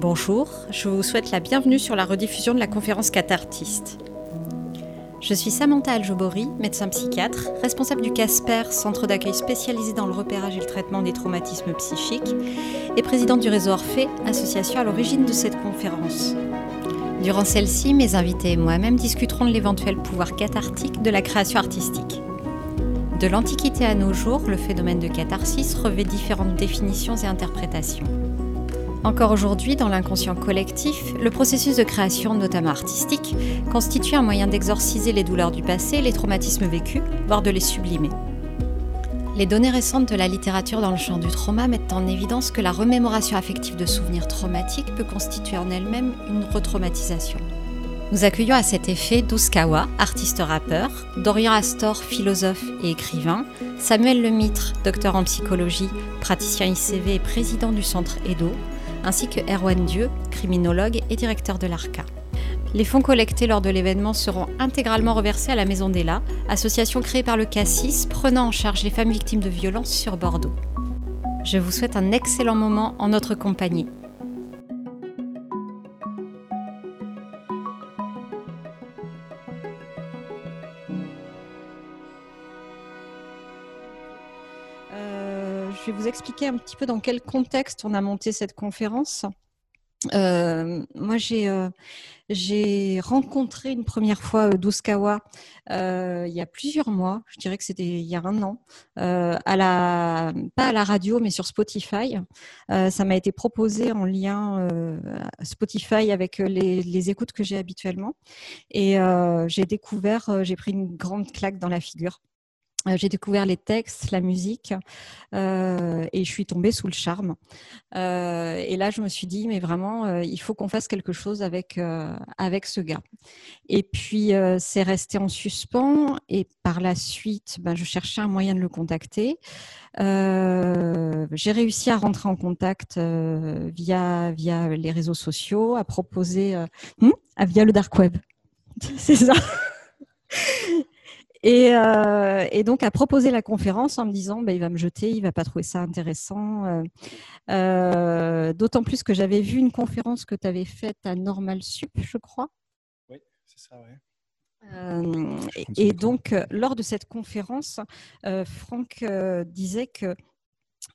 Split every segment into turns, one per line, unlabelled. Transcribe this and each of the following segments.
Bonjour, je vous souhaite la bienvenue sur la rediffusion de la conférence Cathartiste. Je suis Samantha Aljobori, médecin psychiatre, responsable du CASPER, centre d'accueil spécialisé dans le repérage et le traitement des traumatismes psychiques, et présidente du réseau Orphée, association à l'origine de cette conférence. Durant celle-ci, mes invités et moi-même discuterons de l'éventuel pouvoir cathartique de la création artistique. De l'Antiquité à nos jours, le phénomène de catharsis revêt différentes définitions et interprétations. Encore aujourd'hui, dans l'inconscient collectif, le processus de création, notamment artistique, constitue un moyen d'exorciser les douleurs du passé les traumatismes vécus, voire de les sublimer. Les données récentes de la littérature dans le champ du trauma mettent en évidence que la remémoration affective de souvenirs traumatiques peut constituer en elle-même une retraumatisation. Nous accueillons à cet effet Douskawa, artiste-rappeur, Dorian Astor, philosophe et écrivain, Samuel Lemitre, docteur en psychologie, praticien ICV et président du centre EDO, ainsi que Erwan Dieu, criminologue et directeur de l'ARCA. Les fonds collectés lors de l'événement seront intégralement reversés à la Maison d'Ella, association créée par le Cassis prenant en charge les femmes victimes de violences sur Bordeaux. Je vous souhaite un excellent moment en notre compagnie. Expliquer un petit peu dans quel contexte on a monté cette conférence. Euh, moi, euh, j'ai rencontré une première fois euh, Douskawa il y a plusieurs mois, je dirais que c'était il y a un an, pas à la radio, mais sur Spotify. ça m'a été proposé en lien Spotify avec les, écoutes que j'ai habituellement. Et j'ai découvert, j'ai pris une grande claque dans la figure. Euh, j'ai découvert les textes, la musique, euh, et je suis tombée sous le charme. Euh, et là, je me suis dit, mais vraiment, il faut qu'on fasse quelque chose avec avec ce gars. Et puis, c'est resté en suspens. Et par la suite, ben, je cherchais un moyen de le contacter. j'ai réussi à rentrer en contact via via les réseaux sociaux, à proposer hmm, via le dark web. C'est ça. Euh, et, donc à proposer la conférence en me disant bah, il va me jeter, il va pas trouver ça intéressant. Euh, euh, d'autant plus que j'avais vu une conférence que tu avais faite à Normal Sup, je crois.
Oui, c'est ça, oui.
et, donc, lors de cette conférence, Franck disait que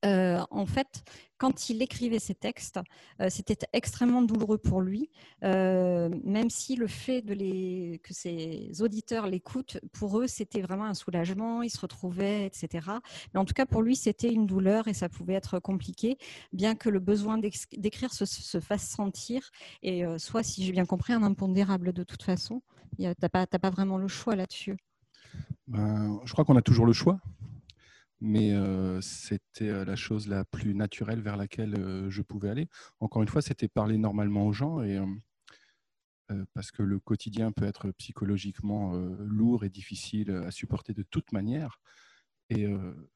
euh, en fait, quand il écrivait ses textes, euh, c'était extrêmement douloureux pour lui, euh, même si le fait de que ses auditeurs l'écoutent, pour eux, c'était vraiment un soulagement, ils se retrouvaient, etc. Mais en tout cas, pour lui, c'était une douleur et ça pouvait être compliqué, bien que le besoin d'écrire se, fasse sentir, et soit, si j'ai bien compris, un impondérable de toute façon. Tu n'as pas, pas vraiment le choix là-dessus.
Ben, je crois qu'on a toujours le choix mais c'était la chose la plus naturelle vers laquelle je pouvais aller. Encore une fois, c'était parler normalement aux gens parce que le quotidien peut être psychologiquement lourd et difficile à supporter de toute manière. Et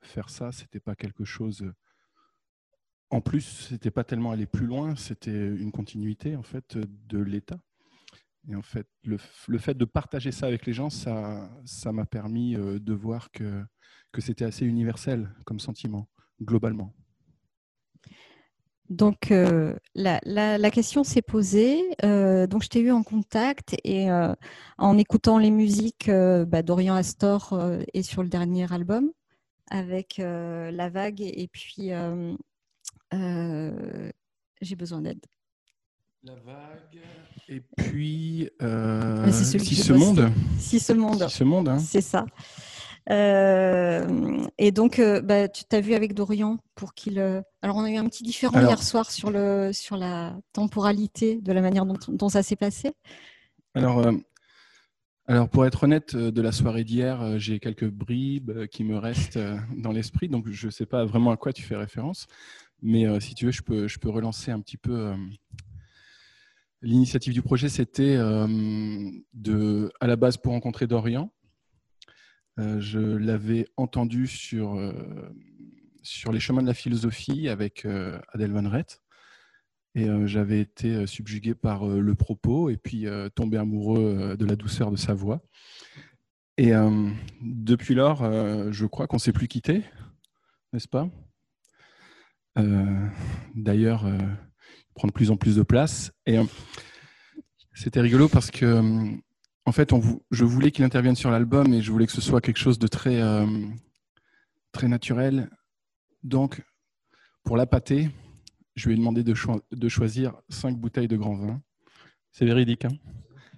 faire ça, c'était pas quelque chose. En plus, c'était pas tellement aller plus loin, c'était une continuité en fait de l'état. Et en fait, le, le, fait de partager ça avec les gens, ça, ça m'a permis de voir que que c'était assez universel comme sentiment, globalement.
Donc, euh, la, question s'est posée. Euh, donc, je t'ai eu en contact et euh, en écoutant les musiques bah, d'Orient Astor et sur le dernier album avec La Vague et puis J'ai besoin d'aide.
La Vague et puis Si ce monde.
Si ce monde.
Si ce monde. Hein.
C'est ça. Euh, et donc, euh, bah, tu t'as vu avec Dorian pour qu'il. Euh, alors, on a eu un petit différent hier soir sur, le, sur la temporalité de la manière dont, ça s'est passé.
Alors, alors, pour être honnête, de la soirée d'hier, j'ai quelques bribes qui me restent dans l'esprit, donc je ne sais pas vraiment à quoi tu fais référence. Mais si tu veux, je peux, je peux relancer un petit peu. L'initiative du projet, c'était de, à la base pour rencontrer Dorian, euh, je l'avais entendu sur, euh, sur les chemins de la philosophie avec euh, Adèle Van Rett. Et j'avais été subjugué par le propos et puis tombé amoureux de la douceur de sa voix. Et depuis lors, je crois qu'on ne s'est plus quitté, n'est-ce pas? D'ailleurs, prendre plus en plus de place. Et c'était rigolo parce que, en fait, on, je voulais qu'il intervienne sur l'album et je voulais que ce soit quelque chose de très, très naturel. Donc, pour la pâter, je lui ai demandé de, de choisir cinq bouteilles de grand vin. C'est véridique, hein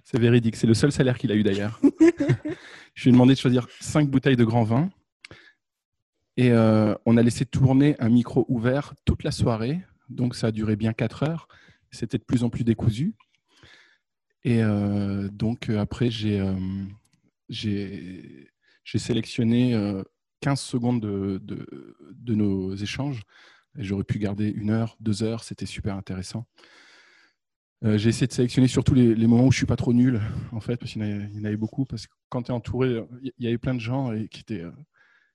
C'est véridique. C'est le seul salaire qu'il a eu d'ailleurs. je lui ai demandé de choisir cinq bouteilles de grand vin. Et euh, on a laissé tourner un micro ouvert toute la soirée. Donc ça a duré bien quatre heures. C'était de plus en plus décousu. Et euh, donc euh, après, j'ai sélectionné 15 secondes de, de nos échanges J'aurais pu garder une heure, deux heures, c'était super intéressant. Euh, j'ai essayé de sélectionner surtout les, moments où je suis pas trop nul, en fait, parce qu'il y, en avait beaucoup. Parce que quand tu es entouré, il y avait plein de gens qui étaient euh,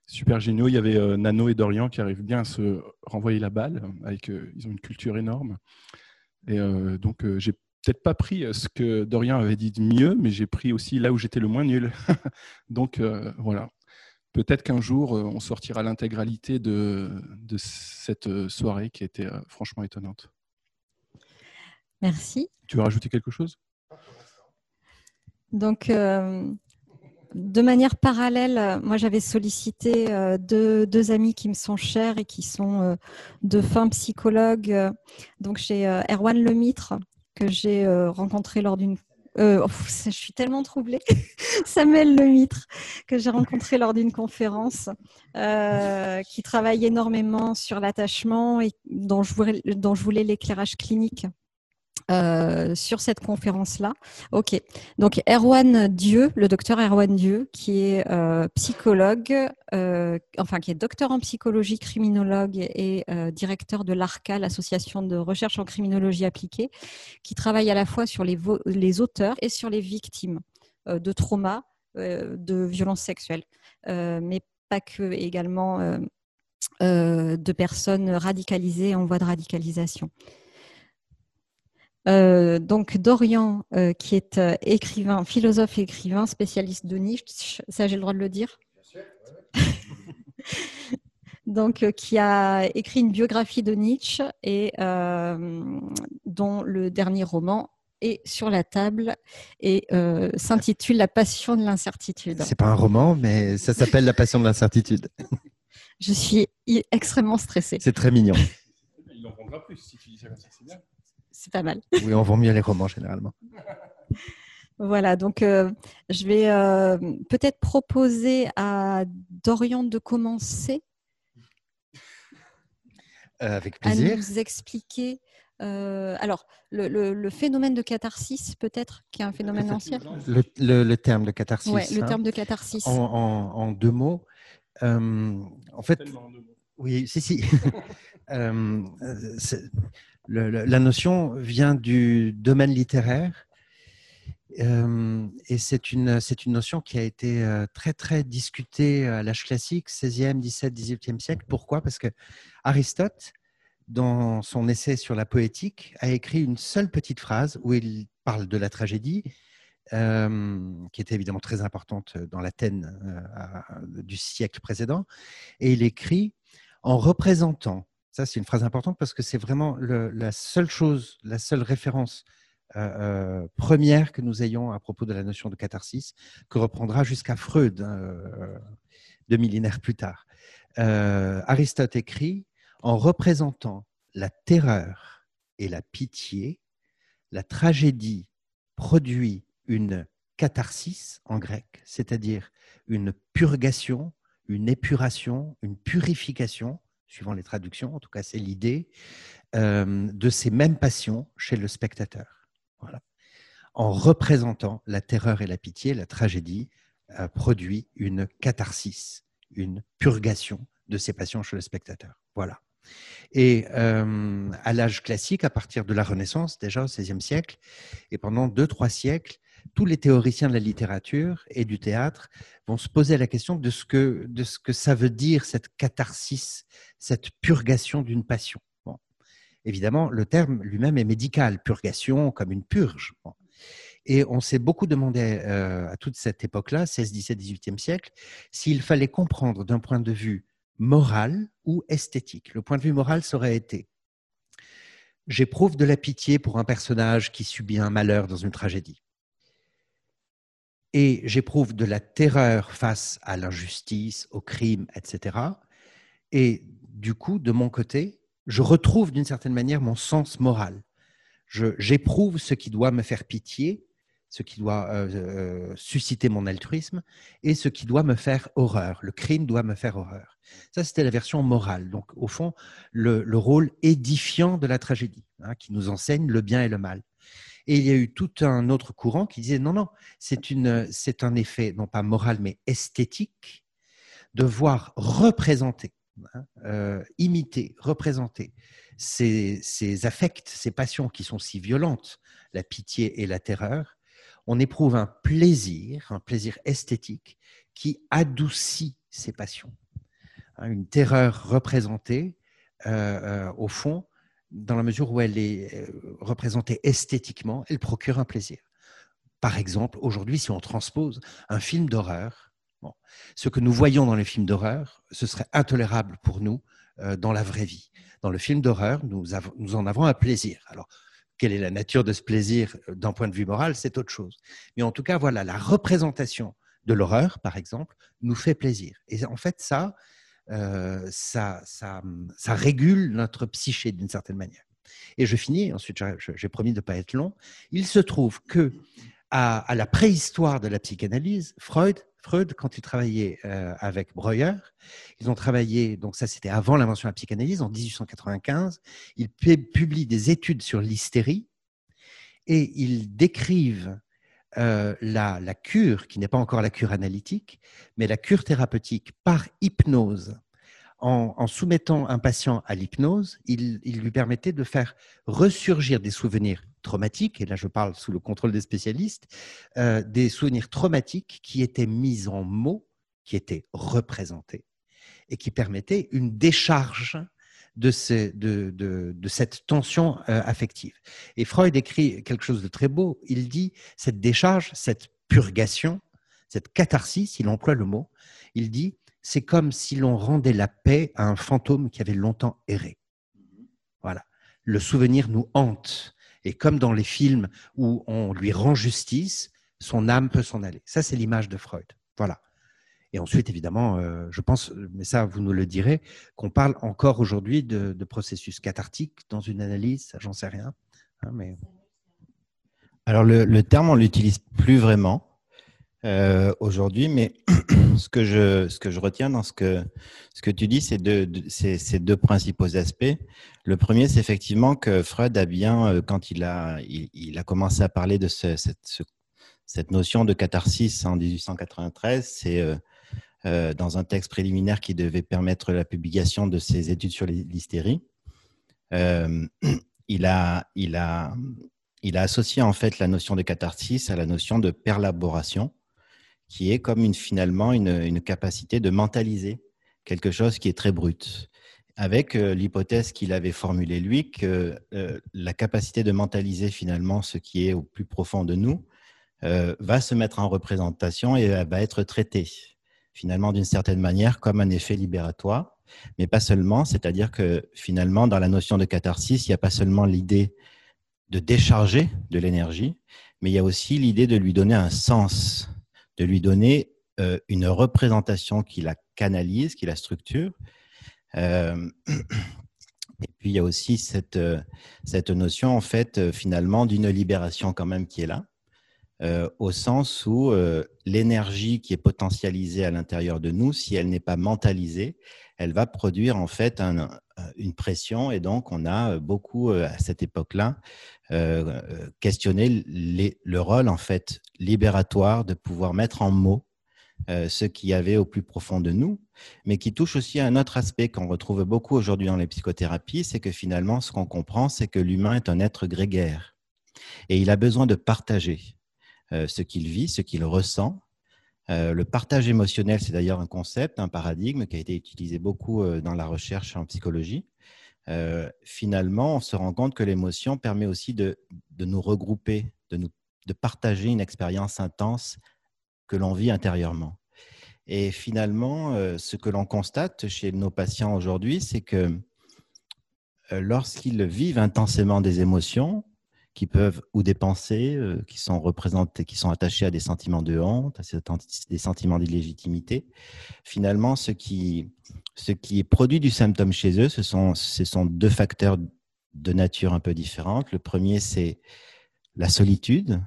super géniaux. Il y avait euh, Nano et Dorian qui arrivent bien à se renvoyer la balle. Avec, ils ont une culture énorme. Et donc, j'ai peut-être pas pris ce que Dorian avait dit de mieux, mais j'ai pris aussi là où j'étais le moins nul. donc, voilà. Peut-être qu'un jour, euh, on sortira l'intégralité de, cette euh, soirée qui était euh, franchement étonnante.
Merci.
Tu veux rajouter quelque chose?
Donc, de manière parallèle, moi j'avais sollicité deux, amis qui me sont chers et qui sont deux femmes psychologues. Donc, j'ai Erwan Lemitre que j'ai rencontré lors d'une euh, je suis tellement troublée. Samuel Lemitre, que j'ai rencontré lors d'une conférence, euh, qui travaille énormément sur l'attachement et dont je voulais l'éclairage clinique euh, sur cette conférence-là. Ok. Donc Erwan Dieu, le docteur Erwan Dieu, qui est euh, psychologue, euh, enfin qui est docteur en psychologie, criminologue et directeur de l'ARCA, l'association de recherche en criminologie appliquée, qui travaille à la fois sur les, les auteurs et sur les victimes de traumas, de violences sexuelles, mais pas que, également de personnes radicalisées en voie de radicalisation. Euh, donc Dorian, euh, qui est euh, écrivain, philosophe et écrivain, spécialiste de Nietzsche, ça j'ai le droit de le dire? Donc qui a écrit une biographie de Nietzsche et dont le dernier roman est sur la table et s'intitule La passion de l'incertitude.
C'est pas un roman, mais ça s'appelle La passion de l'incertitude.
Je suis extrêmement stressée.
C'est très mignon.
Il en prendra plus si tu dis ça c'est bien
c'est pas mal.
Oui, on vend mieux les romans généralement.
Voilà, donc euh, je vais euh, peut-être proposer à Dorian de commencer.
Euh, avec plaisir.
À nous expliquer. alors, le, phénomène de catharsis, peut-être, qui est un phénomène ancien.
Le, terme de catharsis.
Oui, le hein. terme de catharsis.
En, deux mots. en fait, oui, si, si. la notion vient du domaine littéraire euh, et c'est une, une notion qui a été euh, très, très discutée à l'âge classique, 16e, 17, 18e siècle. Pourquoi? Parce que Aristote, dans son essai sur la poétique, a écrit une seule petite phrase où il parle de la tragédie, euh, qui était évidemment très importante dans l'Athènes du siècle précédent. Et il écrit en représentant ça, c'est une phrase importante parce que c'est vraiment la seule chose, la seule référence euh, euh, première que nous ayons à propos de la notion de catharsis, que reprendra jusqu'à Freud hein, euh, deux millénaires plus tard. Aristote écrit En représentant la terreur et la pitié, la tragédie produit une catharsis en grec, c'est-à-dire une purgation, une épuration, une purification suivant les traductions, en tout cas c'est l'idée, euh, de ces mêmes passions chez le spectateur. Voilà. En représentant la terreur et la pitié, la tragédie euh, produit une catharsis, une purgation de ces passions chez le spectateur. Voilà. Et euh, à l'âge classique, à partir de la Renaissance, déjà au XVIe siècle, et pendant deux, trois siècles, tous les théoriciens de la littérature et du théâtre vont se poser la question de ce que, ça veut dire, cette catharsis, cette purgation d'une passion. Évidemment, le terme lui-même est médical, purgation comme une purge. Et on s'est beaucoup demandé euh, à toute cette époque-là, 16, 17, 18e siècle, s'il fallait comprendre d'un point de vue moral ou esthétique. Le point de vue moral, ça aurait été j'éprouve de la pitié pour un personnage qui subit un malheur dans une tragédie. Et j'éprouve de la terreur face à l'injustice, au crime, etc. Et du coup, de mon côté, je retrouve d'une certaine manière mon sens moral. J'éprouve ce qui doit me faire pitié, ce qui doit euh, euh, susciter mon altruisme, et ce qui doit me faire horreur. Le crime doit me faire horreur. Ça, c'était la version morale. Donc, au fond, le, rôle édifiant de la tragédie, hein, qui nous enseigne le bien et le mal. Et il y a eu tout un autre courant qui disait non, non, c'est un effet, non pas moral, mais esthétique, de voir représenter, hein, euh, imiter, représenter ces, ces affects, ces passions qui sont si violentes, la pitié et la terreur, on éprouve un plaisir, un plaisir esthétique qui adoucit ces passions. Hein, une terreur représentée, euh, euh, au fond, dans la mesure où elle est euh, représentée esthétiquement, elle procure un plaisir. Par exemple, aujourd'hui, si on transpose un film d'horreur, ce que nous voyons dans les films d'horreur, ce serait intolérable pour nous dans la vraie vie. Dans le film d'horreur, nous, nous, en avons un plaisir. Alors, quelle est la nature de ce plaisir d'un point de vue moral, c'est autre chose. Mais en tout cas, voilà, la représentation de l'horreur, par exemple, nous fait plaisir. Et en fait, ça, euh, ça, ça, ça, régule notre psyché d'une certaine manière. Et je finis, ensuite j'ai promis de ne pas être long. Il se trouve que à, la préhistoire de la psychanalyse, Freud, Freud quand il travaillait euh, avec Breuer, ils ont travaillé, donc ça c'était avant l'invention de la psychanalyse, en 1895, ils publient des études sur l'hystérie et ils décrivent euh, la, cure, qui n'est pas encore la cure analytique, mais la cure thérapeutique par hypnose. En, soumettant un patient à l'hypnose, il, lui permettait de faire ressurgir des souvenirs traumatiques, et là je parle sous le contrôle des spécialistes, euh, des souvenirs traumatiques qui étaient mis en mots, qui étaient représentés, et qui permettaient une décharge de, cette tension euh, affective. Et Freud écrit quelque chose de très beau. Il dit cette décharge, cette purgation, cette catharsis, il emploie le mot, il dit c'est comme si l'on rendait la paix à un fantôme qui avait longtemps erré. Voilà. Le souvenir nous hante. Et comme dans les films où on lui rend justice, son âme peut s'en aller. Ça, c'est l'image de Freud. Voilà. Et ensuite, évidemment, euh, je pense, mais ça, vous nous le direz, qu'on parle encore aujourd'hui de, processus cathartique dans une analyse, j'en sais rien. Hein.
Alors, le, terme, on l'utilise plus vraiment euh, aujourd'hui, mais ce que, je, ce que je retiens dans ce que, ce que tu dis, c'est deux, deux principaux aspects. Le premier, c'est effectivement que Freud a bien, euh, quand il a, il, a commencé à parler de cette, cette notion de catharsis en 1893, c'est euh, dans un texte préliminaire qui devait permettre la publication de ses études sur l'hystérie. Euh, il, a, associé en fait la notion de catharsis à la notion de perlaboration, qui est comme une, finalement une, une capacité de mentaliser quelque chose qui est très brut avec euh, l'hypothèse qu'il avait formulée lui, que la capacité de mentaliser finalement ce qui est au plus profond de nous va se mettre en représentation et va être traitée finalement d'une certaine manière comme un effet libératoire, mais pas seulement, c'est-à-dire que finalement dans la notion de catharsis, il n'y a pas seulement l'idée de décharger de l'énergie, mais il y a aussi l'idée de lui donner un sens, de lui donner euh, une représentation qui la canalise, qui la structure. Euh, et puis il y a aussi cette, euh, cette notion en fait finalement d'une libération quand même qui est là. Euh, au sens où euh, l'énergie qui est potentialisée à l'intérieur de nous, si elle n'est pas mentalisée, elle va produire en fait un, une pression et donc on a beaucoup euh, à cette époque-là questionné les, le rôle en fait libératoire de pouvoir mettre en mots ce qu'il y avait au plus profond de nous, mais qui touche aussi à un autre aspect qu'on retrouve beaucoup aujourd'hui dans les psychothérapies, c'est que finalement ce qu'on comprend, c'est que l'humain est un être grégaire et il a besoin de partager. Euh, ce qu'il vit, ce qu'il ressent. Euh, le partage émotionnel, c'est d'ailleurs un concept, un paradigme qui a été utilisé beaucoup euh, dans la recherche en psychologie. finalement, on se rend compte que l'émotion permet aussi de, nous regrouper, de, nous, de partager une expérience intense que l'on vit intérieurement. Et finalement, ce que l'on constate chez nos patients aujourd'hui, c'est que lorsqu'ils vivent intensément des émotions, qui peuvent ou des pensées euh, qui sont représentées, qui sont attachées à des sentiments de honte, à des sentiments d'illégitimité. Finalement, ce qui, ce qui est produit du symptôme chez eux, ce sont, ce sont deux facteurs de nature un peu différente. Le premier, c'est la solitude,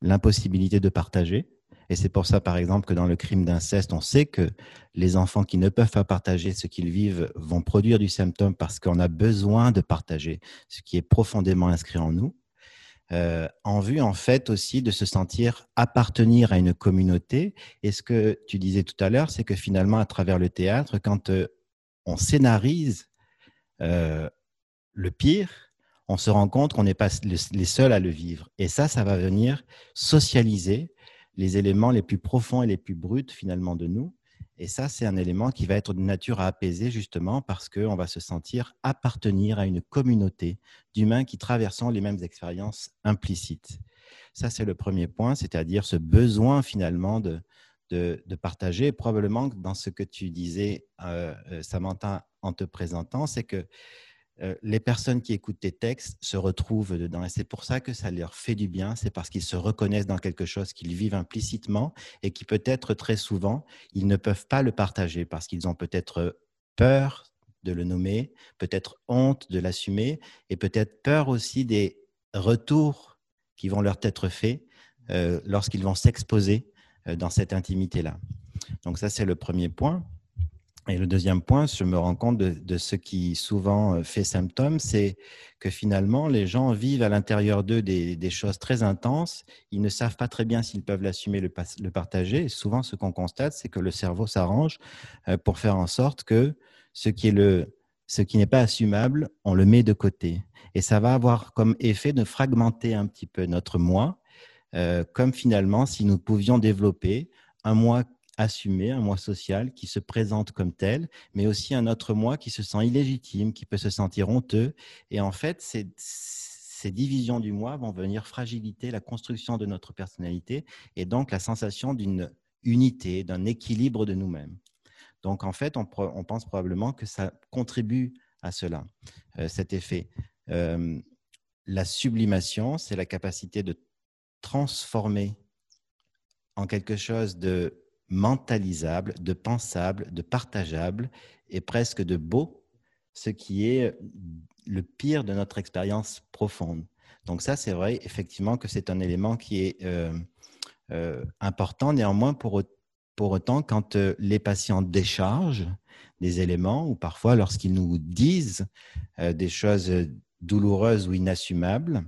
l'impossibilité de partager. Et c'est pour ça, par exemple, que dans le crime d'inceste, on sait que les enfants qui ne peuvent pas partager ce qu'ils vivent vont produire du symptôme parce qu'on a besoin de partager ce qui est profondément inscrit en nous. Euh, en vue en fait aussi de se sentir appartenir à une communauté. Et ce que tu disais tout à l'heure, c'est que finalement, à travers le théâtre, quand euh, on scénarise euh, le pire, on se rend compte qu'on n'est pas les seuls à le vivre. Et ça, ça va venir socialiser les éléments les plus profonds et les plus bruts finalement de nous et ça, c'est un élément qui va être de nature à apaiser justement parce qu'on va se sentir appartenir à une communauté d'humains qui traversent les mêmes expériences implicites. Ça, c'est le premier point, c'est-à-dire ce besoin finalement de, de, partager. probablement dans ce que tu disais, euh, euh, Samantha, en te présentant, c'est que les personnes qui écoutent tes textes se retrouvent dedans. Et c'est pour ça que ça leur fait du bien. C'est parce qu'ils se reconnaissent dans quelque chose qu'ils vivent implicitement et qui peut-être très souvent, ils ne peuvent pas le partager parce qu'ils ont peut-être peur de le nommer, peut-être honte de l'assumer et peut-être peur aussi des retours qui vont leur être faits euh, lorsqu'ils vont s'exposer euh, dans cette intimité-là. Donc ça, c'est le premier point. Et le deuxième point, je me rends compte de, ce qui souvent euh, fait symptôme, c'est que finalement, les gens vivent à l'intérieur d'eux des, choses très intenses. Ils ne savent pas très bien s'ils peuvent l'assumer, le, partager. Souvent, ce qu'on constate, c'est que le cerveau s'arrange euh, pour faire en sorte que ce qui est le, ce qui n'est pas assumable, on le met de côté. Et ça va avoir comme effet de fragmenter un petit peu notre moi, euh, comme finalement si nous pouvions développer un moi assumé, un moi social qui se présente comme tel, mais aussi un autre moi qui se sent illégitime, qui peut se sentir honteux. Et en fait, ces, divisions du moi vont venir fragiliter la construction de notre personnalité et donc la sensation d'une unité, d'un équilibre de nous-mêmes. Donc en fait, on, on, pense probablement que ça contribue à cela, euh, cet effet. Euh, la sublimation, c'est la capacité de transformer en quelque chose de mentalisable, de pensable, de partageable et presque de beau, ce qui est le pire de notre expérience profonde. Donc ça, c'est vrai, effectivement, que c'est un élément qui est euh, euh, important. Néanmoins, pour, pour autant, quand euh, les patients déchargent des éléments, ou parfois lorsqu'ils nous disent des choses douloureuses ou inassumables,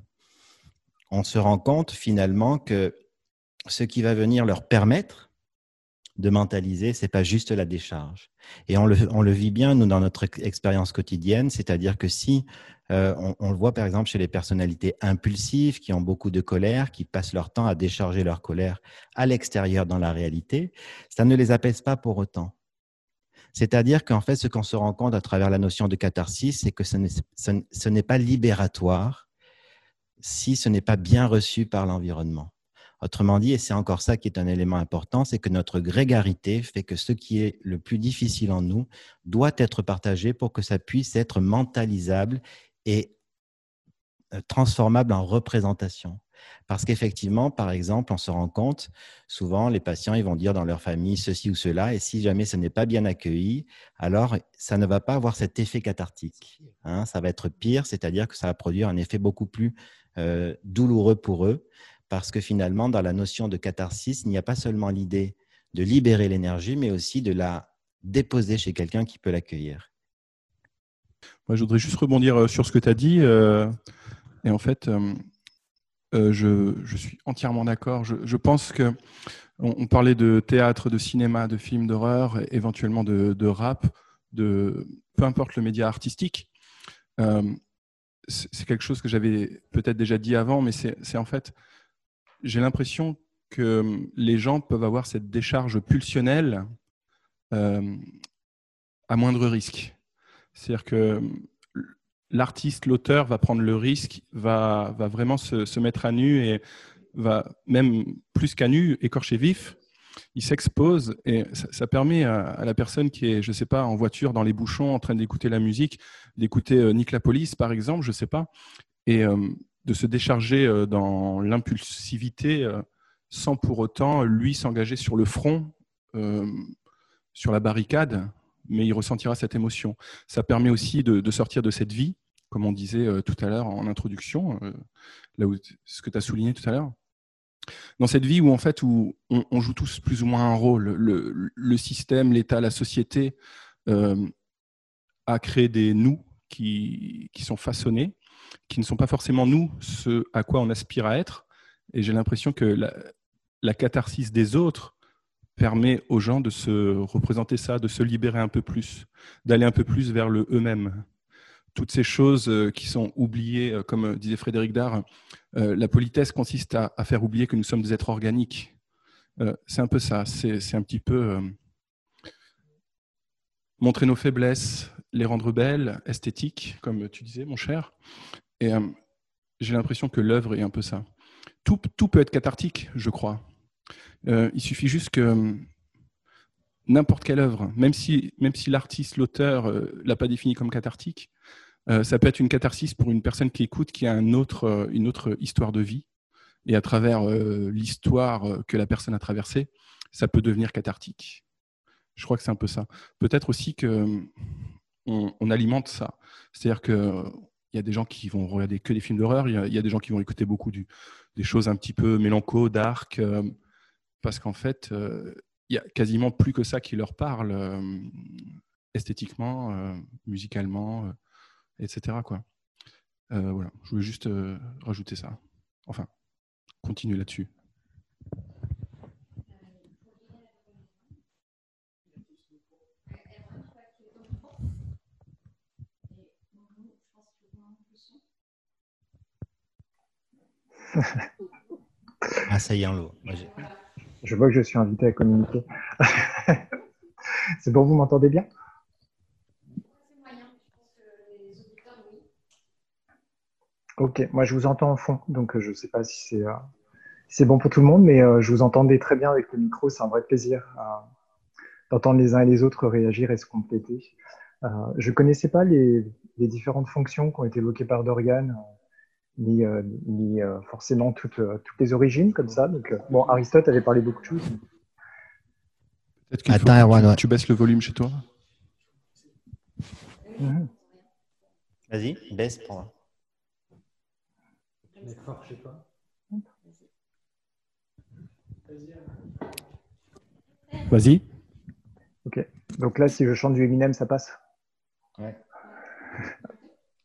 on se rend compte finalement que ce qui va venir leur permettre de mentaliser, c'est pas juste la décharge. Et on le, on le vit bien, nous, dans notre expérience quotidienne, c'est-à-dire que si euh, on, le voit par exemple chez les personnalités impulsives qui ont beaucoup de colère, qui passent leur temps à décharger leur colère à l'extérieur dans la réalité, ça ne les apaise pas pour autant. C'est-à-dire qu'en fait, ce qu'on se rend compte à travers la notion de catharsis, c'est que ce n'est pas libératoire si ce n'est pas bien reçu par l'environnement. Autrement dit, et c'est encore ça qui est un élément important, c'est que notre grégarité fait que ce qui est le plus difficile en nous doit être partagé pour que ça puisse être mentalisable et euh, transformable en représentation. Parce qu'effectivement, par exemple, on se rend compte, souvent les patients, ils vont dire dans leur famille ceci ou cela, et si jamais ce n'est pas bien accueilli, alors ça ne va pas avoir cet effet cathartique. Hein. ça va être pire, c'est-à-dire que ça va produire un effet beaucoup plus euh, douloureux pour eux parce que finalement, dans la notion de catharsis, il n'y a pas seulement l'idée de libérer l'énergie, mais aussi de la déposer chez quelqu'un qui peut l'accueillir.
Moi, je voudrais juste rebondir euh, sur ce que tu as dit. Euh, et en fait, euh, je, suis entièrement d'accord. Je, pense que on, parlait de théâtre, de cinéma, de films d'horreur, éventuellement de, rap, de peu importe le média artistique. c'est quelque chose que j'avais peut-être déjà dit avant, mais c'est en fait j'ai l'impression que hum, les gens peuvent avoir cette décharge pulsionnelle euh, à moindre risque. C'est-à-dire que hum, l'artiste, l'auteur va prendre le risque, va, va vraiment se, mettre à nu et va même plus qu'à nu, écorcher vif il s'expose et ça, permet à, la personne qui est, je sais pas, en voiture dans les bouchons en train d'écouter la musique, d'écouter euh, Nick la police par exemple, je sais pas, et euh, de se décharger euh, dans l'impulsivité sans pour autant lui s'engager sur le front, sur la barricade, mais il ressentira cette émotion. Ça permet aussi de, sortir de cette vie, comme on disait tout à l'heure en introduction, là où, ce que tu as souligné tout à l'heure dans cette vie où en fait où on, joue tous plus ou moins un rôle. Le, système, l'État, la société euh, a créé des nous qui, sont façonnés, qui ne sont pas forcément nous, ce à quoi on aspire à être. Et j'ai l'impression que la, catharsis des autres permet aux gens de se représenter ça, de se libérer un peu plus, d'aller un peu plus vers le eux-mêmes toutes ces choses euh, qui sont oubliées, euh, comme disait Frédéric Dard, euh, la politesse consiste à, faire oublier que nous sommes des êtres organiques. c'est un peu ça, c'est un petit peu montrer nos faiblesses, les rendre belles, esthétiques, comme tu disais, mon cher. Et j'ai l'impression que l'œuvre est un peu ça. Tout, peut être cathartique, je crois. il suffit juste que n'importe quelle œuvre, même si, même si l'artiste, l'auteur, ne l'a pas défini comme cathartique, euh, ça peut être une catharsis pour une personne qui écoute, qui a un autre, euh, une autre histoire de vie. Et à travers euh, l'histoire que la personne a traversée, ça peut devenir cathartique. Je crois que c'est un peu ça. Peut-être aussi que on, alimente ça. C'est-à-dire qu'il y a des gens qui vont regarder que des films d'horreur, il, y, a des gens qui vont écouter beaucoup des choses un petit peu mélanco, dark, parce qu'en fait, il y a quasiment plus que ça qui leur parle esthétiquement, musicalement etc. Quoi. Euh, voilà, je voulais juste euh, rajouter ça. Enfin, continuer là-dessus.
ah, ça y est, en l'eau.
je vois que je suis invité à communiquer. C'est bon, vous m'entendez bien? Ok, moi je vous entends en fond, donc euh, je ne sais pas si c'est euh, c'est bon pour tout le monde, mais euh, je vous entendais très bien avec le micro, c'est un vrai plaisir d'entendre les uns et les autres réagir et se compléter. je ne connaissais pas les, les, différentes fonctions qui ont été évoquées par Dorian, ni, ni forcément toutes, toutes, les origines comme ça. Donc, bon, Aristote avait parlé beaucoup de choses.
Peut-être qu'il faut que tu, baisses le volume chez toi.
Vas-y, baisse pour moi.
Vas-y.
Ok. Donc là, si je chante du Eminem, ça passe?
Ouais.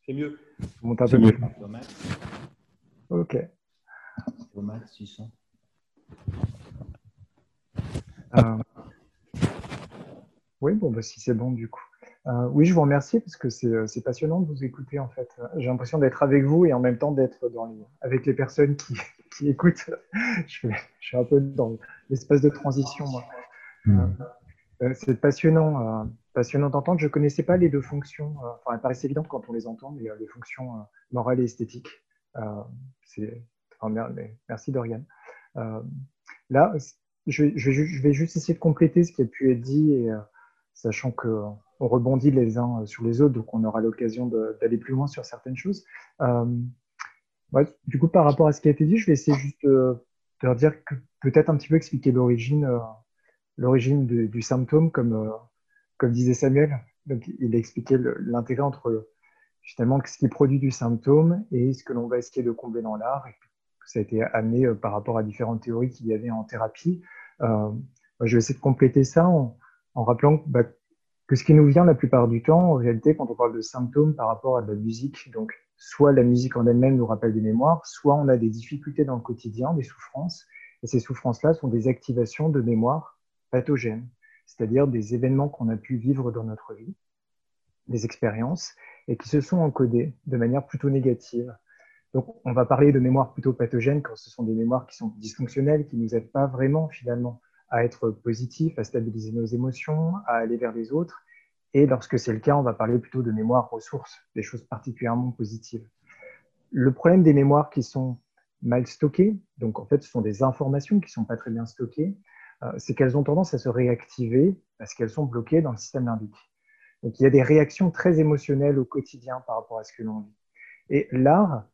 C'est mieux.
Monte un peu mieux. Ok.
Au max, 600.
Euh... Oui, bon, bah, si c'est bon, du coup. Euh, oui, je vous remercie parce que euh, c'est passionnant de vous écouter en fait. J'ai l'impression d'être avec vous et en même temps d'être avec les personnes qui, écoutent. je, suis un peu dans l'espace de transition. Hmm. Euh, c'est passionnant, passionnant d'entendre. Je ne connaissais pas les deux fonctions. enfin, elles paraissent évidentes quand on les entend, mais les fonctions morales et esthétiques. merci Dorian. là, je, vais juste essayer de compléter ce qui a pu être dit sachant que on rebondit les uns sur les autres, donc on aura l'occasion d'aller plus loin sur certaines choses. Euh, du coup, par rapport à ce qui a été dit, je vais essayer juste de, leur dire que peut-être un petit peu expliquer l'origine euh, l'origine du, symptôme, comme, euh, comme disait Samuel. Donc, il a expliqué l'intérêt entre finalement ce qui produit du symptôme et ce que l'on va essayer de combler dans l'art. Ça a été amené par rapport à différentes théories qu'il y avait en thérapie. je vais essayer de compléter ça en, rappelant bah, que ce qui nous vient la plupart du temps, en réalité, quand on parle de symptômes par rapport à de la musique, donc soit la musique en elle-même nous rappelle des mémoires, soit on a des difficultés dans le quotidien, des souffrances, et ces souffrances-là sont des activations de mémoires pathogènes, c'est-à-dire des événements qu'on a pu vivre dans notre vie, des expériences, et qui se sont encodées de manière plutôt négative. Donc, on va parler de mémoires plutôt pathogènes quand ce sont des mémoires qui sont dysfonctionnelles, qui ne nous aident pas vraiment finalement à être positif, à stabiliser nos émotions, à aller vers les autres. Et lorsque c'est le cas, on va parler plutôt de mémoire ressources, des choses particulièrement positives. Le problème des mémoires qui sont mal stockées, donc en fait ce sont des informations qui ne sont pas très bien stockées, c'est qu'elles ont tendance à se réactiver parce qu'elles sont bloquées dans le système limbique. Donc il y a des réactions très émotionnelles au quotidien par rapport à ce que l'on vit. Et l'art,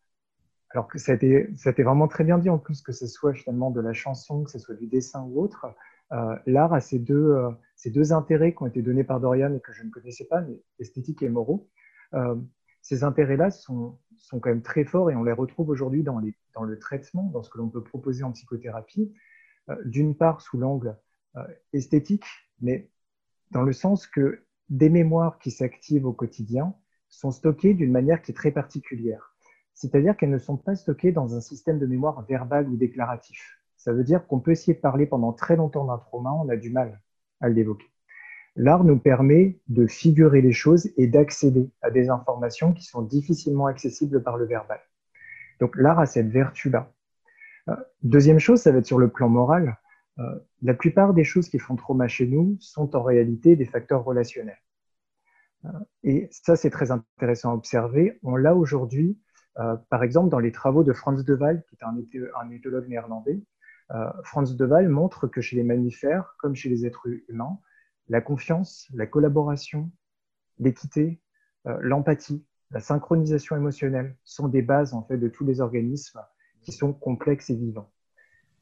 alors que ça a, été, ça a été vraiment très bien dit en plus, que ce soit finalement de la chanson, que ce soit du dessin ou autre, euh, l'art a ces deux, euh, ces deux intérêts qui ont été donnés par Dorian et que je ne connaissais pas, mais esthétiques et moraux. Euh, ces intérêts-là sont, sont quand même très forts et on les retrouve aujourd'hui dans, dans le traitement, dans ce que l'on peut proposer en psychothérapie. D'une part, sous l'angle esthétique, mais dans le sens que des mémoires qui s'activent au quotidien sont stockées d'une manière qui est très particulière. C'est-à-dire qu'elles ne sont pas stockées dans un système de mémoire verbal ou déclaratif. Ça veut dire qu'on peut essayer de parler pendant très longtemps d'un trauma, on a du mal à l'évoquer. L'art nous permet de figurer les choses et d'accéder à des informations qui sont difficilement accessibles par le verbal. Donc l'art a cette vertu-là. Euh, deuxième chose, ça va être sur le plan moral. Euh, la plupart des choses qui font trauma chez nous sont en réalité des facteurs relationnels. Euh, et ça, c'est très intéressant à observer. On l'a aujourd'hui, par exemple, dans les travaux de Franz de Waal, qui est un, un éthologue néerlandais. Franz de Waal montre que chez les mammifères, comme chez les êtres humains, la confiance, la collaboration, l'équité, l'empathie, la synchronisation émotionnelle sont des bases en fait de tous les organismes qui sont complexes et vivants.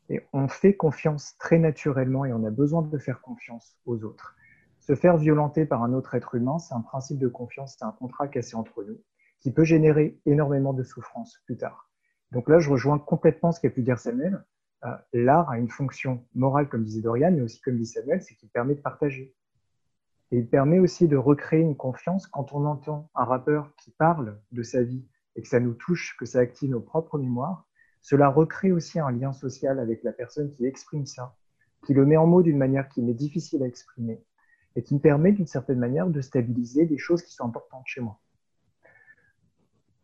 Et on fait confiance très naturellement et on a besoin de faire confiance aux autres. Se faire violenter par un autre être humain, c'est un principe de confiance, c'est un contrat cassé entre nous qui peut générer énormément de souffrance plus tard. Donc là, je rejoins complètement ce qu'a pu dire Samuel. Euh, l'art a une fonction morale, comme disait Dorian, mais aussi comme dit Samuel, c'est qu'il permet de partager. Et il permet aussi de recréer une confiance quand on entend un rappeur qui parle de sa vie et que ça nous touche, que ça active nos propres mémoires, cela recrée aussi un lien social avec la personne qui exprime ça, qui le met en mots d'une manière qui m'est difficile à exprimer et qui me permet d'une certaine manière de stabiliser des choses qui sont importantes chez moi.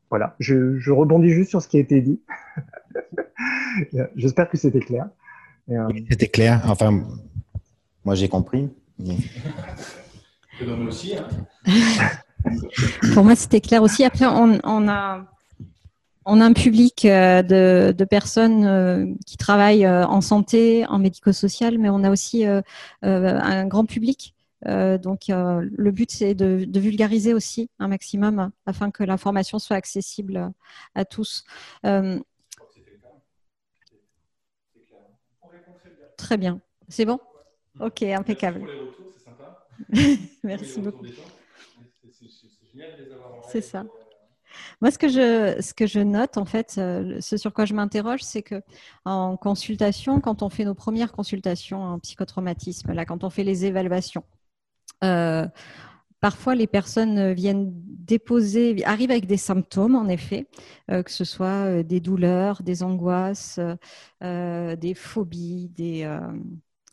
Voilà, je, rebondis juste sur ce qui a été dit. J'espère que c'était clair.
Euh, c'était clair. Enfin, moi j'ai compris.
aussi. Hein. Pour moi, c'était clair aussi. Après, on a on a un public euh, de, personnes euh, qui travaillent euh, en santé, en médico-social, mais on a aussi un grand public. donc, le but, c'est de, vulgariser aussi un maximum afin que l'information soit accessible à tous. Très bien. C'est bon? Ok, impeccable. Merci beaucoup. C'est ça. Moi, ce que je, note, en fait, euh, ce sur quoi je m'interroge, c'est que en consultation, quand on fait nos premières consultations en psychotraumatisme, là, quand on fait les évaluations, euh, Parfois, les personnes viennent déposer, arrivent avec des symptômes, en effet, euh, que ce soit des douleurs, des angoisses, des phobies, des,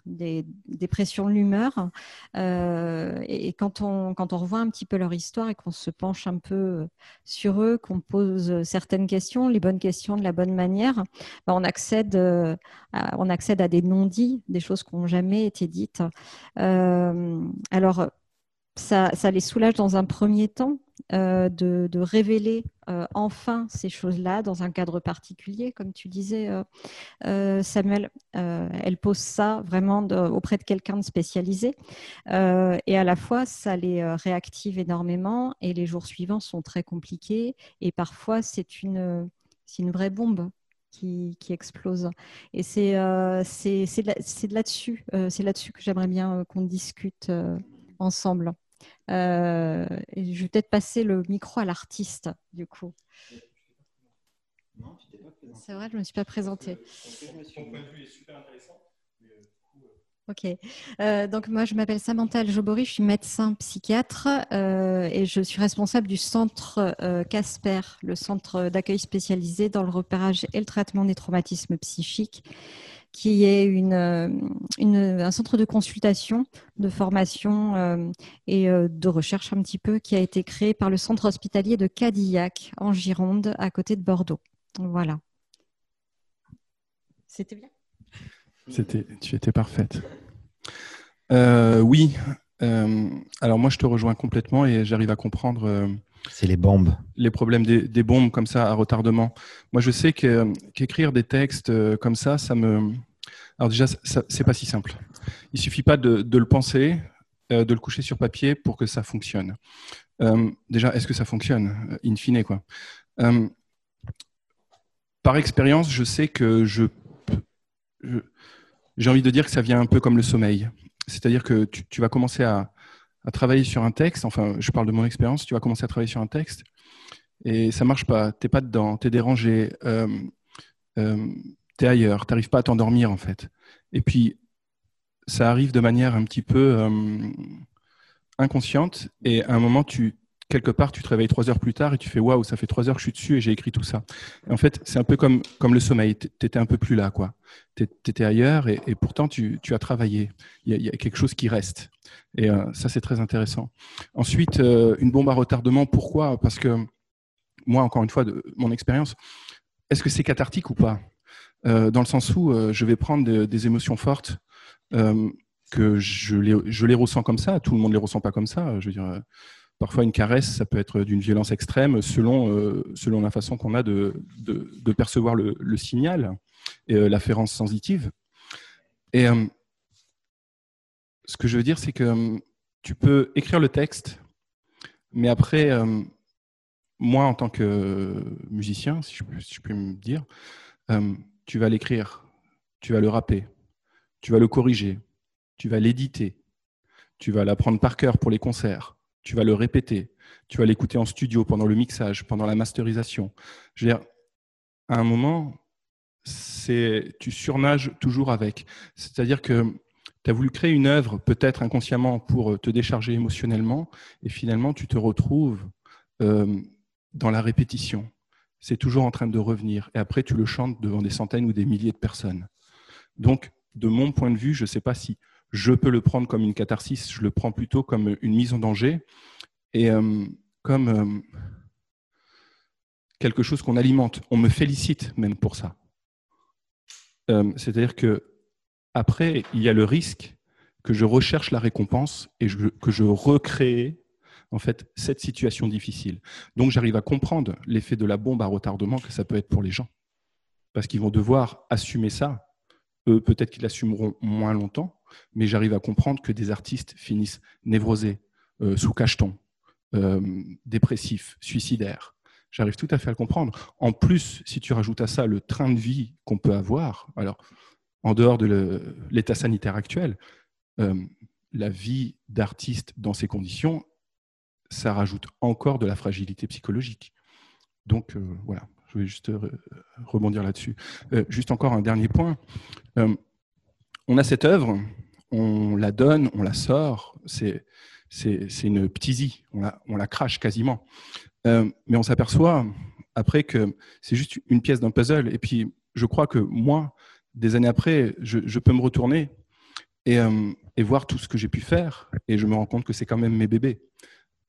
des dépressions de l'humeur. Euh, et, quand on, quand on revoit un petit peu leur histoire et qu'on se penche un peu sur eux, qu'on pose certaines questions, les bonnes questions de la bonne manière, ben, on, accède, euh, à, on accède à des non-dits, des choses qui n'ont jamais été dites. Euh, alors, ça, les soulage dans un premier temps euh, de, révéler euh, enfin ces choses-là dans un cadre particulier, comme tu disais, euh, Samuel. elle pose ça vraiment auprès de quelqu'un de spécialisé. et à la fois, ça les réactive énormément et les jours suivants sont très compliqués. Et parfois, c'est une, vraie bombe qui, explose. Et c'est là-dessus que j'aimerais bien qu'on discute ensemble. Euh, je vais peut-être passer le micro à l'artiste, du coup. C'est vrai, je ne me suis pas présentée. Ok. Euh, donc moi, je m'appelle Samantha Aljobori, je suis médecin psychiatre euh, et je suis responsable du centre Casper, le centre d'accueil spécialisé dans le repérage et le traitement des traumatismes psychiques qui est euh, un centre de consultation, de formation euh, et euh, de recherche un petit peu, qui a été créé par le centre hospitalier de Cadillac en Gironde, à côté de Bordeaux. Voilà. C'était bien
C'était, Tu étais parfaite. oui. alors moi, je te rejoins complètement et j'arrive à comprendre.
C'est les bombes.
Les problèmes des, bombes comme ça à retardement. Moi, je sais qu'écrire des textes comme ça, ça me, Alors déjà, c'est pas si simple. Il suffit pas de, le penser, euh, de le coucher sur papier pour que ça fonctionne. Euh, déjà, est-ce que ça fonctionne In fine, quoi? par expérience, je sais que je, j'ai envie de dire que ça vient un peu comme le sommeil. C'est-à-dire que tu, vas commencer à, à, travailler sur un texte. Enfin, je parle de mon expérience. Tu vas commencer à travailler sur un texte et ça marche pas. T'es pas dedans. T'es dérangé. Euh, euh, t'es ailleurs. T'arrives pas à t'endormir en fait. Et puis ça arrive de manière un petit peu euh, inconsciente. Et à un moment, tu quelque part, tu te réveilles trois heures plus tard et tu fais waouh, ça fait trois heures que je suis dessus et j'ai écrit tout ça. en fait, c'est un peu comme, comme le sommeil. Tu étais un peu plus là, quoi. Tu étais ailleurs et, pourtant tu, tu, as travaillé. Il y, a, quelque chose qui reste. Et ça, c'est très intéressant. Ensuite, une bombe à retardement, pourquoi? Parce que moi, encore une fois, mon expérience, est-ce que c'est cathartique ou pas? Euh, Dans le sens où euh, je vais prendre des émotions fortes, euh, que je les, je les, ressens comme ça, tout le monde ne les ressent pas comme ça. Je veux dire, parfois une caresse, ça peut être d'une violence extrême selon, selon la façon qu'on a de, de, percevoir le, signal et l'afférence sensitive. Et ce que je veux dire, c'est que tu peux écrire le texte, mais après, moi, en tant que musicien, si je, peux, me dire, euh, tu vas l'écrire, tu vas le rapper, tu vas le corriger, tu vas l'éditer, tu vas l'apprendre par cœur pour les concerts, tu vas le répéter, tu vas l'écouter en studio pendant le mixage, pendant la masterisation. Je veux dire, à un moment, tu surnages toujours avec. C'est-à-dire que tu as voulu créer une œuvre, peut-être inconsciemment, pour te décharger émotionnellement, et finalement, tu te retrouves euh, dans la répétition. C'est toujours en train de revenir. Et après, tu le chantes devant des centaines ou des milliers de personnes. Donc, de mon point de vue, je ne sais pas si je peux le prendre comme une catharsis, je le prends plutôt comme une mise en danger et euh, comme euh, quelque chose qu'on alimente. On me félicite même pour ça. Euh, c'est-à-dire que après, il y a le risque que je recherche la récompense et que je recrée en fait cette situation difficile. Donc j'arrive à comprendre l'effet de la bombe à retardement que ça peut être pour les gens. Parce qu'ils vont devoir assumer ça. Eux, peut-être qu'ils l'assumeront moins longtemps, mais j'arrive à comprendre que des artistes finissent névrosés, euh, sous cacheton, euh, dépressifs, suicidaires. J'arrive tout à fait à le comprendre. En plus, si tu rajoutes à ça le train de vie qu'on peut avoir, alors en dehors de l'état sanitaire actuel, euh, la vie d'artiste dans ces conditions, ça rajoute encore de la fragilité psychologique. Donc voilà, je vais juste rebondir là-dessus. Juste encore un dernier point. On a cette œuvre, on la donne, on la sort, c'est une ptisie, on la, crache quasiment. mais on s'aperçoit après que c'est juste une pièce d'un puzzle. Et puis, je crois que moi, des années après, je, peux me retourner et, et, voir tout ce que j'ai pu faire. Et je me rends compte que c'est quand même mes bébés.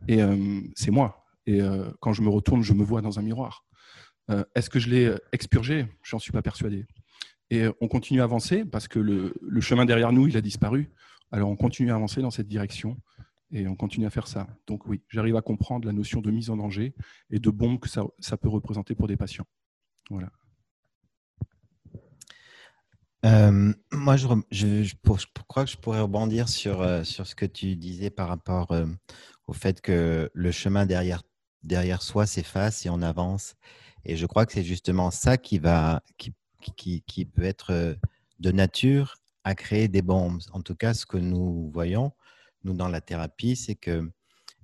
Et euh, c'est moi. Et euh, quand je me retourne, je me vois dans un miroir. Euh, est-ce que je l'ai expurgé? Je n'en suis pas persuadé. Et on continue à avancer parce que le, chemin derrière nous, il a disparu. Alors on continue à avancer dans cette direction et on continue à faire ça. Donc oui, j'arrive à comprendre la notion de mise en danger et de bombe que ça, peut représenter pour des patients. Voilà.
moi, je, crois que je pourrais rebondir sur, sur ce que tu disais par rapport au fait que le chemin derrière, soi s'efface et on avance. Et je crois que c'est justement ça qui, va, qui, peut être euh, de nature à créer des bombes. En tout cas, ce que nous voyons, nous, dans la thérapie, c'est que,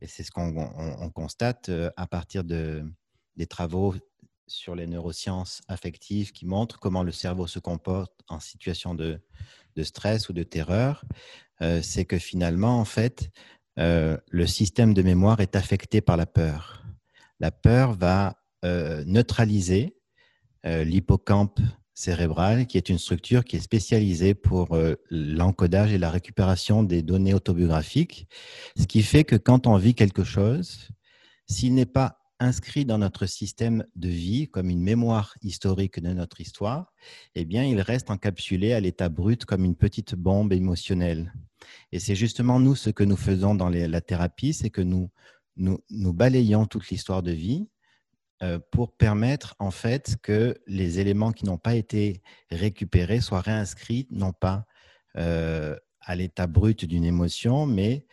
et c'est ce qu'on constate euh, à partir de, des travaux sur les neurosciences affectives qui montrent comment le cerveau se comporte en situation de, de stress ou de terreur, euh, c'est que finalement, en fait, le système de mémoire est affecté par la peur. La peur va neutraliser l'hippocampe cérébral, qui est une structure qui est spécialisée pour l'encodage et la récupération des données autobiographiques, ce qui fait que quand on vit quelque chose, s'il n'est pas inscrit dans notre système de vie comme une mémoire historique de notre histoire, eh bien, il reste encapsulé à l'état brut comme une petite bombe émotionnelle. Et c'est justement nous ce que nous faisons dans la thérapie, c'est que nous, nous, balayons toute l'histoire de vie euh, pour permettre en fait que les éléments qui n'ont pas été récupérés soient réinscrits, non pas euh, à l'état brut d'une émotion, mais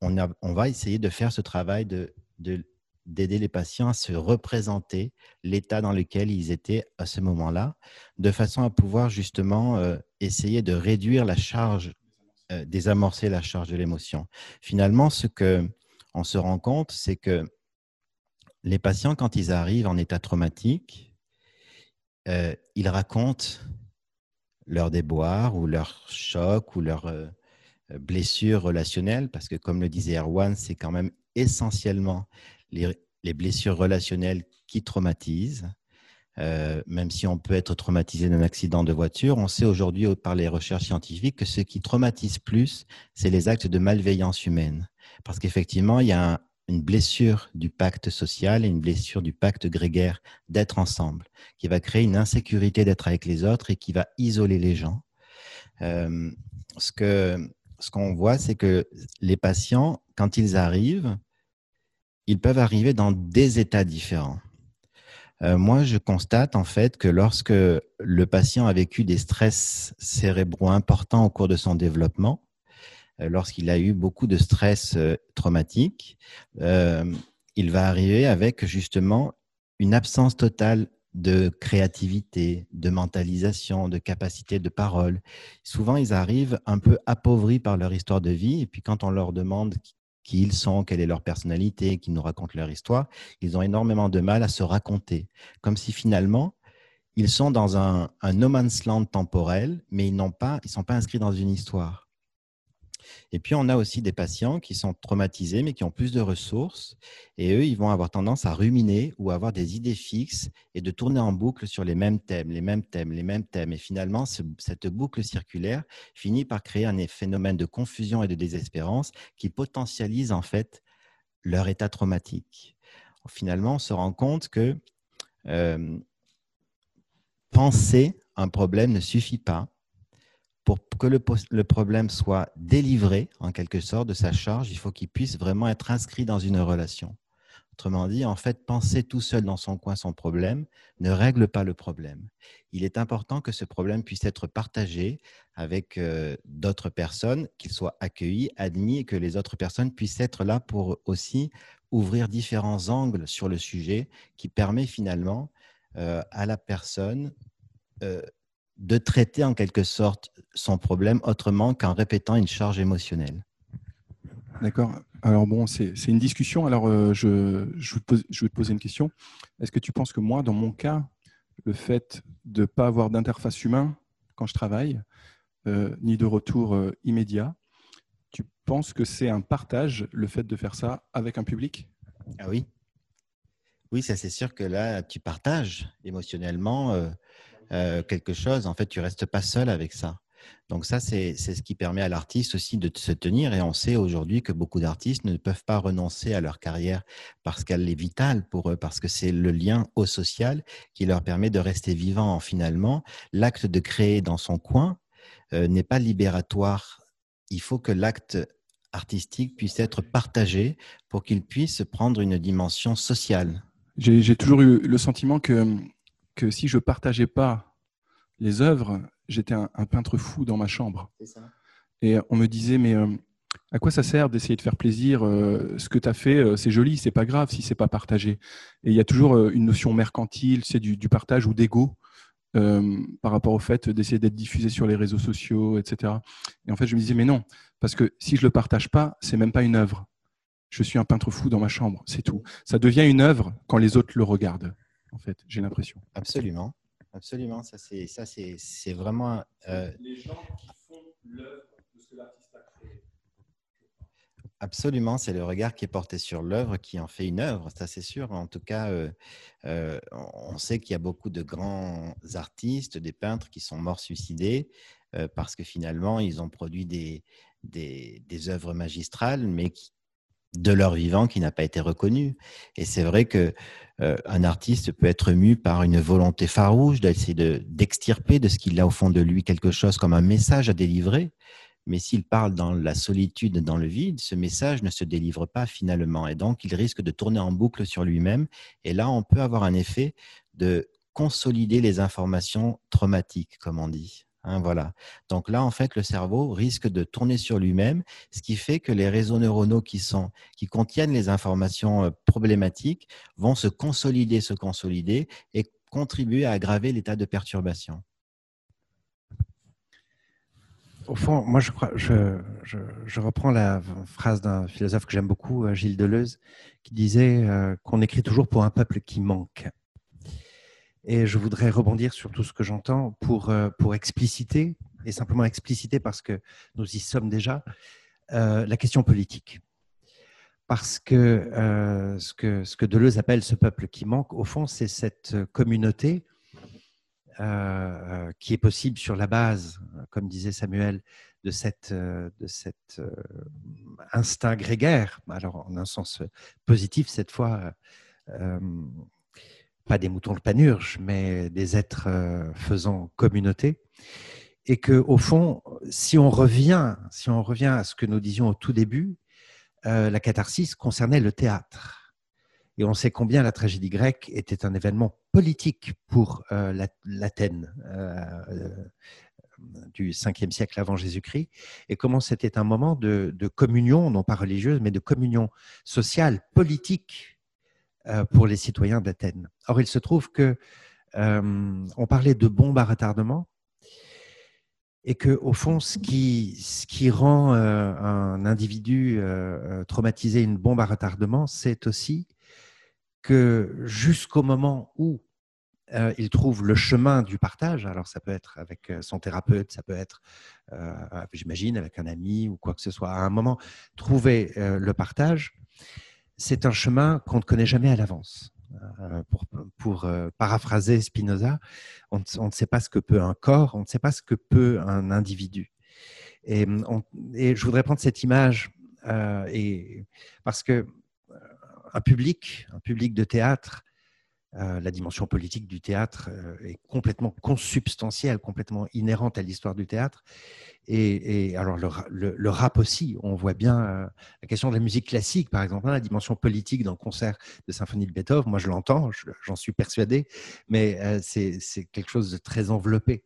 on, va essayer de faire ce travail de, d'aider les patients à se représenter l'état dans lequel ils étaient à ce moment-là, de façon à pouvoir justement euh, essayer de réduire la charge, désamorcer la charge de l'émotion. Finalement, ce que on se rend compte, c'est que les patients, quand ils arrivent en état traumatique, euh, ils racontent leur déboire ou leur choc ou leur euh, blessure relationnelle, parce que comme le disait Erwan, c'est quand même essentiellement les, blessures relationnelles qui traumatisent. Euh, même si on peut être traumatisé d'un accident de voiture, on sait aujourd'hui par les recherches scientifiques que ce qui traumatise plus, c'est les actes de malveillance humaine. Parce qu'effectivement, il y a un, une blessure du pacte social et une blessure du pacte grégaire d'être ensemble, qui va créer une insécurité d'être avec les autres et qui va isoler les gens. Euh, ce que ce qu'on voit, c'est que les patients, quand ils arrivent, ils peuvent arriver dans des états différents. Euh, moi, je constate en fait que lorsque le patient a vécu des stress cérébraux importants au cours de son développement, lorsqu'il a eu beaucoup de stress euh, traumatique, euh, il va arriver avec justement une absence totale de créativité, de mentalisation, de capacité de parole. Souvent, ils arrivent un peu appauvris par leur histoire de vie, et puis quand on leur demande qui ils sont, quelle est leur personnalité, qu'ils nous racontent leur histoire, ils ont énormément de mal à se raconter, comme si finalement, ils sont dans un, un no man's land temporel, mais ils n'ont pas, ils sont pas inscrits dans une histoire. Et puis, on a aussi des patients qui sont traumatisés, mais qui ont plus de ressources. Et eux, ils vont avoir tendance à ruminer ou avoir des idées fixes et de tourner en boucle sur les mêmes thèmes, les mêmes thèmes, les mêmes thèmes. Et finalement, cette boucle circulaire finit par créer un phénomène de confusion et de désespérance qui potentialise en fait leur état traumatique. Finalement, on se rend compte que euh, penser un problème ne suffit pas pour que le, problème soit délivré, en quelque sorte, de sa charge, il faut qu'il puisse vraiment être inscrit dans une relation. Autrement dit, en fait, penser tout seul dans son coin son problème ne règle pas le problème. Il est important que ce problème puisse être partagé avec euh, d'autres personnes, qu'il soit accueilli, admis et que les autres personnes puissent être là pour aussi ouvrir différents angles sur le sujet qui permet finalement euh, à la personne euh, de traiter en quelque sorte son problème autrement qu'en répétant une charge émotionnelle.
D'accord. Alors bon, c'est une discussion. Alors euh, je, je, vais te poser une question. Est-ce que tu penses que moi, dans mon cas, le fait de ne pas avoir d'interface humain quand je travaille, euh, ni de retour euh, immédiat, tu penses que c'est un partage, le fait de faire ça avec un public?
Ah oui. Oui, ça c'est sûr que là, tu partages émotionnellement euh, quelque chose, en fait, tu restes pas seul avec ça. Donc ça, c'est ce qui permet à l'artiste aussi de se tenir. Et on sait aujourd'hui que beaucoup d'artistes ne peuvent pas renoncer à leur carrière parce qu'elle est vitale pour eux, parce que c'est le lien au social qui leur permet de rester vivant. Finalement, l'acte de créer dans son coin euh, n'est pas libératoire. Il faut que l'acte artistique puisse être partagé pour qu'il puisse prendre une dimension sociale.
J'ai toujours eu le sentiment que que si je partageais pas les œuvres, j'étais un, peintre fou dans ma chambre. Et on me disait, mais euh, à quoi ça sert d'essayer de faire plaisir euh, Ce que tu as fait, euh, c'est joli, c'est pas grave si c'est pas partagé. Et il y a toujours une notion mercantile, c'est du, partage ou d'ego par rapport au fait d'essayer d'être diffusé sur les réseaux sociaux, etc. Et en fait, je me disais, mais non, parce que si je le partage pas, c'est même pas une œuvre. Je suis un peintre fou dans ma chambre, c'est tout. Ça devient une œuvre quand les autres le regardent en fait, j'ai l'impression.
Absolument, absolument. Ça, c'est, ça, c'est, c'est vraiment.
Euh, Les gens qui font l'œuvre de ce que l'artiste a créé.
Absolument, c'est le regard qui est porté sur l'œuvre qui en fait une œuvre, ça c'est sûr. En tout cas, euh, euh, on sait qu'il y a beaucoup de grands artistes, des peintres qui sont morts suicidés parce que finalement, ils ont produit des, des, des œuvres magistrales, mais qui, de leur vivant qui n'a pas été reconnu. Et c'est vrai que euh, un artiste peut être mu par une volonté farouche d'essayer de, d'extirper de ce qu'il a au fond de lui quelque chose comme un message à délivrer. Mais s'il parle dans la solitude, dans le vide, ce message ne se délivre pas finalement. Et donc, il risque de tourner en boucle sur lui-même. Et là, on peut avoir un effet de consolider les informations traumatiques, comme on dit. Hein, voilà. Donc là, en fait, le cerveau risque de tourner sur lui-même, ce qui fait que les réseaux neuronaux qui, sont, qui contiennent les informations problématiques vont se consolider, se consolider et contribuer à aggraver l'état de perturbation.
Au fond, moi, je, reprends la phrase d'un philosophe que j'aime beaucoup, euh, Gilles Deleuze, qui disait qu'on écrit toujours pour un peuple qui manque. Et je voudrais rebondir sur tout ce que j'entends pour, euh, pour expliciter, et simplement expliciter parce que nous y sommes déjà, euh, la question politique. Parce que, euh, ce que ce que Deleuze appelle ce peuple qui manque, au fond, c'est cette communauté qui est possible sur la base, comme disait Samuel, de cet de cette instinct grégaire, alors en un sens positif cette fois, pas des moutons de panurge, mais des êtres euh, faisant communauté. Et que, au fond, si on revient, si on revient à ce que nous disions au tout début, euh, la catharsis concernait le théâtre. Et on sait combien la tragédie grecque était un événement politique pour euh, l'Athènes du 5e siècle avant Jésus-Christ, et comment c'était un moment de, communion, non pas religieuse, mais de communion sociale, politique pour les citoyens d'Athènes. Or, il se trouve que euh, on parlait de bombes à retardement et que au fond, ce qui, ce qui rend euh, un individu traumatisé une bombe à retardement, c'est aussi que jusqu'au moment où il trouve le chemin du partage. Alors, ça peut être avec son thérapeute, ça peut être, j'imagine, avec un ami ou quoi que ce soit. À un moment, trouver le partage, c'est un chemin qu'on ne connaît jamais à l'avance. Euh, pour, euh, paraphraser Spinoza, on, ne sait pas ce que peut un corps, on ne sait pas ce que peut un individu. Et, je voudrais prendre cette image euh, et, parce que un public, un public de théâtre, la dimension politique du théâtre est complètement consubstantielle, complètement inhérente à l'histoire du théâtre. Et, alors le, rap aussi, on voit bien euh, la question de la musique classique, par exemple, hein, la dimension politique dans le concert de symphonie de Beethoven. Moi, je l'entends, j'en suis persuadé, mais euh, c'est quelque chose de très enveloppé.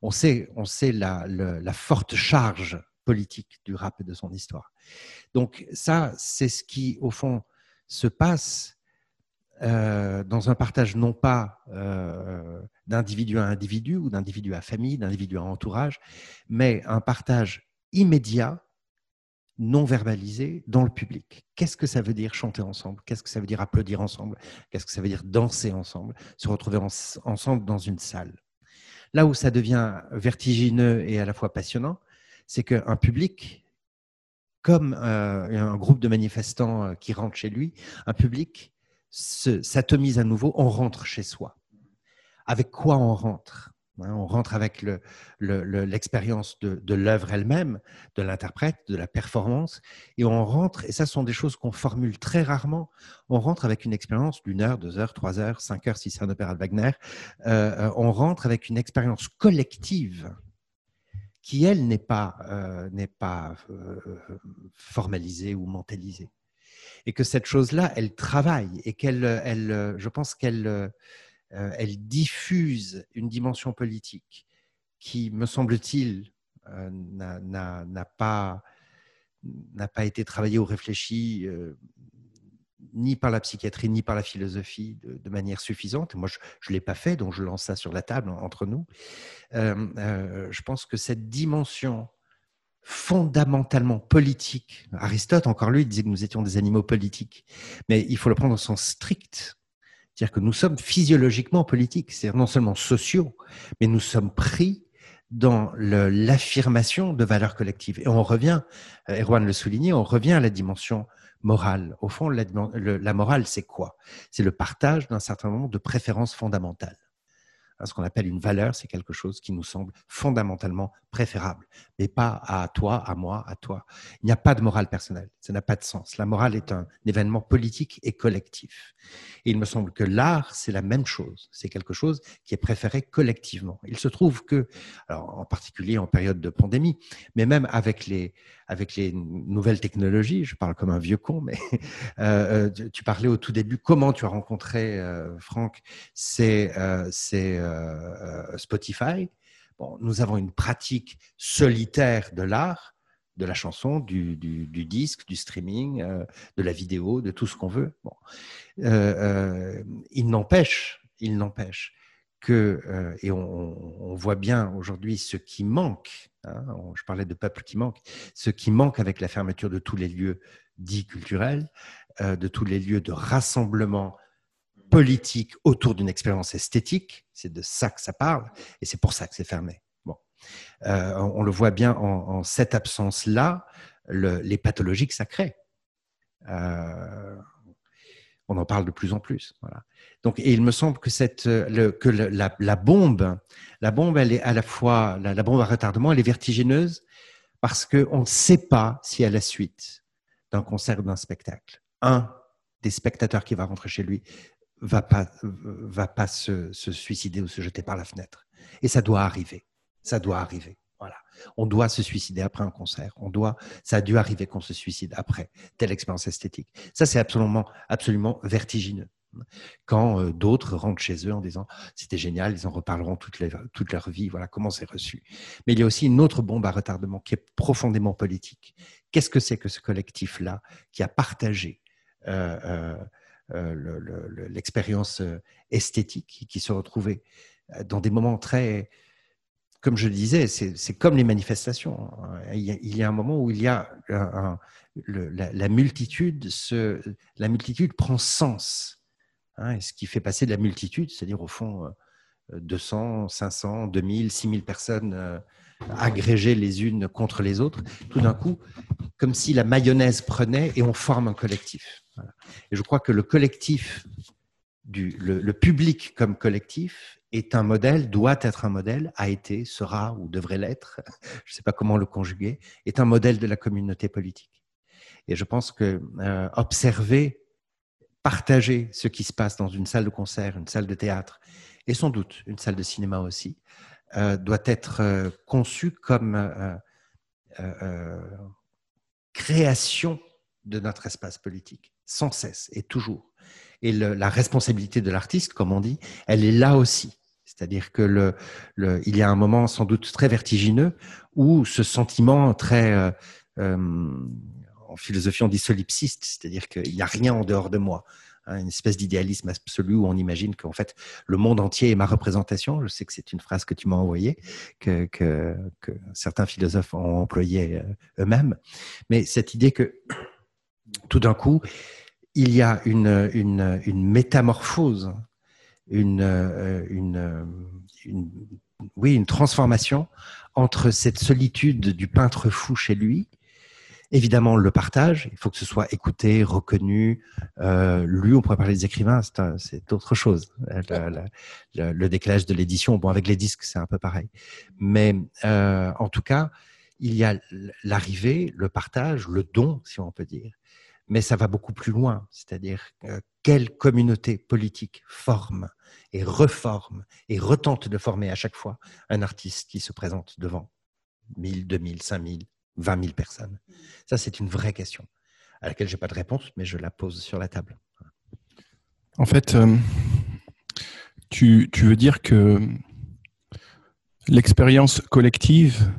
On sait, on sait la, forte charge politique du rap et de son histoire. Donc ça, c'est ce qui, au fond, se passe euh, dans un partage non pas euh, d'individu à individu ou d'individu à famille, d'individu à entourage, mais un partage immédiat, non verbalisé, dans le public. Qu'est-ce que ça veut dire chanter ensemble? Qu'est-ce que ça veut dire applaudir ensemble? Qu'est-ce que ça veut dire danser ensemble? Se retrouver ensemble dans une salle. Là où ça devient vertigineux et à la fois passionnant, c'est qu'un public, comme euh, un groupe de manifestants qui rentrent chez lui, un public s'atomise à nouveau, on rentre chez soi. Avec quoi on rentre? Hein, On rentre avec l'expérience de, l'œuvre elle-même, de l'interprète, de la performance, et on rentre, et ça sont des choses qu'on formule très rarement, on rentre avec une expérience d'une heure, deux heures, trois heures, cinq heures si c'est un opéra de Wagner, euh, euh, on rentre avec une expérience collective qui, elle, n'est pas, euh, pas formalisée ou mentalisée et que cette chose-là, elle travaille et qu'elle, elle, je pense qu'elle euh, elle diffuse une dimension politique qui, me semble-t-il, euh, n'a pas, n'a pas été travaillée ou réfléchie euh, ni par la psychiatrie ni par la philosophie de, manière suffisante. Moi, je ne l'ai pas fait, donc je lance ça sur la table entre nous. je pense que cette dimension fondamentalement politique. Aristote, encore lui, disait que nous étions des animaux politiques. Mais il faut le prendre au sens strict. C'est-à-dire que nous sommes physiologiquement politiques, c'est-à-dire non seulement sociaux, mais nous sommes pris dans l'affirmation de valeurs collectives. Et on revient, euh, Erwan le soulignait, on revient à la dimension morale. Au fond, la morale, c'est quoi? C'est le partage d'un certain nombre de préférences fondamentales. Ce qu'on appelle une valeur, c'est quelque chose qui nous semble fondamentalement préférable, mais pas à toi, à moi, à toi. Il n'y a pas de morale personnelle, ça n'a pas de sens. La morale est un événement politique et collectif. Et il me semble que l'art, c'est la même chose. C'est quelque chose qui est préféré collectivement. Il se trouve que, alors en particulier en période de pandémie, mais même avec les, avec les nouvelles technologies, je parle comme un vieux con, mais euh, euh, tu parlais au tout début comment tu as rencontré euh, Franck, c'est Spotify. Bon, nous avons une pratique solitaire de l'art, de la chanson, du, disque, du streaming, de la vidéo, de tout ce qu'on veut. Bon. il n'empêche, il n'empêche que, et on voit bien aujourd'hui ce qui manque Hein, je parlais de peuple qui manque. Ce qui manque avec la fermeture de tous les lieux dits culturels, euh, de tous les lieux de rassemblement politique autour d'une expérience esthétique, c'est de ça que ça parle, et c'est pour ça que c'est fermé. Bon. Euh, on le voit bien en, cette absence-là, les pathologies que ça crée. Euh, on en parle de plus en plus. Voilà. Donc, et il me semble que, cette, que la, la, bombe, la bombe, elle est à la fois, la, bombe à retardement, elle est vertigineuse parce qu'on ne sait pas si à la suite d'un concert ou d'un spectacle, un des spectateurs qui va rentrer chez lui va pas, va pas se, suicider ou se jeter par la fenêtre. Et ça doit arriver. Ça doit arriver. Voilà. On doit se suicider après un concert. On doit, ça a dû arriver qu'on se suicide après telle expérience esthétique. Ça, c'est absolument, absolument vertigineux. Quand euh, d'autres rentrent chez eux en disant c'était génial, ils en reparleront toute, toute leur vie, voilà comment c'est reçu. Mais il y a aussi une autre bombe à retardement qui est profondément politique. Qu'est-ce que c'est que ce collectif-là qui a partagé euh, euh, l'expérience esthétique, qui se retrouvait dans des moments très, comme je le disais, c'est comme les manifestations. Il y, a, un moment où il y a la, multitude, la multitude prend sens. Hein, ce qui fait passer de la multitude, c'est-à-dire au fond 200, 500, 2000, 6000 personnes euh, agrégées les unes contre les autres, tout d'un coup, comme si la mayonnaise prenait et on forme un collectif. Et je crois que le collectif, le public comme collectif est un modèle, doit être un modèle, a été, sera ou devrait l'être, je ne sais pas comment le conjuguer, est un modèle de la communauté politique. Et je pense que euh, observer, partager ce qui se passe dans une salle de concert, une salle de théâtre, et sans doute une salle de cinéma aussi, euh, doit être euh, conçu comme création de notre espace politique, sans cesse et toujours. Et la responsabilité de l'artiste, comme on dit, elle est là aussi. C'est-à-dire que le, il y a un moment sans doute très vertigineux où ce sentiment très, euh, euh, en philosophie on dit solipsiste, c'est-à-dire qu'il n'y a rien en dehors de moi, hein, une espèce d'idéalisme absolu où on imagine qu'en fait le monde entier est ma représentation. Je sais que c'est une phrase que tu m'as envoyée, que, que, certains philosophes ont employée euh, eux-mêmes, mais cette idée que tout d'un coup il y a une, une, une métamorphose une, euh, euh, une, oui, une transformation entre cette solitude du peintre fou chez lui, évidemment le partage, il faut que ce soit écouté, reconnu, euh, lu, on pourrait parler des écrivains, c'est autre chose. Le, décalage de l'édition, bon avec les disques c'est un peu pareil. Mais en tout cas, il y a l'arrivée, le partage, le don, si on peut dire, mais ça va beaucoup plus loin, c'est-à-dire euh, quelle communauté politique forme et reforme et retente de former à chaque fois un artiste qui se présente devant 1000, 2000, 5000, 20 000 personnes. Ça, c'est une vraie question à laquelle je n'ai pas de réponse, mais je la pose sur la table.
En fait, euh, tu, tu veux dire que l'expérience collective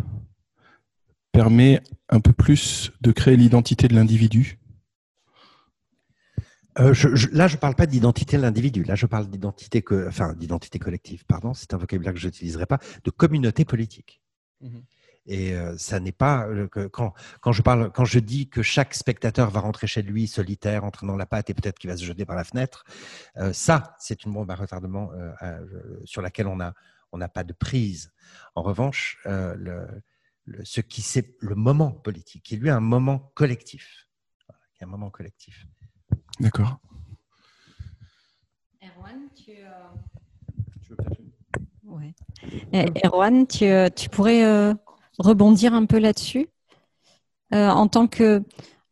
permet un peu plus de créer l'identité de l'individu?
Euh, je, là, je ne parle pas d'identité de l'individu. Là, je parle d'identité, enfin, d'identité collective. Pardon, c'est un vocabulaire que je n'utiliserai pas. De communauté politique. Mmh Et euh, ça n'est pas euh, quand, quand je parle, quand je dis que chaque spectateur va rentrer chez lui solitaire, entraînant la patte et peut-être qu'il va se jeter par la fenêtre. ça, c'est une bombe à retardement sur laquelle on a on n'a pas de prise. En revanche, le, ce qui c'est le moment politique, qui lui est un moment collectif, qui est un moment collectif.
D'accord.
Erwan, tu. Euh, Ouais. Erwan, tu, tu pourrais rebondir un peu là-dessus en tant que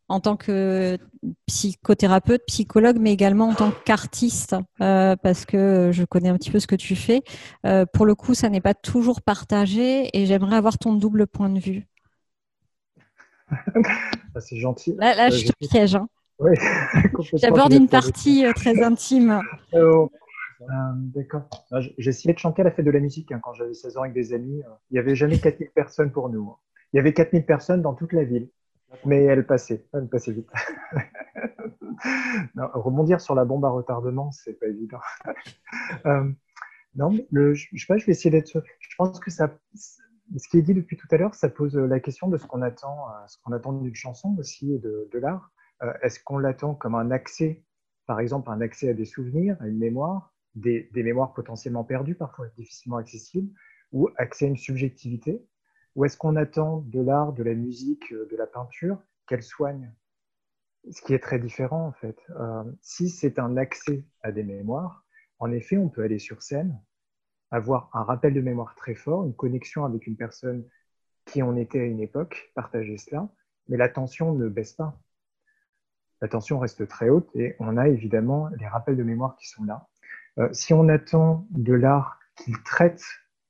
en tant que psychothérapeute, psychologue, mais également en tant qu'artiste, euh, parce que je connais un petit peu ce que tu fais. Euh, pour le coup, ça n'est pas toujours partagé et j'aimerais avoir ton double point de vue.
Ah, c'est gentil.
Là, euh, je te piège. Hein. Oui, J'aborde une partie très intime.
D'accord. J'ai essayé de chanter à la fête de la musique hein, quand j'avais 16 ans avec des amis. Il n'y avait jamais 4000 personnes pour nous. Hein. Il y avait 4000 personnes dans toute la ville. Mais elle passait, elle passait vite. rebondir sur la bombe à retardement, c'est pas évident. Euh, non, le, je, sais pas, je vais essayer d'être. Je pense que ça, ce qui est dit depuis tout à l'heure, ça pose la question de ce qu'on attend, euh, ce attend d'une chanson aussi et de, l'art. Euh, est-ce qu'on l'attend comme un accès, par exemple, un accès à des souvenirs, à une mémoire, des, mémoires potentiellement perdues, parfois difficilement accessibles, ou accès à une subjectivité ou est-ce qu'on attend de l'art, de la musique, euh, de la peinture qu'elle soigne? Ce qui est très différent en fait. Euh, si c'est un accès à des mémoires, en effet, on peut aller sur scène, avoir un rappel de mémoire très fort, une connexion avec une personne qui en était à une époque, partager cela, mais la tension ne baisse pas. La tension reste très haute et on a évidemment les rappels de mémoire qui sont là. Euh, si on attend de l'art qu'il traite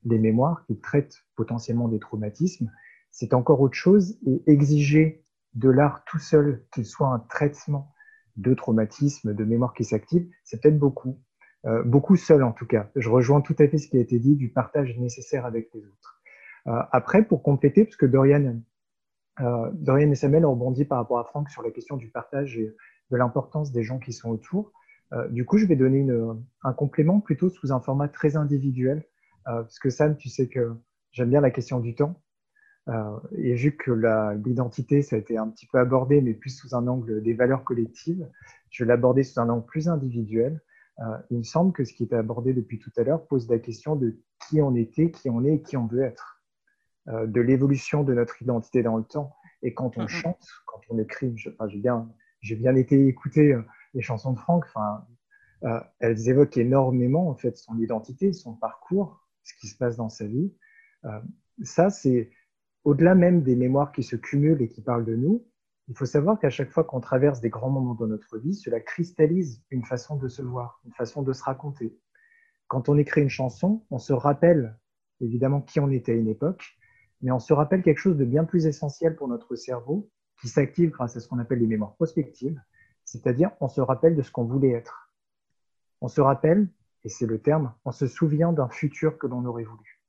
des mémoires, qui traitent potentiellement des traumatismes, c'est encore autre chose. Et exiger de l'art tout seul qu'il soit un traitement de traumatisme, de mémoire qui s'active, c'est peut-être beaucoup. Euh, beaucoup seul en tout cas. Je rejoins tout à fait ce qui a été dit du partage nécessaire avec les autres. Euh, après, pour compléter, parce que Dorian, Dorian et Samuel ont rebondi par rapport à Franck sur la question du partage et de l'importance des gens qui sont autour. Du coup, je vais donner un complément plutôt sous un format très individuel euh, parce que Sam, tu sais que j'aime bien la question du temps. Euh, et vu que l'identité, ça a été un petit peu abordé, mais plus sous un angle des valeurs collectives, je vais l'aborder sous un angle plus individuel. Euh, il me semble que ce qui était abordé depuis tout à l'heure pose la question de qui on était, qui on est et qui on veut être, de l'évolution de notre identité dans le temps. Et quand on chante, quand on écrit, j'ai bien, bien été écouter les chansons de Franck, enfin, elles évoquent énormément en fait son identité, son parcours, ce qui se passe dans sa vie. Euh, ça, c'est au-delà même des mémoires qui se cumulent et qui parlent de nous. Il faut savoir qu'à chaque fois qu'on traverse des grands moments dans notre vie, cela cristallise une façon de se voir, une façon de se raconter. Quand on écrit une chanson, on se rappelle évidemment qui on était à une époque, mais on se rappelle quelque chose de bien plus essentiel pour notre cerveau qui s'active grâce à ce qu'on appelle les mémoires prospectives, c'est-à-dire on se rappelle de ce qu'on voulait être. On se rappelle et c'est le terme, on se souvient d'un futur que l'on aurait voulu.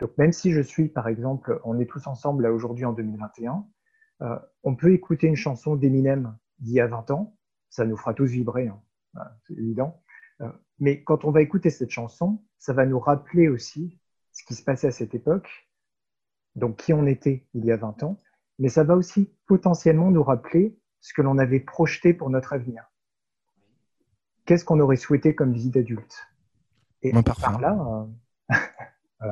Donc même si je suis, par exemple, on est tous ensemble là aujourd'hui en 2021, euh, on peut écouter une chanson d'Eminem d'il y a 20 ans, ça nous fera tous vibrer, hein. c'est évident. Euh, mais quand on va écouter cette chanson, ça va nous rappeler aussi ce qui se passait à cette époque, donc qui on était il y a 20 ans, mais ça va aussi potentiellement nous rappeler ce que l'on avait projeté pour notre avenir qu'est-ce qu'on aurait souhaité comme vie d'adulte?
Et par là,
euh,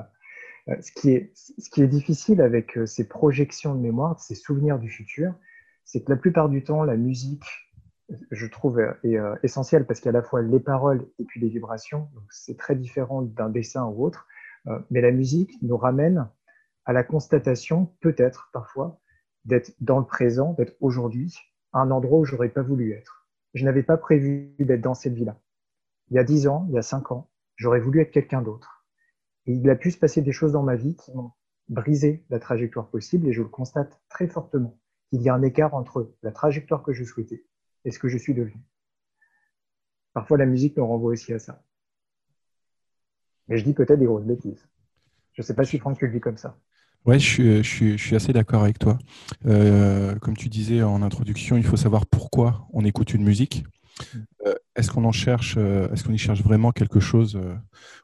euh, ce, qui est, ce qui est difficile avec euh, ces projections de mémoire, ces souvenirs du futur, c'est que la plupart du temps, la musique, je trouve, est essentielle parce qu'il y a à la fois les paroles et puis les vibrations. C'est très différent d'un dessin ou autre. Mais la musique nous ramène à la constatation, peut-être parfois, d'être dans le présent, d'être aujourd'hui, un endroit où j'aurais pas voulu être je n'avais pas prévu d'être dans cette vie-là. Il y a dix ans, il y a cinq ans, j'aurais voulu être quelqu'un d'autre. Et il a pu se passer des choses dans ma vie qui m'ont brisé la trajectoire possible et je le constate très fortement qu'il y a un écart entre la trajectoire que je souhaitais et ce que je suis devenu. Parfois, la musique me renvoie aussi à ça. Mais je dis peut-être des grosses bêtises. Je ne sais pas si Franck le dit comme ça.
Oui, je suis, assez d'accord avec toi. Euh, comme tu disais en introduction, il faut savoir pourquoi on écoute une musique. Euh, est-ce qu'on en cherche, euh, est-ce qu'on y cherche vraiment quelque chose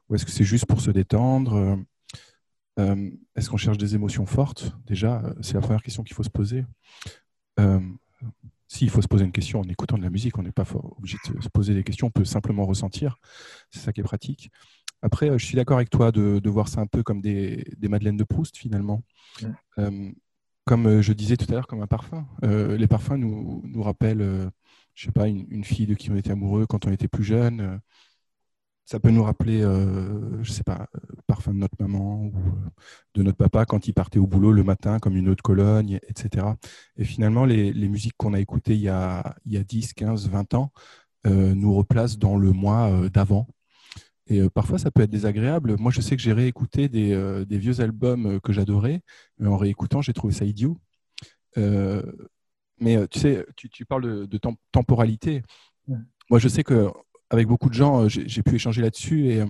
ou est-ce que c'est juste pour se détendre Est-ce qu'on cherche des émotions fortes? Déjà, c'est la première question qu'il faut se poser. S'il faut se poser une question en écoutant de la musique, on n'est pas obligé de se poser des questions, on peut simplement ressentir. C'est ça qui est pratique. Après, euh, je suis d'accord avec toi de, voir ça un peu comme des, madeleines de Proust, finalement. Euh, comme euh, je disais tout à l'heure, comme un parfum. les parfums nous, nous rappellent, je sais pas, une, fille de qui on était amoureux quand on était plus jeune. ça peut nous rappeler, euh, je sais pas, parfum de notre maman ou de notre papa quand il partait au boulot le matin, comme une autre Cologne, etc. Et finalement, les, musiques qu'on a écoutées il y a, il y a 10, 15, 20 ans nous replacent dans le mois d'avant. Et parfois, ça peut être désagréable. Moi, je sais que j'ai réécouté des, des, vieux albums que j'adorais, mais en réécoutant, j'ai trouvé ça idiot. mais tu sais, tu, tu parles de, temporalité. Moi, je sais que avec beaucoup de gens, j'ai pu échanger là-dessus et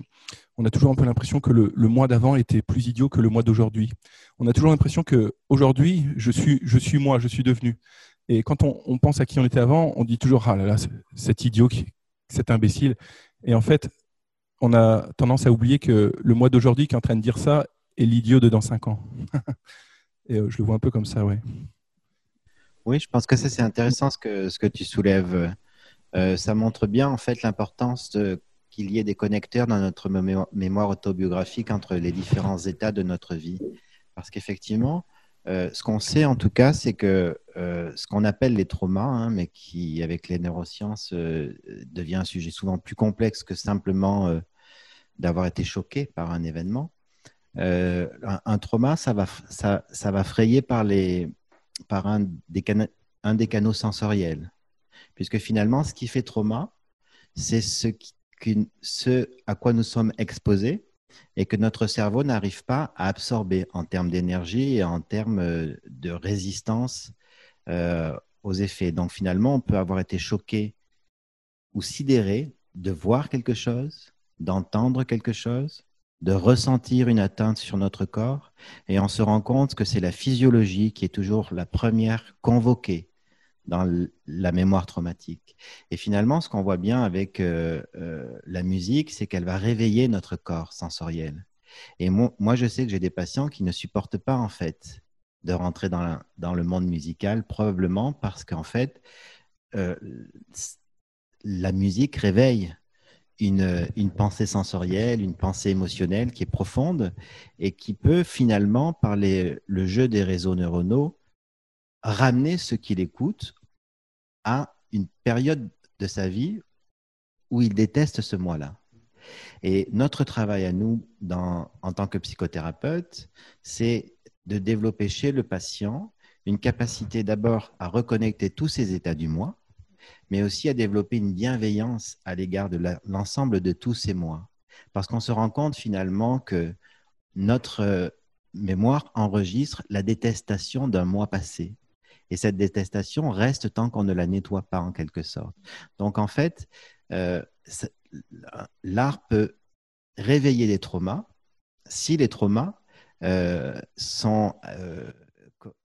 on a toujours un peu l'impression que le, mois d'avant était plus idiot que le mois d'aujourd'hui. On a toujours l'impression que aujourd'hui, je suis, je suis moi, je suis devenu. Et quand on, on, pense à qui on était avant, on dit toujours ah là là, cet idiot, cet imbécile. Et en fait, on a tendance à oublier que le mois d'aujourd'hui qui est en train de dire ça est l'idiot de dans cinq ans. Et euh, je le vois un peu comme ça, ouais.
Oui, je pense que ça c'est intéressant ce que, ce que tu soulèves. Euh, ça montre bien en fait l'importance qu'il y ait des connecteurs dans notre mémoire autobiographique entre les différents états de notre vie. Parce qu'effectivement, euh, ce qu'on sait en tout cas, c'est que ce qu'on appelle les traumas, hein, mais qui avec les neurosciences devient un sujet souvent plus complexe que simplement d'avoir été choqué par un événement. Euh, un, trauma, ça va, ça, ça va frayer par, les, par un, des un des canaux sensoriels. Puisque finalement, ce qui fait trauma, c'est ce, qui, ce à quoi nous sommes exposés et que notre cerveau n'arrive pas à absorber en termes d'énergie et en termes euh, de résistance euh, aux effets. Donc finalement, on peut avoir été choqué ou sidéré de voir quelque chose d'entendre quelque chose, de ressentir une atteinte sur notre corps, et on se rend compte que c'est la physiologie qui est toujours la première convoquée dans la mémoire traumatique. Et finalement, ce qu'on voit bien avec euh, euh, la musique, c'est qu'elle va réveiller notre corps sensoriel. Et moi, je sais que j'ai des patients qui ne supportent pas, en fait, de rentrer dans, le monde musical, probablement parce qu'en fait, euh, la musique réveille une, pensée sensorielle, une pensée émotionnelle qui est profonde et qui peut finalement, par le jeu des réseaux neuronaux, ramener ce qu'il écoute à une période de sa vie où il déteste ce moi-là. Et notre travail à nous, en tant que psychothérapeute, c'est de développer chez le patient une capacité d'abord à reconnecter tous ces états du moi, mais aussi à développer une bienveillance à l'égard de l'ensemble de tous ces mois. Parce qu'on se rend compte finalement que notre euh, mémoire enregistre la détestation d'un mois passé. Et cette détestation reste tant qu'on ne la nettoie pas en quelque sorte. Donc en fait, euh, l'art peut réveiller les traumas si les traumas euh, sont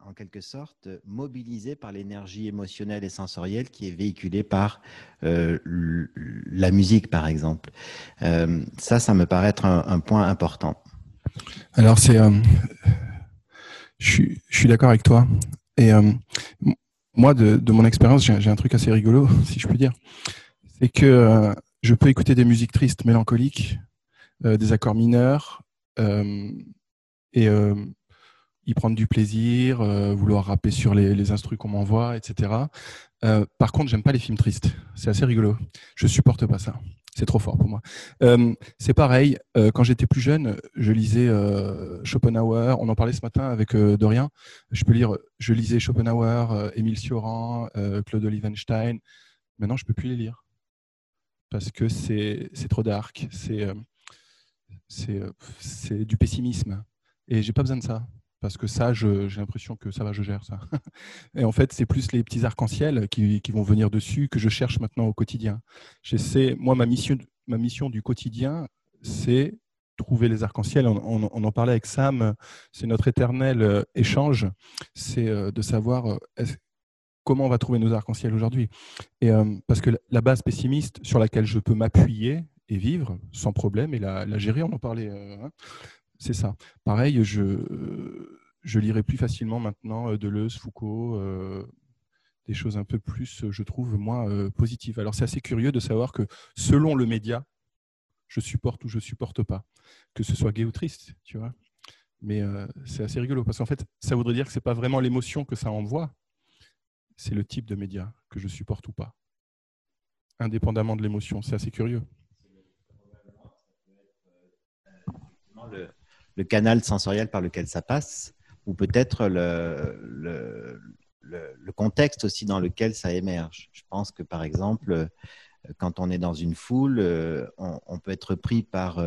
en quelque sorte mobilisé par l'énergie émotionnelle et sensorielle qui est véhiculée par euh, la musique, par exemple. Euh, ça, ça me paraît être un, point important.
Alors, c'est, euh, je, suis d'accord avec toi. Et moi, de, mon expérience, j'ai un truc assez rigolo, si je puis dire. C'est que je peux écouter des musiques tristes, mélancoliques, des accords mineurs, et y prendre du plaisir, euh, vouloir rapper sur les, les qu'on m'envoie, etc. Euh, par contre, j'aime pas les films tristes. C'est assez rigolo. Je supporte pas ça. C'est trop fort pour moi. Euh, c'est pareil. quand j'étais plus jeune, je lisais Schopenhauer. On en parlait ce matin avec Dorian. Je peux lire. Je lisais Schopenhauer, Émile Cioran, Claude Olivenstein. Maintenant, je peux plus les lire parce que c'est trop dark. C'est c'est du pessimisme. Et j'ai pas besoin de ça parce que ça, j'ai l'impression que ça va, je gère ça. Et en fait, c'est plus les petits arcs-en-ciel qui, vont venir dessus que je cherche maintenant au quotidien. Moi, ma mission, ma mission du quotidien, c'est trouver les arcs-en-ciel. On, en parlait avec Sam, c'est notre éternel euh, échange, c'est euh, de savoir euh, comment on va trouver nos arcs-en-ciel aujourd'hui. Parce que la base pessimiste sur laquelle je peux m'appuyer et vivre sans problème et la, la gérer, on en parlait. Hein, c'est ça. Pareil, je, je lirai plus facilement maintenant euh, Deleuze, Foucault, euh, des choses un peu plus, je trouve, moins euh, positives. Alors c'est assez curieux de savoir que selon le média, je supporte ou je supporte pas, que ce soit gay ou triste, tu vois. Mais c'est assez rigolo parce qu'en fait, ça voudrait dire que c'est pas vraiment l'émotion que ça envoie, c'est le type de média que je supporte ou pas, indépendamment de l'émotion. C'est assez curieux.
Canal sensoriel par lequel ça passe, ou peut-être le, le, le, contexte aussi dans lequel ça émerge. Je pense que par exemple, quand on est dans une foule, on, on peut être pris par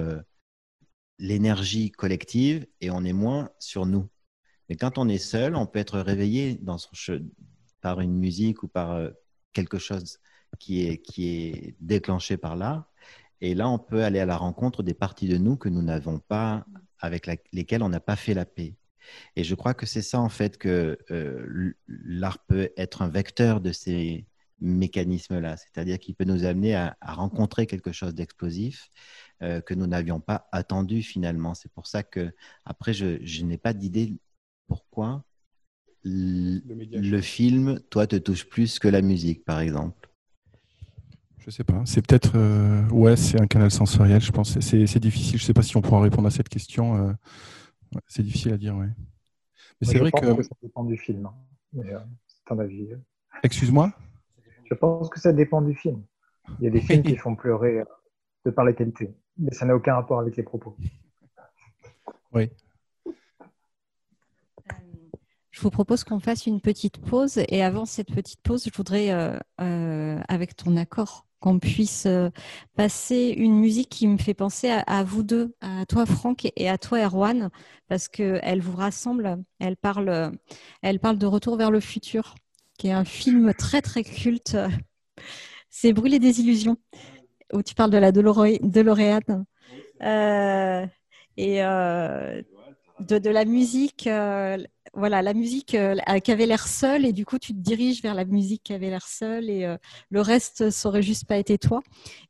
l'énergie collective et on est moins sur nous. Mais quand on est seul, on peut être réveillé par une musique ou par euh, quelque chose qui est, qui est déclenché par là. Et là, on peut aller à la rencontre des parties de nous que nous n'avons pas, avec lesquelles on n'a pas fait la paix. Et je crois que c'est ça, en fait, que euh, l'art peut être un vecteur de ces mécanismes-là. C'est-à-dire qu'il peut nous amener à rencontrer quelque chose d'explosif euh, que nous n'avions pas attendu finalement. C'est pour ça que, après, je, n'ai pas d'idée pourquoi le, film, toi, te touche plus que la musique, par exemple.
Je sais pas. C'est peut-être. Euh, ouais, c'est un canal sensoriel, je pense. C'est difficile. Je sais pas si on pourra répondre à cette question. Euh, c'est difficile à dire, ouais.
Mais c'est vrai que... Ça dépend du film. Hein. c'est un avis.
Excuse-moi?
Je pense que ça dépend du film. Il y a des films qui font pleurer de par la qualité mais ça n'a aucun rapport avec les propos.
Oui.
Euh, je vous propose qu'on fasse une petite pause et avant cette petite pause, je voudrais, euh, euh, avec ton accord, qu'on puisse passer une musique qui me fait penser à, vous deux, à toi Franck et à toi Erwan, parce qu'elle vous rassemble. Elle parle, elle parle de Retour vers le futur, qui est un film très très culte. C'est Brûler des illusions où tu parles de la DeLorean euh, et euh, de, la musique, euh, voilà, la musique qui avait l'air seule et du coup tu te diriges vers la musique qui avait l'air seule et le reste ça aurait juste pas été toi.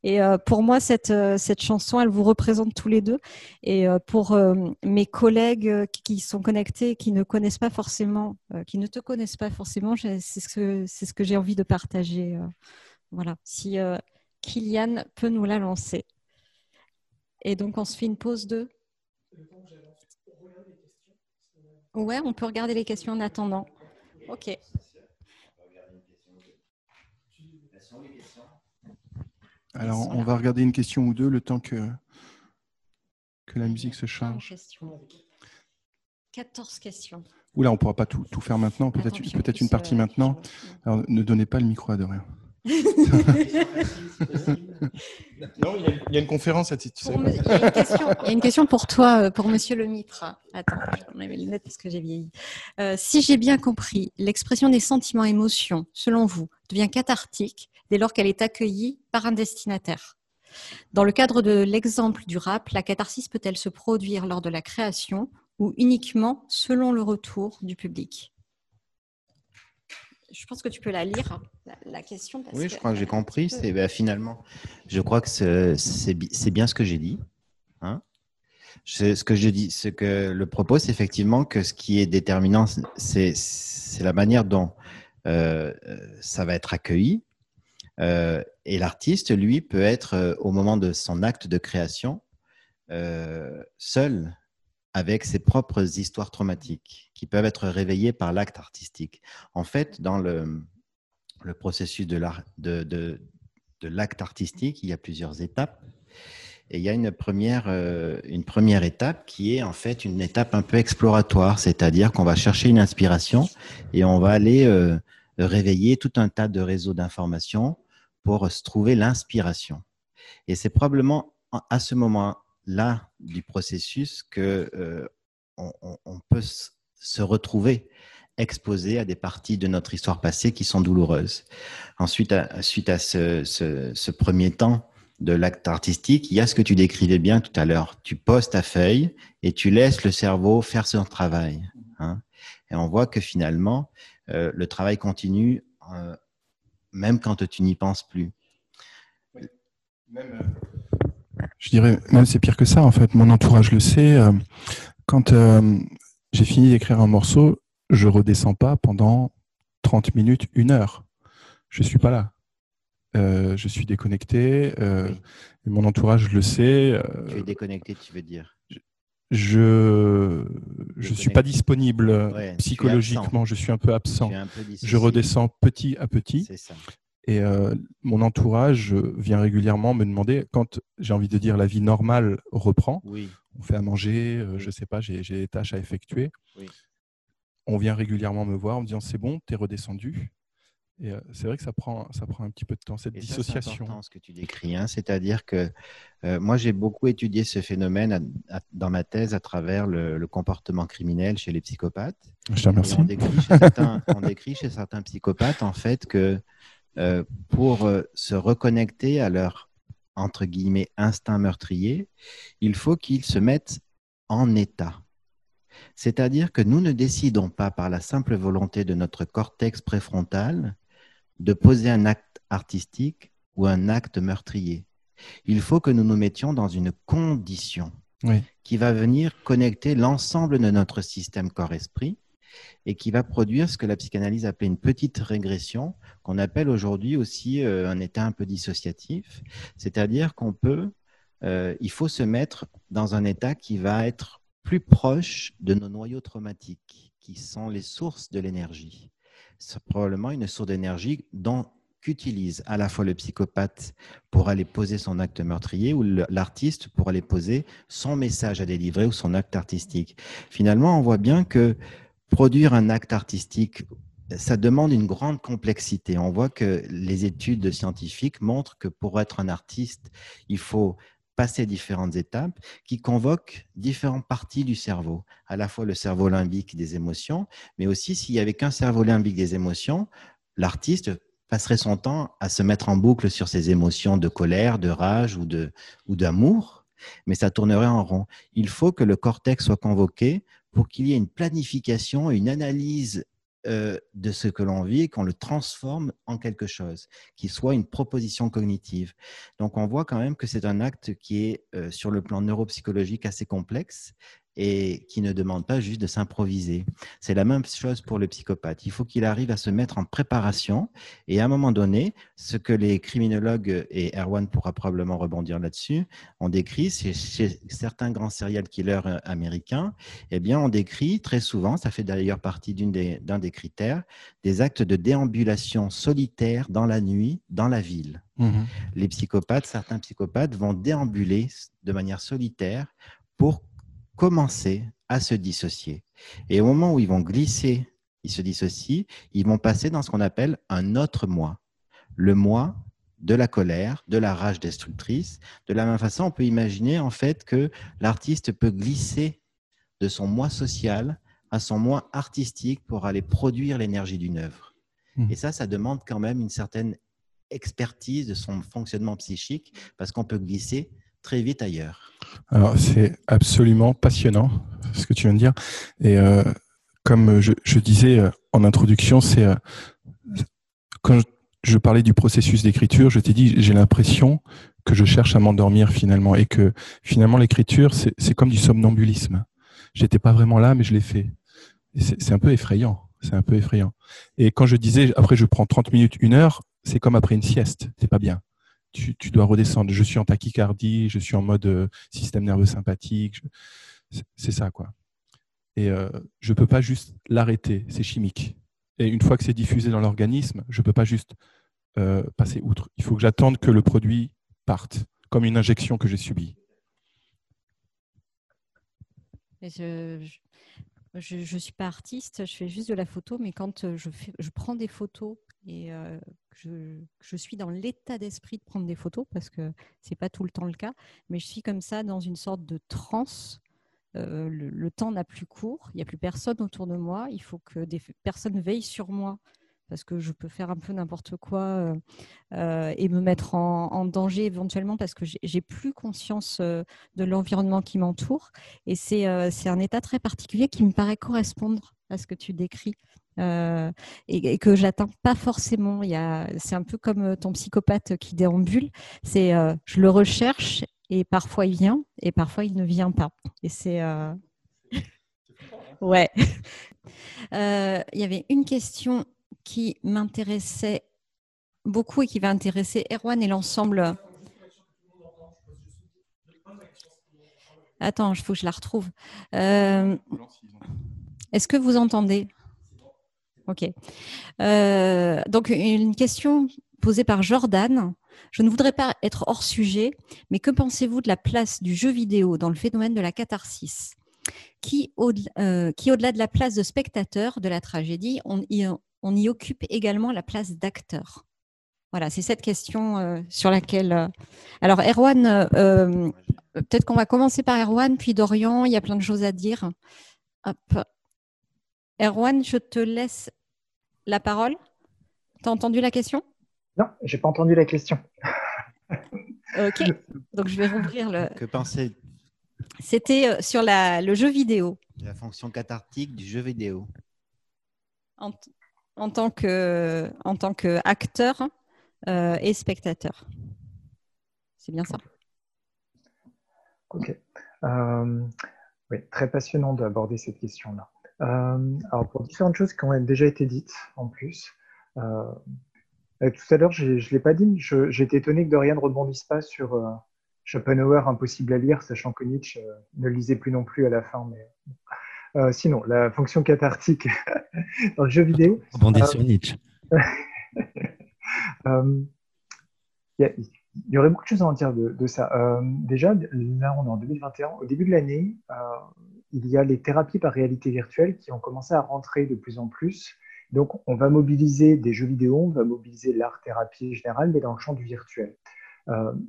Et pour moi cette cette chanson, elle vous représente tous les deux et pour mes collègues qui sont connectés, qui ne connaissent pas forcément, qui ne te connaissent pas forcément, c'est ce ce que j'ai envie de partager. voilà, si Kylian peut nous la lancer. Et donc, on se fait une pause de. Ouais, on peut regarder les questions en attendant. Ok.
Alors, on va regarder une question ou deux le temps que, que la musique se charge.
14 questions.
Oula, on ne pourra pas tout, faire maintenant, peut-être peut une partie maintenant. Alors, ne donnez pas le micro à Dorian non, il y, a une conférence à titre.
Il, y a une question pour toi, euh, pour Monsieur le Mitre. Attends, je vais les lunettes parce que j'ai vieilli. Euh, si j'ai bien compris, l'expression des sentiments émotions, selon vous, devient cathartique dès lors qu'elle est accueillie par un destinataire. Dans le cadre de l'exemple du rap, la catharsis peut-elle se produire lors de la création ou uniquement selon le retour du public? Je pense que tu peux la lire, la, question.
oui, je crois que j'ai compris. C'est bah, finalement, je crois que c'est bien ce que j'ai dit. Hein ce que je dis, ce que le propos, c'est effectivement que ce qui est déterminant, c'est la manière dont euh, ça va être accueilli. Euh, et l'artiste, lui, peut être euh, au moment de son acte de création seul avec ses propres histoires traumatiques qui peuvent être réveillées par l'acte artistique. En fait, dans le, processus de l'acte artistique, il y a plusieurs étapes. Et il y a une première, euh, une première étape qui est en fait une étape un peu exploratoire, c'est-à-dire qu'on va chercher une inspiration et on va aller euh, réveiller tout un tas de réseaux d'informations pour se trouver l'inspiration. Et c'est probablement à ce moment là du processus que euh, on, peut se retrouver exposé à des parties de notre histoire passée qui sont douloureuses. Ensuite, suite à ce, premier temps de l'acte artistique, il y a ce que tu décrivais bien tout à l'heure. Tu poses ta feuille et tu laisses le cerveau faire son travail. Hein. Et on voit que finalement, euh, le travail continue euh, même quand tu n'y penses plus.
Même, je dirais, même c'est pire que ça, en fait. Mon entourage le sait. Euh, quand euh, j'ai fini d'écrire un morceau, je redescends pas pendant 30 minutes, une heure. Je suis pas là. Euh, je suis déconnecté. et mon entourage le sait.
tu es déconnecté, tu veux dire?
je je suis pas disponible psychologiquement, je suis un peu absent. je redescends petit à petit. Ça. Et euh, mon entourage vient régulièrement me demander, quand j'ai envie de dire la vie normale reprend, on fait à manger, je ne sais pas, j'ai des tâches à effectuer. On vient régulièrement me voir en me disant c'est bon, tu es redescendu. Et c'est vrai que ça prend, ça prend un petit peu de temps, cette dissociation.
C'est important ce que tu décris, hein. c'est-à-dire que moi j'ai beaucoup étudié ce phénomène dans ma thèse à travers le, comportement criminel chez les psychopathes.
Je te remercie.
On décrit, chez certains, on décrit, chez certains, psychopathes en fait que pour se reconnecter à leur entre guillemets instinct meurtrier, il faut qu'ils se mettent en état. C'est-à-dire que nous ne décidons pas par la simple volonté de notre cortex préfrontal de poser un acte artistique ou un acte meurtrier. Il faut que nous nous mettions dans une condition qui va venir connecter l'ensemble de notre système corps-esprit et qui va produire ce que la psychanalyse appelle une petite régression, qu'on appelle aujourd'hui aussi euh, un état un peu dissociatif. C'est-à-dire qu'on peut, euh, il faut se mettre dans un état qui va être plus proche de nos noyaux traumatiques, qui sont les sources de l'énergie c'est probablement une source d'énergie dont qu'utilise à la fois le psychopathe pour aller poser son acte meurtrier ou l'artiste pour aller poser son message à délivrer ou son acte artistique. Finalement, on voit bien que produire un acte artistique, ça demande une grande complexité. On voit que les études scientifiques montrent que pour être un artiste, il faut passer différentes étapes qui convoquent différentes parties du cerveau, à la fois le cerveau limbique des émotions, mais aussi s'il n'y avait qu'un cerveau limbique des émotions, l'artiste passerait son temps à se mettre en boucle sur ses émotions de colère, de rage ou ou d'amour, mais ça tournerait en rond. Il faut que le cortex soit convoqué pour qu'il y ait une planification, une analyse euh, de ce que l'on vit et qu'on le transforme en quelque chose, qui soit une proposition cognitive. Donc on voit quand même que c'est un acte qui est euh, sur le plan neuropsychologique assez complexe et qui ne demande pas juste de s'improviser. C'est la même chose pour le psychopathe. Il faut qu'il arrive à se mettre en préparation et à un moment donné, ce que les criminologues, et Erwan pourra probablement rebondir là-dessus, ont décrit, c'est chez certains grands serial killers euh, américains, eh bien, on décrit très souvent, ça fait d'ailleurs partie d'un des, des critères, des actes de déambulation solitaire dans la nuit, dans la ville. Mmh les psychopathes, certains psychopathes vont déambuler de manière solitaire pour commencer à se dissocier. Et au moment où ils vont glisser, ils se dissocient, ils vont passer dans ce qu'on appelle un autre moi. Le moi de la colère, de la rage destructrice. De la même façon, on peut imaginer en fait que l'artiste peut glisser de son moi social à son moi artistique pour aller produire l'énergie d'une œuvre. Mmh. Et ça, ça demande quand même une certaine expertise de son fonctionnement psychique parce qu'on peut glisser très vite ailleurs.
Alors, c'est absolument passionnant ce que tu viens de dire. Et euh, comme je, disais euh, en introduction, c'est euh, quand je, parlais du processus d'écriture, je t'ai dit, j'ai l'impression que je cherche à m'endormir finalement et que finalement l'écriture, c'est comme du somnambulisme. J'étais pas vraiment là, mais je l'ai fait. C'est un peu effrayant. C'est un peu effrayant. Et quand je disais, après je prends 30 minutes, une heure, c'est comme après une sieste. C'est pas bien tu, dois redescendre. Je suis en tachycardie, je suis en mode euh, système nerveux sympathique. C'est ça, quoi. Et euh, je ne peux pas juste l'arrêter, c'est chimique. Et une fois que c'est diffusé dans l'organisme, je ne peux pas juste euh, passer outre. Il faut que j'attende que le produit parte, comme une injection que j'ai subie.
Je, je ne suis pas artiste, je fais juste de la photo, mais quand je, je prends des photos et euh, je, je, suis dans l'état d'esprit de prendre des photos parce que c'est pas tout le temps le cas, mais je suis comme ça dans une sorte de transe. Euh, le, temps n'a plus cours, il n'y a plus personne autour de moi, il faut que des personnes veillent sur moi parce que je peux faire un peu n'importe quoi euh, et me mettre en, en, danger éventuellement parce que j'ai plus conscience de l'environnement qui m'entoure. Et c'est un état très particulier qui me paraît correspondre à ce que tu décris. Euh, et, que j'atteins pas forcément. C'est un peu comme euh, ton psychopathe qui déambule. C'est euh, je le recherche et parfois il vient et parfois il ne vient pas. Et c'est ouais. Il y avait une question qui m'intéressait beaucoup et qui va intéresser Erwan et l'ensemble. Attends, il faut que je la retrouve. Est-ce que vous entendez? Ok. Euh, donc, une question posée par Jordan Je ne voudrais pas être hors sujet, mais que pensez-vous de la place du jeu vidéo dans le phénomène de la catharsis? Qui, euh, au-delà de la place de spectateur de la tragédie, on y, occupe également la place d'acteur? Voilà, c'est cette question euh, sur laquelle. Alors, Erwan, peut-être qu'on va commencer par Erwan, puis Dorian, il y a plein de choses à dire. Erwan, je te laisse la parole. Tu as entendu la question?
Non, j'ai pas entendu la question.
ok, donc je vais rouvrir le.
Que pensez
c'était euh, sur le jeu vidéo.
La fonction cathartique du jeu vidéo.
En, tant que en tant qu'acteur euh, et spectateur. C'est bien ça.
Ok. Euh, oui, très passionnant d'aborder cette question-là. Alors pour différentes choses qui ont déjà été dites en plus. tout à l'heure, je ne l'ai pas dit, j'ai été étonné que Dorian ne rebondisse pas sur Schopenhauer, impossible à lire, sachant que Nietzsche euh, ne lisait plus non plus à la fin. Mais... Euh, sinon, la fonction cathartique dans le jeu vidéo.
Rebondir euh, sur Nietzsche.
Il y, aurait beaucoup de choses à en dire de, ça. déjà, là, on est en 2021. Au début de l'année, il y a les thérapies par réalité virtuelle qui ont commencé à rentrer de plus en plus. Donc, on va mobiliser des jeux vidéo, on va mobiliser l'art-thérapie générale, mais dans le champ du virtuel.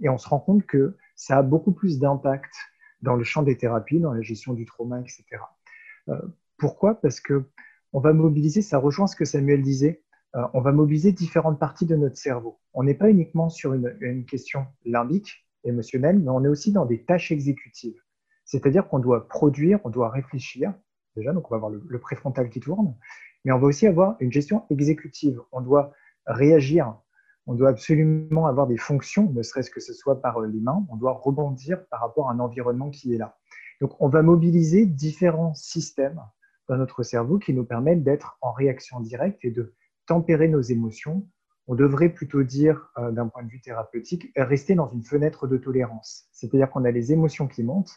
et on se rend compte que ça a beaucoup plus d'impact dans le champ des thérapies, dans la gestion du trauma, etc. Euh, pourquoi? Parce que on va mobiliser, ça rejoint ce que Samuel disait, euh, on va mobiliser différentes parties de notre cerveau. On n'est pas uniquement sur une, question limbique, émotionnelle, mais on est aussi dans des tâches exécutives. C'est-à-dire qu'on doit produire, on doit réfléchir, déjà, donc on va avoir le, le préfrontal qui tourne, mais on va aussi avoir une gestion exécutive. On doit réagir, on doit absolument avoir des fonctions, ne serait-ce que ce soit par euh, les mains, on doit rebondir par rapport à un environnement qui est là. Donc on va mobiliser différents systèmes dans notre cerveau qui nous permettent d'être en réaction directe et de tempérer nos émotions. On devrait plutôt dire, euh, d'un point de vue thérapeutique, rester dans une fenêtre de tolérance. C'est-à-dire qu'on a les émotions qui montent,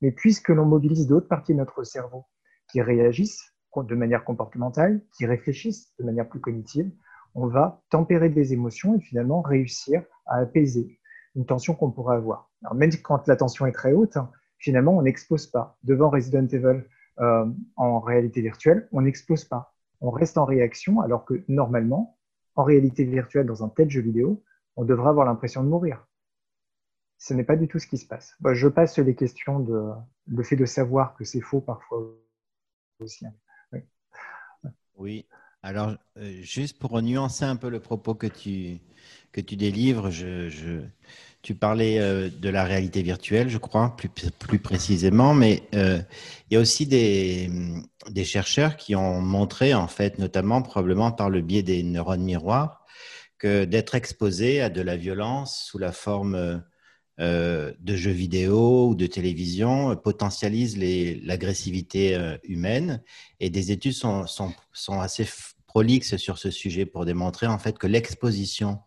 mais puisque l'on mobilise d'autres parties de notre cerveau qui réagissent de manière comportementale, qui réfléchissent de manière plus cognitive, on va tempérer des émotions et finalement réussir à apaiser une tension qu'on pourrait avoir. Même quand la tension est très haute, finalement, on n'expose pas. Devant Resident Evil euh, en réalité virtuelle, on n'expose pas. On reste en réaction alors que normalement, en réalité virtuelle, dans un tel jeu vidéo, on devrait avoir l'impression de mourir. Ce n'est pas du tout ce qui se passe. je passe les questions de le fait de savoir que c'est faux parfois aussi.
Oui. Alors, euh, juste pour nuancer un peu le propos que tu, que tu délivres, tu parlais euh, de la réalité virtuelle, je crois, plus, plus précisément, mais euh, il y a aussi des, des, chercheurs qui ont montré, en fait, notamment probablement par le biais des neurones miroirs, que d'être exposé à de la violence sous la forme de jeux vidéo ou de télévision potentialise l'agressivité humaine et des études sont, assez prolixe sur ce sujet pour démontrer en fait que l'exposition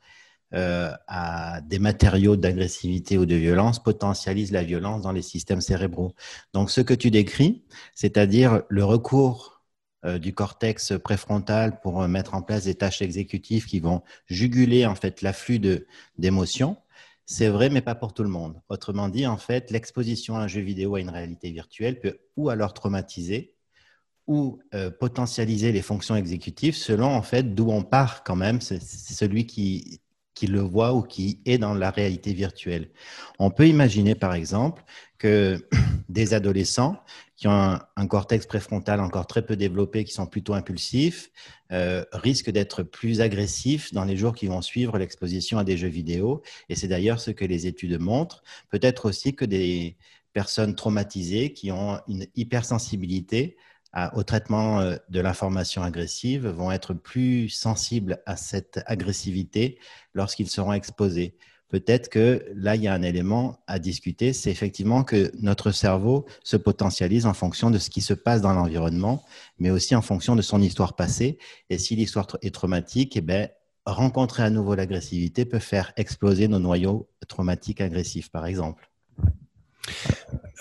euh, à des matériaux d'agressivité ou de violence potentialise la violence dans les systèmes cérébraux. Donc ce que tu décris, c'est-à-dire le recours euh, du cortex préfrontal pour mettre en place des tâches exécutives qui vont juguler en fait l'afflux d'émotions, c'est vrai, mais pas pour tout le monde. Autrement dit, en fait, l'exposition à un jeu vidéo à une réalité virtuelle peut ou alors traumatiser, ou euh, potentialiser les fonctions exécutives selon en fait d'où on part quand même. C'est celui qui, qui le voit ou qui est dans la réalité virtuelle. On peut imaginer par exemple que des adolescents qui ont un, cortex préfrontal encore très peu développé, qui sont plutôt impulsifs, euh, risquent d'être plus agressifs dans les jours qui vont suivre l'exposition à des jeux vidéo. Et c'est d'ailleurs ce que les études montrent. Peut-être aussi que des personnes traumatisées qui ont une hypersensibilité au traitement euh, de l'information agressive vont être plus sensibles à cette agressivité lorsqu'ils seront exposés. Peut-être que là, il y a un élément à discuter, c'est effectivement que notre cerveau se potentialise en fonction de ce qui se passe dans l'environnement, mais aussi en fonction de son histoire passée. Et si l'histoire est traumatique, eh bien, rencontrer à nouveau l'agressivité peut faire exploser nos noyaux traumatiques agressifs, par exemple.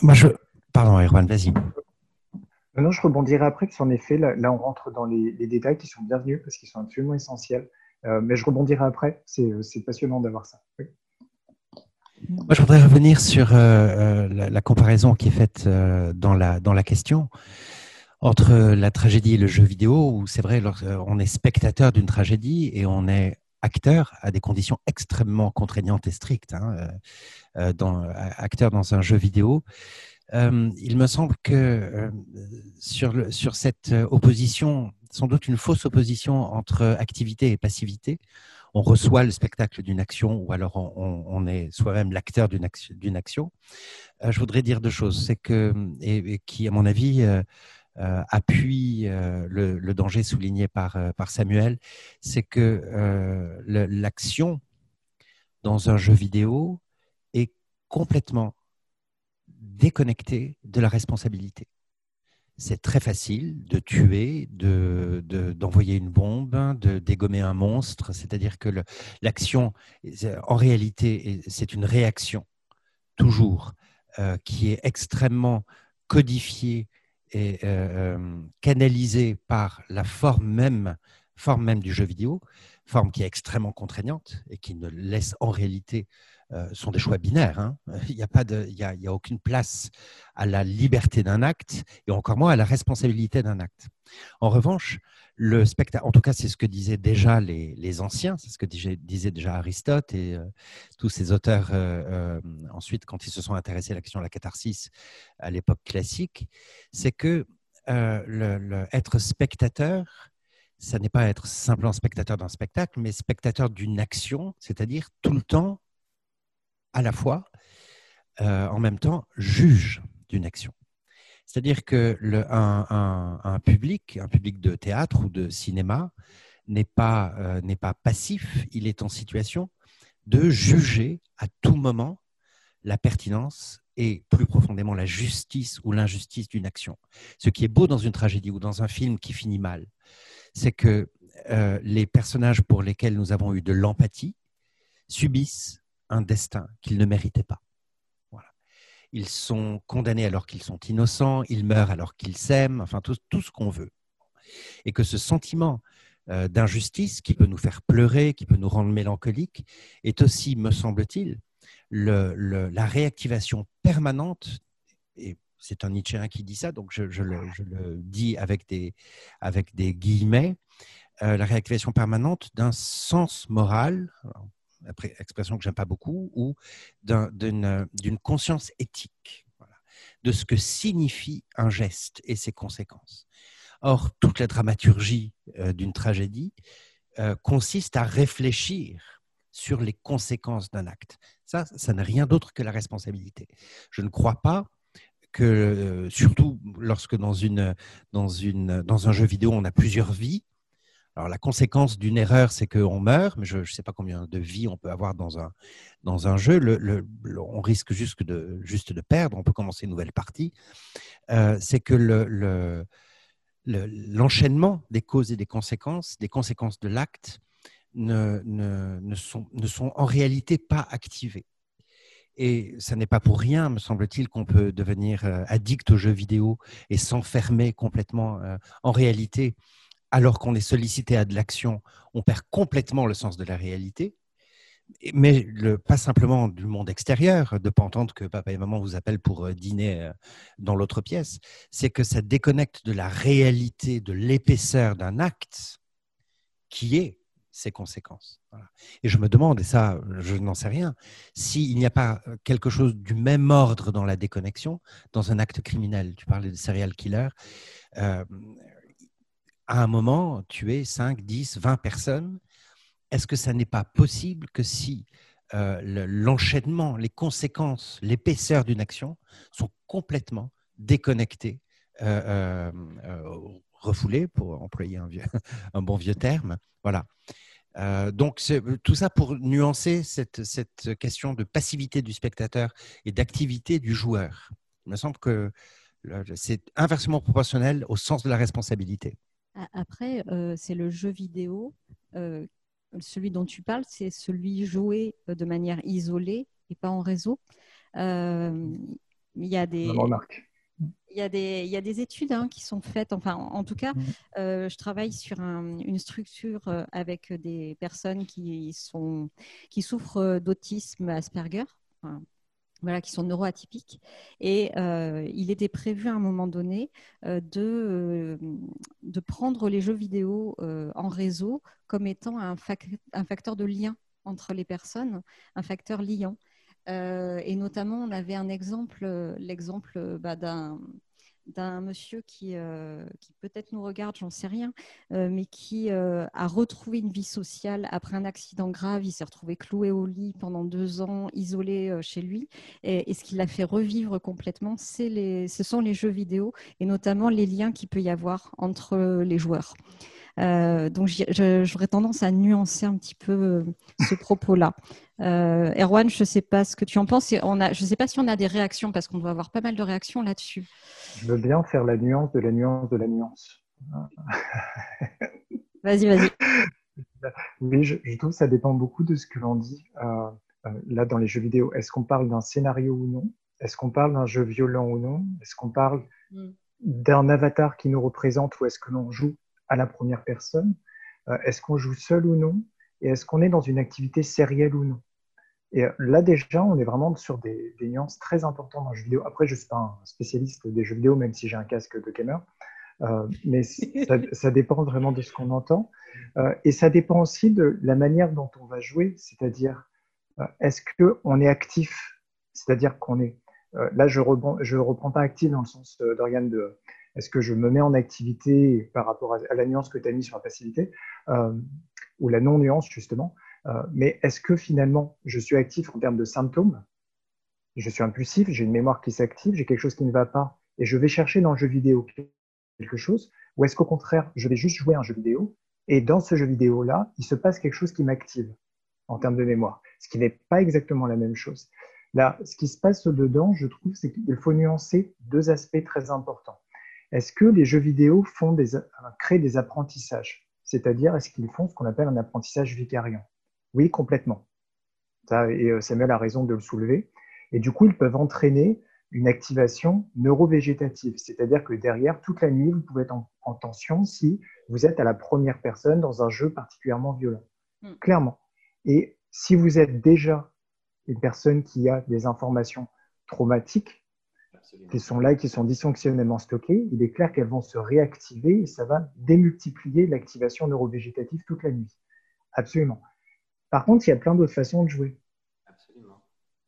Moi, je... Pardon, Erwan, vas-y.
Non, je rebondirai après, parce qu'en effet, là, on rentre dans les, détails qui sont bienvenus, parce qu'ils sont absolument essentiels. mais je rebondirai après. C'est passionnant d'avoir ça.
Moi, je voudrais revenir sur la, la, comparaison qui est faite dans, la, dans la question entre la tragédie et le jeu vidéo, où c'est vrai, on est spectateur d'une tragédie et on est acteur à des conditions extrêmement contraignantes et strictes, hein, euh, euh, acteur dans un jeu vidéo. Euh, il me semble que sur, sur cette opposition, sans doute une fausse opposition entre activité et passivité, on reçoit le spectacle d'une action ou alors on, est soi-même l'acteur d'une action. action. je voudrais dire deux choses. C'est que, et, qui, à mon avis, euh, appuie euh, le, danger souligné euh, par Samuel, c'est que l'action dans un jeu vidéo est complètement déconnectée de la responsabilité. C'est très facile de tuer, d'envoyer de, une bombe, de dégommer un monstre. C'est-à-dire que l'action, en réalité, c'est une réaction, toujours, qui est extrêmement codifiée est euh, euh, canalisé par la forme même du jeu vidéo, forme qui est extrêmement contraignante et qui ne laisse en réalité euh, sont des choix binaires. Il n'y a, pas il y a, y a aucune place à la liberté d'un acte et encore moins à la responsabilité d'un acte. En revanche, le spectacle, en tout cas, c'est ce que disaient déjà les, les anciens, c'est ce que disait déjà Aristote et euh, tous ces auteurs euh, ensuite, quand ils se sont intéressés à l'action de la catharsis à l'époque classique, c'est que être spectateur, ça n'est pas être simplement spectateur d'un spectacle, mais spectateur d'une action, c'est-à-dire tout le temps à la fois, euh, en même temps, juge d'une action. C'est-à-dire que un, public, un public de théâtre ou de cinéma, n'est pas, euh, n'est pas passif, il est en situation de juger à tout moment la pertinence et plus profondément la justice ou l'injustice d'une action. Ce qui est beau dans une tragédie ou dans un film qui finit mal, c'est que euh, les personnages pour lesquels nous avons eu de l'empathie subissent un destin qu'ils ne méritaient pas. Ils sont condamnés alors qu'ils sont innocents, ils meurent alors qu'ils s'aiment, enfin tout, tout ce qu'on veut. Et que ce sentiment euh, d'injustice qui peut nous faire pleurer, qui peut nous rendre mélancoliques, est aussi, me semble-t-il, le, la réactivation permanente, et c'est un Nietzschéen qui dit ça, donc je, le, dis avec des, avec des guillemets, euh, la réactivation permanente d'un sens moral, expression que j'aime pas beaucoup, ou d'une conscience éthique de ce que signifie un geste et ses conséquences. Or, toute la dramaturgie euh, d'une tragédie euh, consiste à réfléchir sur les conséquences d'un acte. Ça, ça n'est rien d'autre que la responsabilité. Je ne crois pas que, euh, surtout lorsque dans, une, dans, une, dans un jeu vidéo, on a plusieurs vies, alors la conséquence d'une erreur, c'est qu'on meurt, mais je ne sais pas combien de vies on peut avoir dans un, dans un jeu. On risque juste de, juste de perdre, on peut commencer une nouvelle partie. Euh, c'est que le, l'enchaînement des causes et des conséquences, des conséquences de l'acte, ne, ne, ne, sont, ne sont en réalité pas activées. Et ça n'est pas pour rien, me semble-t-il, qu'on peut devenir euh, addict aux jeux vidéo et s'enfermer complètement. Euh, en réalité, alors qu'on est sollicité à de l'action, on perd complètement le sens de la réalité. Mais pas simplement du monde extérieur, de pas entendre que papa et maman vous appellent pour euh, dîner euh, dans l'autre pièce, c'est que ça déconnecte de la réalité, de l'épaisseur d'un acte qui est ses conséquences. Et je me demande, et ça, je n'en sais rien, s'il n'y a pas quelque chose du même ordre dans la déconnexion, dans un acte criminel. Tu parlais de serial killer. Euh, à un moment tuer 5, 10, 20 personnes, est-ce que ça n'est pas possible que si euh, l'enchaînement, les conséquences, l'épaisseur d'une action sont complètement déconnectées, euh, euh, refoulées, pour employer un, bon vieux terme? Voilà. donc, tout ça pour nuancer cette, question de passivité du spectateur et d'activité du joueur. Il me semble que c'est inversement proportionnel au sens de la responsabilité.
Après, euh, c'est le jeu vidéo. Euh, celui dont tu parles, c'est celui joué euh, de manière isolée et pas en réseau. il y a des.
remarque.
Il y, a des, il y a des études hein, qui sont faites. Enfin, en, tout cas, euh, je travaille sur une structure avec des personnes qui, sont, qui souffrent d'autisme Asperger. Voilà, qui sont neuroatypiques. Et euh, il était prévu à un moment donné de, de prendre les jeux vidéo en réseau comme étant un, facteur de lien entre les personnes, un facteur liant. Euh, et notamment, on avait un exemple, euh, l'exemple euh, bah, d'un d'un monsieur qui, qui peut-être nous regarde, j'en sais rien, mais qui a retrouvé une vie sociale après un accident grave. Il s'est retrouvé cloué au lit pendant deux ans, isolé chez lui. Et, ce qui l'a fait revivre complètement, les, ce sont les jeux vidéo et notamment les liens qu'il peut y avoir entre les joueurs. Euh, donc, j'aurais tendance à nuancer un petit peu euh, ce propos-là. Euh, Erwan, je ne sais pas ce que tu en penses. Je ne sais pas si on a des réactions parce qu'on doit avoir pas mal de réactions là-dessus.
Je veux bien faire la nuance de la nuance de la nuance.
vas-y, vas-y.
Oui, je, trouve que ça dépend beaucoup de ce que l'on dit là dans les jeux vidéo. Est-ce qu'on parle d'un scénario ou non? Est-ce qu'on parle d'un jeu violent ou non? Est-ce qu'on parle mm. d'un avatar qui nous représente ou est-ce que l'on joue à la première personne? Euh, Est-ce qu'on joue seul ou non? Et est-ce qu'on est dans une activité sérielle ou non? Et euh, là, déjà, on est vraiment sur des, nuances très importantes dans le jeu vidéo. Après, je ne suis pas un spécialiste des jeux vidéo, même si j'ai un casque de gamer. Euh, mais ça, dépend vraiment de ce qu'on entend. et ça dépend aussi de la manière dont on va jouer, c'est-à-dire est-ce qu'on est actif, c'est-à-dire qu'on est... là, je ne reprends pas actif dans le sens d'organe de, est-ce que je me mets en activité par rapport à, la nuance que tu as mis sur la passivité euh, ou la non-nuance justement euh, Mais est-ce que finalement je suis actif en termes de symptômes? Je suis impulsif, j'ai une mémoire qui s'active, j'ai quelque chose qui ne va pas et je vais chercher dans le jeu vidéo quelque chose Ou est-ce qu'au contraire, je vais juste jouer un jeu vidéo et dans ce jeu vidéo-là, il se passe quelque chose qui m'active en termes de mémoire, ce qui n'est pas exactement la même chose. Là, ce qui se passe dedans, je trouve, c'est qu'il faut nuancer deux aspects très importants. Est-ce que les jeux vidéo font des, créent des apprentissages? C'est-à-dire, est-ce qu'ils font ce qu'on appelle un apprentissage vicariant? Oui, complètement. et euh, Samuel a raison de le soulever. Et du coup, ils peuvent entraîner une activation neurovégétative, c'est-à-dire que derrière, toute la nuit, vous pouvez être en, tension si vous êtes à la première personne dans un jeu particulièrement violent. Hmm. Clairement. Et si vous êtes déjà une personne qui a des informations traumatiques, qui sont là et qui sont dysfonctionnellement stockées, il est clair qu'elles vont se réactiver et ça va démultiplier l'activation neurovégétative toute la nuit. Absolument. Par contre, il y a plein d'autres façons de jouer. Absolument.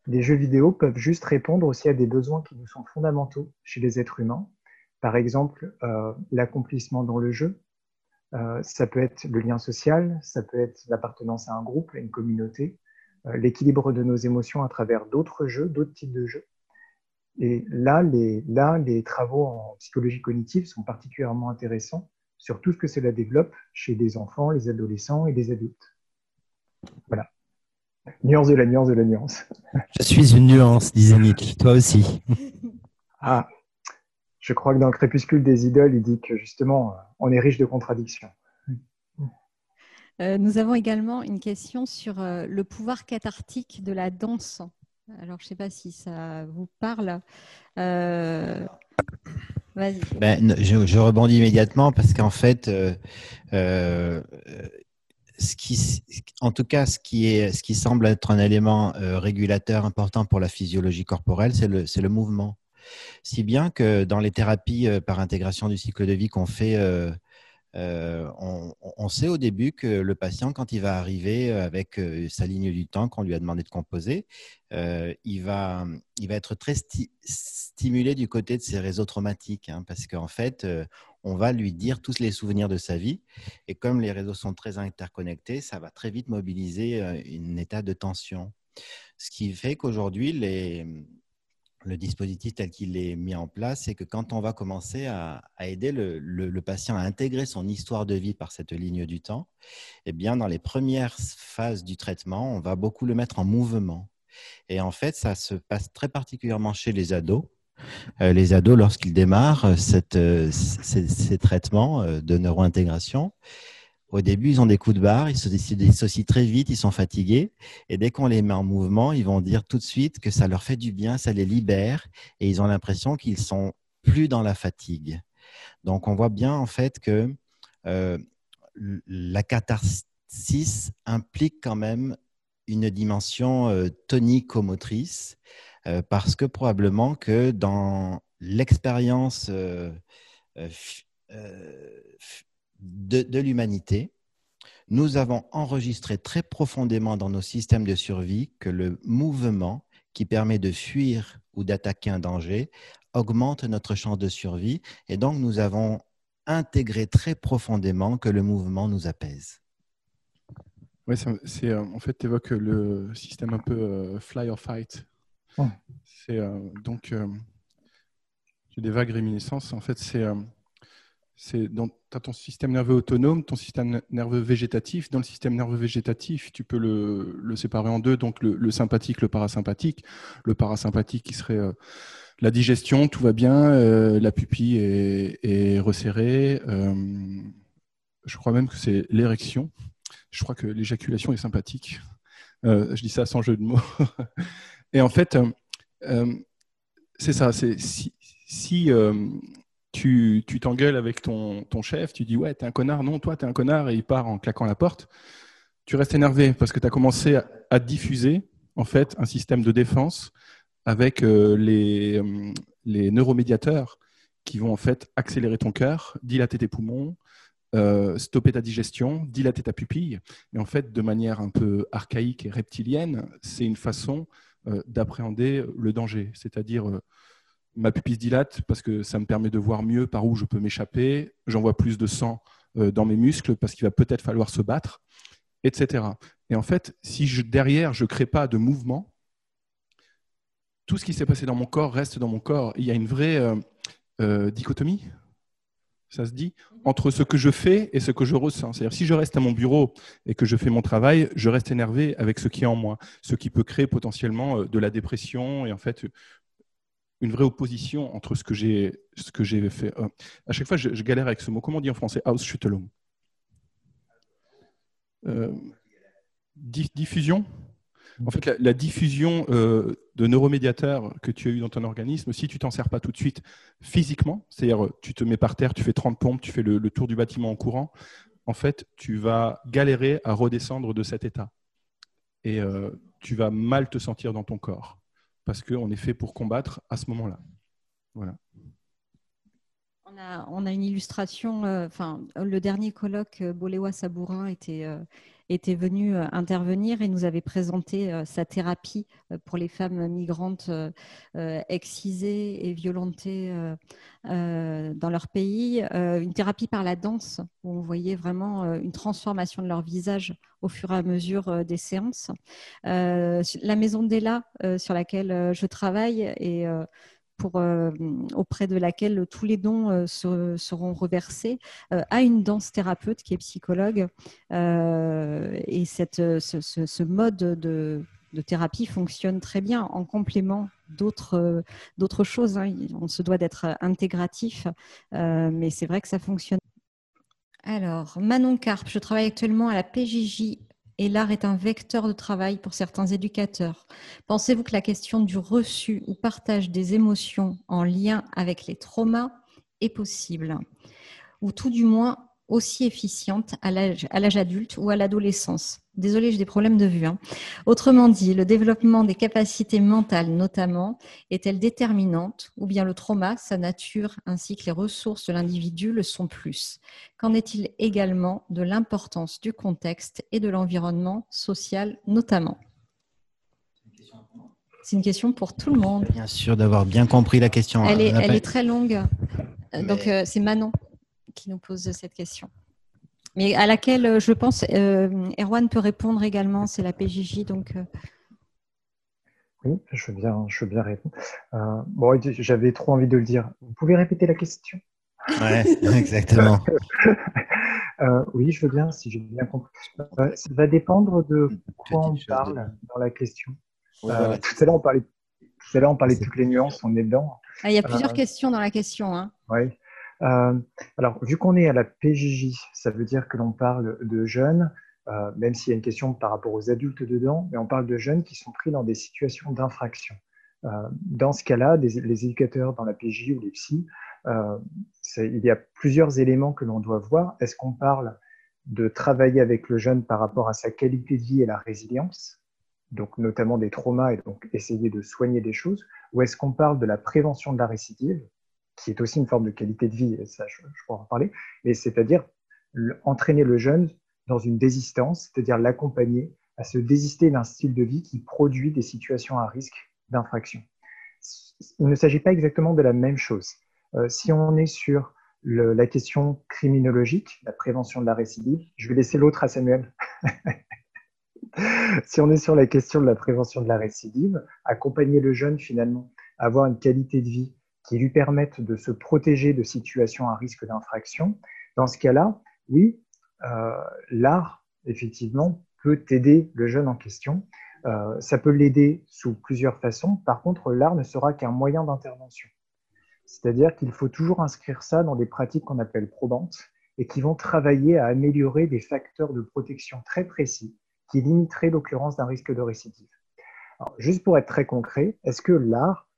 Les jeux vidéo peuvent juste répondre aussi à des besoins qui nous sont fondamentaux chez les êtres humains. Par exemple, euh, l'accomplissement dans le jeu. Euh, ça peut être le lien social, ça peut être l'appartenance à un groupe, à une communauté, euh, l'équilibre de nos émotions à travers d'autres jeux, d'autres types de jeux. Et là les, là, les travaux en psychologie cognitive sont particulièrement intéressants sur tout ce que cela développe chez les enfants, les adolescents et les adultes. Voilà. Nuance de la nuance de la nuance.
Je suis une nuance, disait Nick. Toi aussi.
Ah, je crois que dans le crépuscule des idoles, il dit que justement, on est riche de contradictions.
Euh, nous avons également une question sur euh, le pouvoir cathartique de la danse. Alors, je ne sais pas si ça vous parle. Euh,
vas-y. Ben, je, rebondis immédiatement parce qu'en fait, euh, euh, ce qui, en tout cas, ce qui, est, ce qui semble être un élément régulateur important pour la physiologie corporelle, c'est le, le mouvement. Si bien que dans les thérapies par intégration du cycle de vie qu'on fait euh, on, sait au début que le patient, quand il va arriver avec euh, sa ligne du temps qu'on lui a demandé de composer, euh, il, va, il va être très stimulé du côté de ses réseaux traumatiques, hein, parce qu'en fait, on va lui dire tous les souvenirs de sa vie, et comme les réseaux sont très interconnectés, ça va très vite mobiliser un état de tension. Ce qui fait qu'aujourd'hui, le dispositif tel qu'il est mis en place, c'est que quand on va commencer à, aider le, patient à intégrer son histoire de vie par cette ligne du temps, eh bien, dans les premières phases du traitement, on va beaucoup le mettre en mouvement. Et en fait, ça se passe très particulièrement chez les ados. Euh, les ados, lorsqu'ils démarrent euh, euh, ces, traitements de neurointégration, au début, ils ont des coups de barre, ils se dissocient très vite, ils sont fatigués. Et dès qu'on les met en mouvement, ils vont dire tout de suite que ça leur fait du bien, ça les libère. Et ils ont l'impression qu'ils sont plus dans la fatigue. Donc, on voit bien en fait que la catharsis implique quand même une dimension tonico-motrice euh, parce que probablement que dans l'expérience de, de l'humanité, nous avons enregistré très profondément dans nos systèmes de survie que le mouvement qui permet de fuir ou d'attaquer un danger augmente notre chance de survie. Et donc, nous avons intégré très profondément que le mouvement nous apaise.
Oui, c'est euh, en fait, tu évoques le système un peu euh, fly or fight. C'est euh, donc, j'ai des vagues réminiscences. En fait, c'est c'est dans ton système nerveux autonome, ton système nerveux végétatif. Dans le système nerveux végétatif, tu peux le, le séparer en deux, donc le, sympathique, le parasympathique. Le parasympathique qui serait la digestion, tout va bien, euh, la pupille est, resserrée. Euh, je crois même que c'est l'érection. Je crois que l'éjaculation est sympathique. Euh, je dis ça sans jeu de mots. Et en fait, c'est ça. C'est si, si tu t'engueules avec ton, chef, tu dis ouais, t'es un connard, non, toi, t'es un connard, et il part en claquant la porte, tu restes énervé parce que tu as commencé à, diffuser en fait un système de défense avec euh, les, euh, les neuromédiateurs qui vont en fait accélérer ton cœur, dilater tes poumons, euh, stopper ta digestion, dilater ta pupille. Et en fait, de manière un peu archaïque et reptilienne, c'est une façon d'appréhender le danger. C'est-à-dire, ma pupille se dilate parce que ça me permet de voir mieux par où je peux m'échapper, j'envoie plus de sang dans mes muscles parce qu'il va peut-être falloir se battre, etc. Et en fait, si derrière, je ne crée pas de mouvement, tout ce qui s'est passé dans mon corps reste dans mon corps. Il y a une vraie euh, euh, dichotomie, ça se dit, entre ce que je fais et ce que je ressens. C'est-à-dire, si je reste à mon bureau et que je fais mon travail, je reste énervé avec ce qui est en moi, ce qui peut créer potentiellement euh, de la dépression et en fait une vraie opposition entre ce que j'ai ce que j'ai fait. à chaque fois, je, galère avec ce mot. Comment on dit en français? Ausschüttelung. Euh, diffusion? En fait, la, diffusion euh, de neuromédiateurs que tu as eu dans ton organisme, si tu t'en sers pas tout de suite physiquement, c'est-à-dire tu te mets par terre, tu fais 30 pompes, tu fais le, tour du bâtiment en courant, en fait, tu vas galérer à redescendre de cet état. Et euh, tu vas mal te sentir dans ton corps. Parce qu'on est fait pour combattre à ce moment-là. Voilà.
On a, une illustration, euh, le dernier colloque Boléwa Sabourin était, était venu euh, intervenir et nous avait présenté euh, sa thérapie euh, pour les femmes migrantes excisées et violentées dans leur pays, une thérapie par la danse où on voyait vraiment une transformation de leur visage au fur et à mesure des séances. La maison d'Ella sur laquelle je travaille et euh, auprès de laquelle tous les dons euh, seront reversés, euh, à une danse thérapeute qui est psychologue. et cette, ce, mode de, thérapie fonctionne très bien en complément d'autres d'autres choses. Hein. On se doit d'être intégratif, mais c'est vrai que ça fonctionne. Alors, Manon Carpe, je travaille actuellement à la PJJ et l'art est un vecteur de travail pour certains éducateurs. Pensez-vous que la question du reçu ou partage des émotions en lien avec les traumas est possible? Ou tout du moins aussi efficiente à l'âge adulte ou à l'adolescence. Désolée, j'ai des problèmes de vue. Hein. Autrement dit, le développement des capacités mentales notamment est-elle déterminante ou bien le trauma, sa nature ainsi que les ressources de l'individu le sont plus? Qu'en est-il également de l'importance du contexte et de l'environnement social notamment? C'est une question pour tout le monde.
Bien sûr d'avoir bien compris la question.
Elle est, elle est très longue. Donc, euh, c'est Manon qui nous pose cette question. Mais à laquelle euh, je pense euh, Erwan peut répondre également, c'est la PJJ. Donc, euh.
Oui, je veux bien, je veux bien répondre. bon, j'avais trop envie de le dire. Vous pouvez répéter la question?
Oui, exactement.
oui, je veux bien, si j'ai bien compris. ça va dépendre de quoi on parle dans la question. Tout à l'heure, on parlait, tout à l'heure, on parlait de toutes les nuances, on est dedans.
Ah, il y a plusieurs questions dans la question. Hein.
Oui. Euh, alors, vu qu'on est à la PJJ, ça veut dire que l'on parle de jeunes, euh, même s'il y a une question par rapport aux adultes dedans, mais on parle de jeunes qui sont pris dans des situations d'infraction. dans ce cas-là, les éducateurs dans la PJ ou les psy, il y a plusieurs éléments que l'on doit voir. Est-ce qu'on parle de travailler avec le jeune par rapport à sa qualité de vie et la résilience, donc notamment des traumas et donc essayer de soigner des choses, ou est-ce qu'on parle de la prévention de la récidive, qui est aussi une forme de qualité de vie, et ça je, pourrais en parler, mais c'est-à-dire entraîner le jeune dans une désistance, c'est-à-dire l'accompagner à se désister d'un style de vie qui produit des situations à risque d'infraction. Il ne s'agit pas exactement de la même chose. Euh, si on est sur la question criminologique, la prévention de la récidive. Je vais laisser l'autre à Samuel. si on est sur la question de la prévention de la récidive, accompagner le jeune finalement, avoir une qualité de vie qui lui permette de se protéger de situations à risque d'infraction, dans ce cas-là, oui, euh, l'art, effectivement, peut aider le jeune en question. Euh, ça peut l'aider sous plusieurs façons. Par contre, l'art ne sera qu'un moyen d'intervention. C'est-à-dire qu'il faut toujours inscrire ça dans des pratiques qu'on appelle probantes et qui vont travailler à améliorer des facteurs de protection très précis qui limiteraient l'occurrence d'un risque de récidive. juste pour être très concret, est-ce que l'art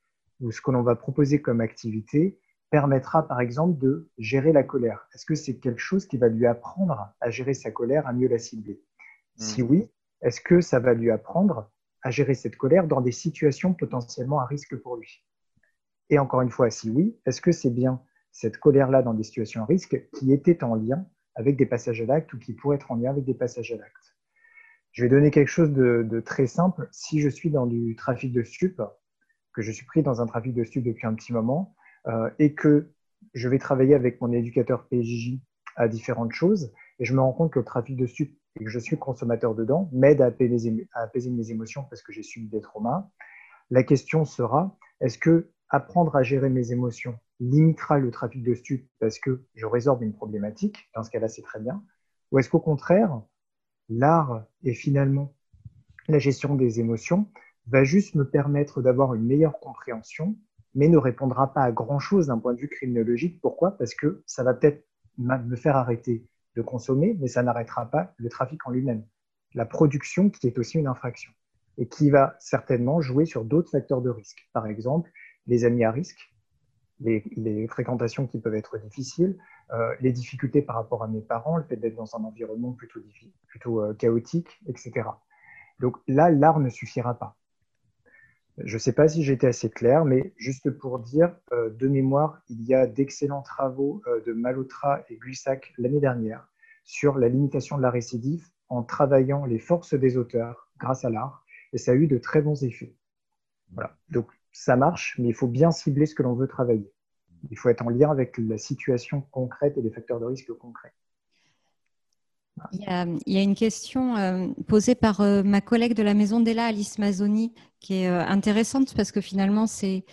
ou ce que l'on va proposer comme activité permettra par exemple de gérer la colère Est-ce que c'est quelque chose qui va lui apprendre à gérer sa colère, à mieux la cibler? Si hmm. oui, est-ce que ça va lui apprendre à gérer cette colère dans des situations potentiellement à risque pour lui? Et encore une fois, si oui, est-ce que c'est bien cette colère-là dans des situations à risque qui était en lien avec des passages à l'acte ou qui pourrait être en lien avec des passages à l'acte? Je vais donner quelque chose de, très simple. Si je suis dans du trafic de stupes, que je suis pris dans un trafic de stupes depuis un petit moment, euh, et que je vais travailler avec mon éducateur PJJ à différentes choses, et je me rends compte que le trafic de stupes et que je suis consommateur dedans m'aide à apaiser mes émotions parce que j'ai subi des traumas. La question sera, est-ce que apprendre à gérer mes émotions limitera le trafic de stupes parce que je résorbe une problématique, dans ce cas-là, c'est très bien. Ou est-ce qu'au contraire, l'art et finalement la gestion des émotions va juste me permettre d'avoir une meilleure compréhension, mais ne répondra pas à grand-chose d'un point de vue criminologique. Pourquoi? Parce que ça va peut-être me faire arrêter de consommer, mais ça n'arrêtera pas le trafic en lui-même. La production qui est aussi une infraction et qui va certainement jouer sur d'autres facteurs de risque. Par exemple, les amis à risque, les, fréquentations qui peuvent être difficiles, euh, les difficultés par rapport à mes parents, le fait d'être dans un environnement plutôt, plutôt euh, chaotique, etc. Donc là, l'art ne suffira pas. Je ne sais pas si j'étais assez clair, mais juste pour dire, euh, de mémoire, il y a d'excellents travaux de Malotra et Glussac l'année dernière sur la limitation de la récidive en travaillant les forces des auteurs grâce à l'art, et ça a eu de très bons effets. Voilà. Donc ça marche, mais il faut bien cibler ce que l'on veut travailler. Il faut être en lien avec la situation concrète et les facteurs de risque concrets.
Il y, a, une question euh, posée par euh, ma collègue de la Maison d'Ella, Alice Mazzoni, qui est euh, intéressante parce que finalement, c'est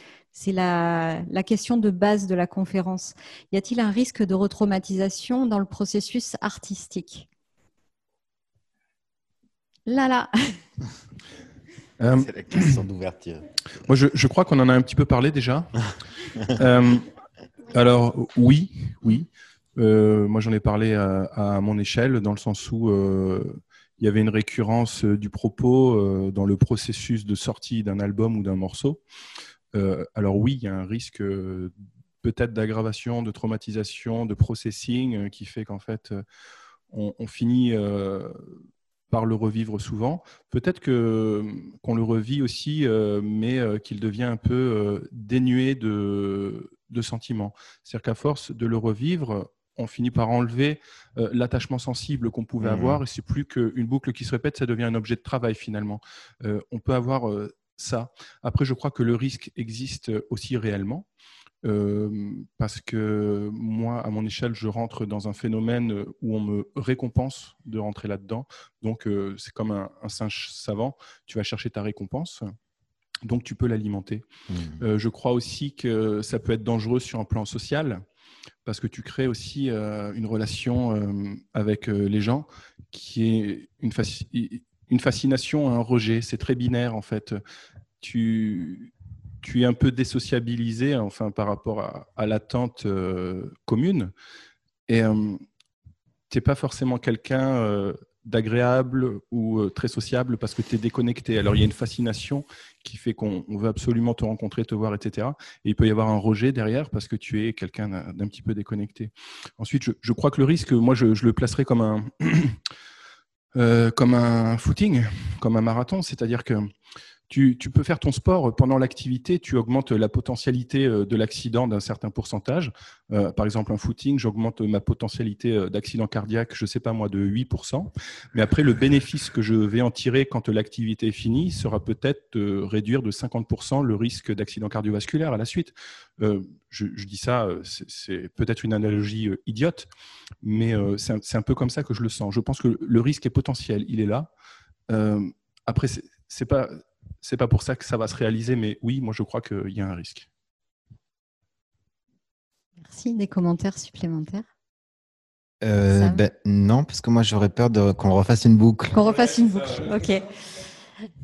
la, la, question de base de la conférence. Y a-t-il un risque de retraumatisation dans le processus artistique? Là, là
c'est la question d'ouverture.
Moi, je, crois qu'on en a un petit peu parlé déjà. Euh, alors, oui, oui. Euh, moi, j'en ai parlé à, mon échelle, dans le sens où il y avait une récurrence du propos dans le processus de sortie d'un album ou d'un morceau. alors oui, il y a un risque peut-être d'aggravation, de traumatisation, de processing qui fait qu'en fait, on, finit par le revivre souvent. Peut-être que qu'on le revit aussi, euh, mais euh, qu'il devient un peu euh, dénué de, de sentiments. C'est-à-dire qu'à force de le revivre, on finit par enlever l'attachement sensible qu'on pouvait mmh. avoir, et c'est plus qu'une boucle qui se répète, ça devient un objet de travail finalement. on peut avoir ça. Après, je crois que le risque existe aussi réellement parce que moi, à mon échelle, je rentre dans un phénomène où on me récompense de rentrer là-dedans. Donc, c'est comme un, singe savant. Tu vas chercher ta récompense. Donc, tu peux l'alimenter. Mmh. je crois aussi que ça peut être dangereux sur un plan social parce que tu crées aussi une relation avec les gens qui est une, une fascination, un rejet. C'est très binaire en fait. Tu, es un peu désociabilisé enfin, par rapport à, l'attente euh, commune. Et euh, tu n'es pas forcément quelqu'un euh, d'agréable ou euh, très sociable parce que tu es déconnecté. Alors il y a une fascination qui fait qu'on veut absolument te rencontrer, te voir, etc. Et il peut y avoir un rejet derrière parce que tu es quelqu'un d'un petit peu déconnecté. Ensuite, je, crois que le risque, moi, je, le placerai comme un, euh, comme un footing, comme un marathon, c'est-à-dire que tu, peux faire ton sport pendant l'activité, tu augmentes la potentialité euh, de l'accident d'un certain pourcentage. Euh, par exemple, un footing, j'augmente ma potentialité euh, d'accident cardiaque, je ne sais pas moi, de 8%. Mais après, le bénéfice que je vais en tirer quand l'activité est finie sera peut-être de réduire de 50% le risque d'accident cardiovasculaire à la suite. je, dis ça, c'est peut-être une analogie idiote, mais c'est un, peu comme ça que je le sens. Je pense que le risque est potentiel, il est là. après, c'est pas c'est pas pour ça que ça va se réaliser, mais oui, moi je crois qu'il y a un risque.
Merci. Des commentaires supplémentaires?
Euh, ben, Non, parce que moi j'aurais peur qu'on refasse une boucle.
Qu'on refasse une boucle, ok.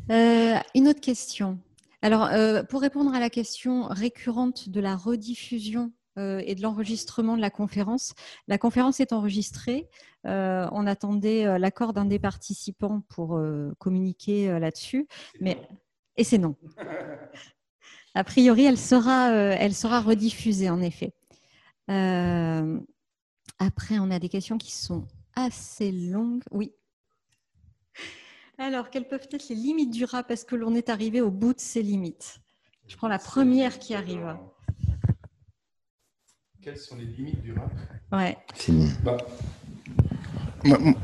Euh, une autre question. Alors, euh, pour répondre à la question récurrente de la rediffusion et de l'enregistrement de la conférence, la conférence est enregistrée. on attendait l'accord d'un des participants pour communiquer là-dessus, mais et c'est non. A priori, elle sera, euh, elle sera rediffusée, en effet. Euh, après, on a des questions qui sont assez longues. Oui. Alors, quelles peuvent être les limites du rap? Est-ce que l'on est arrivé au bout de ces limites? Je prends la première qui arrive.
Quelles sont les limites du rap?
Ouais.
Bah,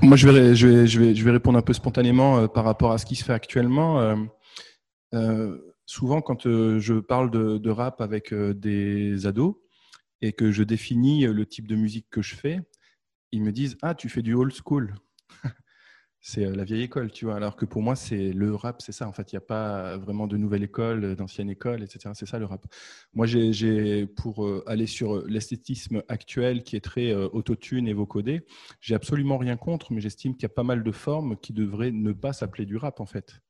moi, je vais, je, vais, je, vais, je vais répondre un peu spontanément euh, par rapport à ce qui se fait actuellement. Euh, souvent, quand euh, je parle de, rap avec euh, des ados et que je définis le type de musique que je fais, ils me disent Ah, tu fais du old school. c'est la vieille école, tu vois. Alors que pour moi, c'est le rap, c'est ça. En fait, il n'y a pas vraiment de nouvelle école, d'ancienne école, etc. C'est ça le rap. Moi, j'ai, pour aller sur l'esthétisme actuel qui est très autotune et vocodé, j'ai absolument rien contre, mais j'estime qu'il y a pas mal de formes qui devraient ne pas s'appeler du rap, en fait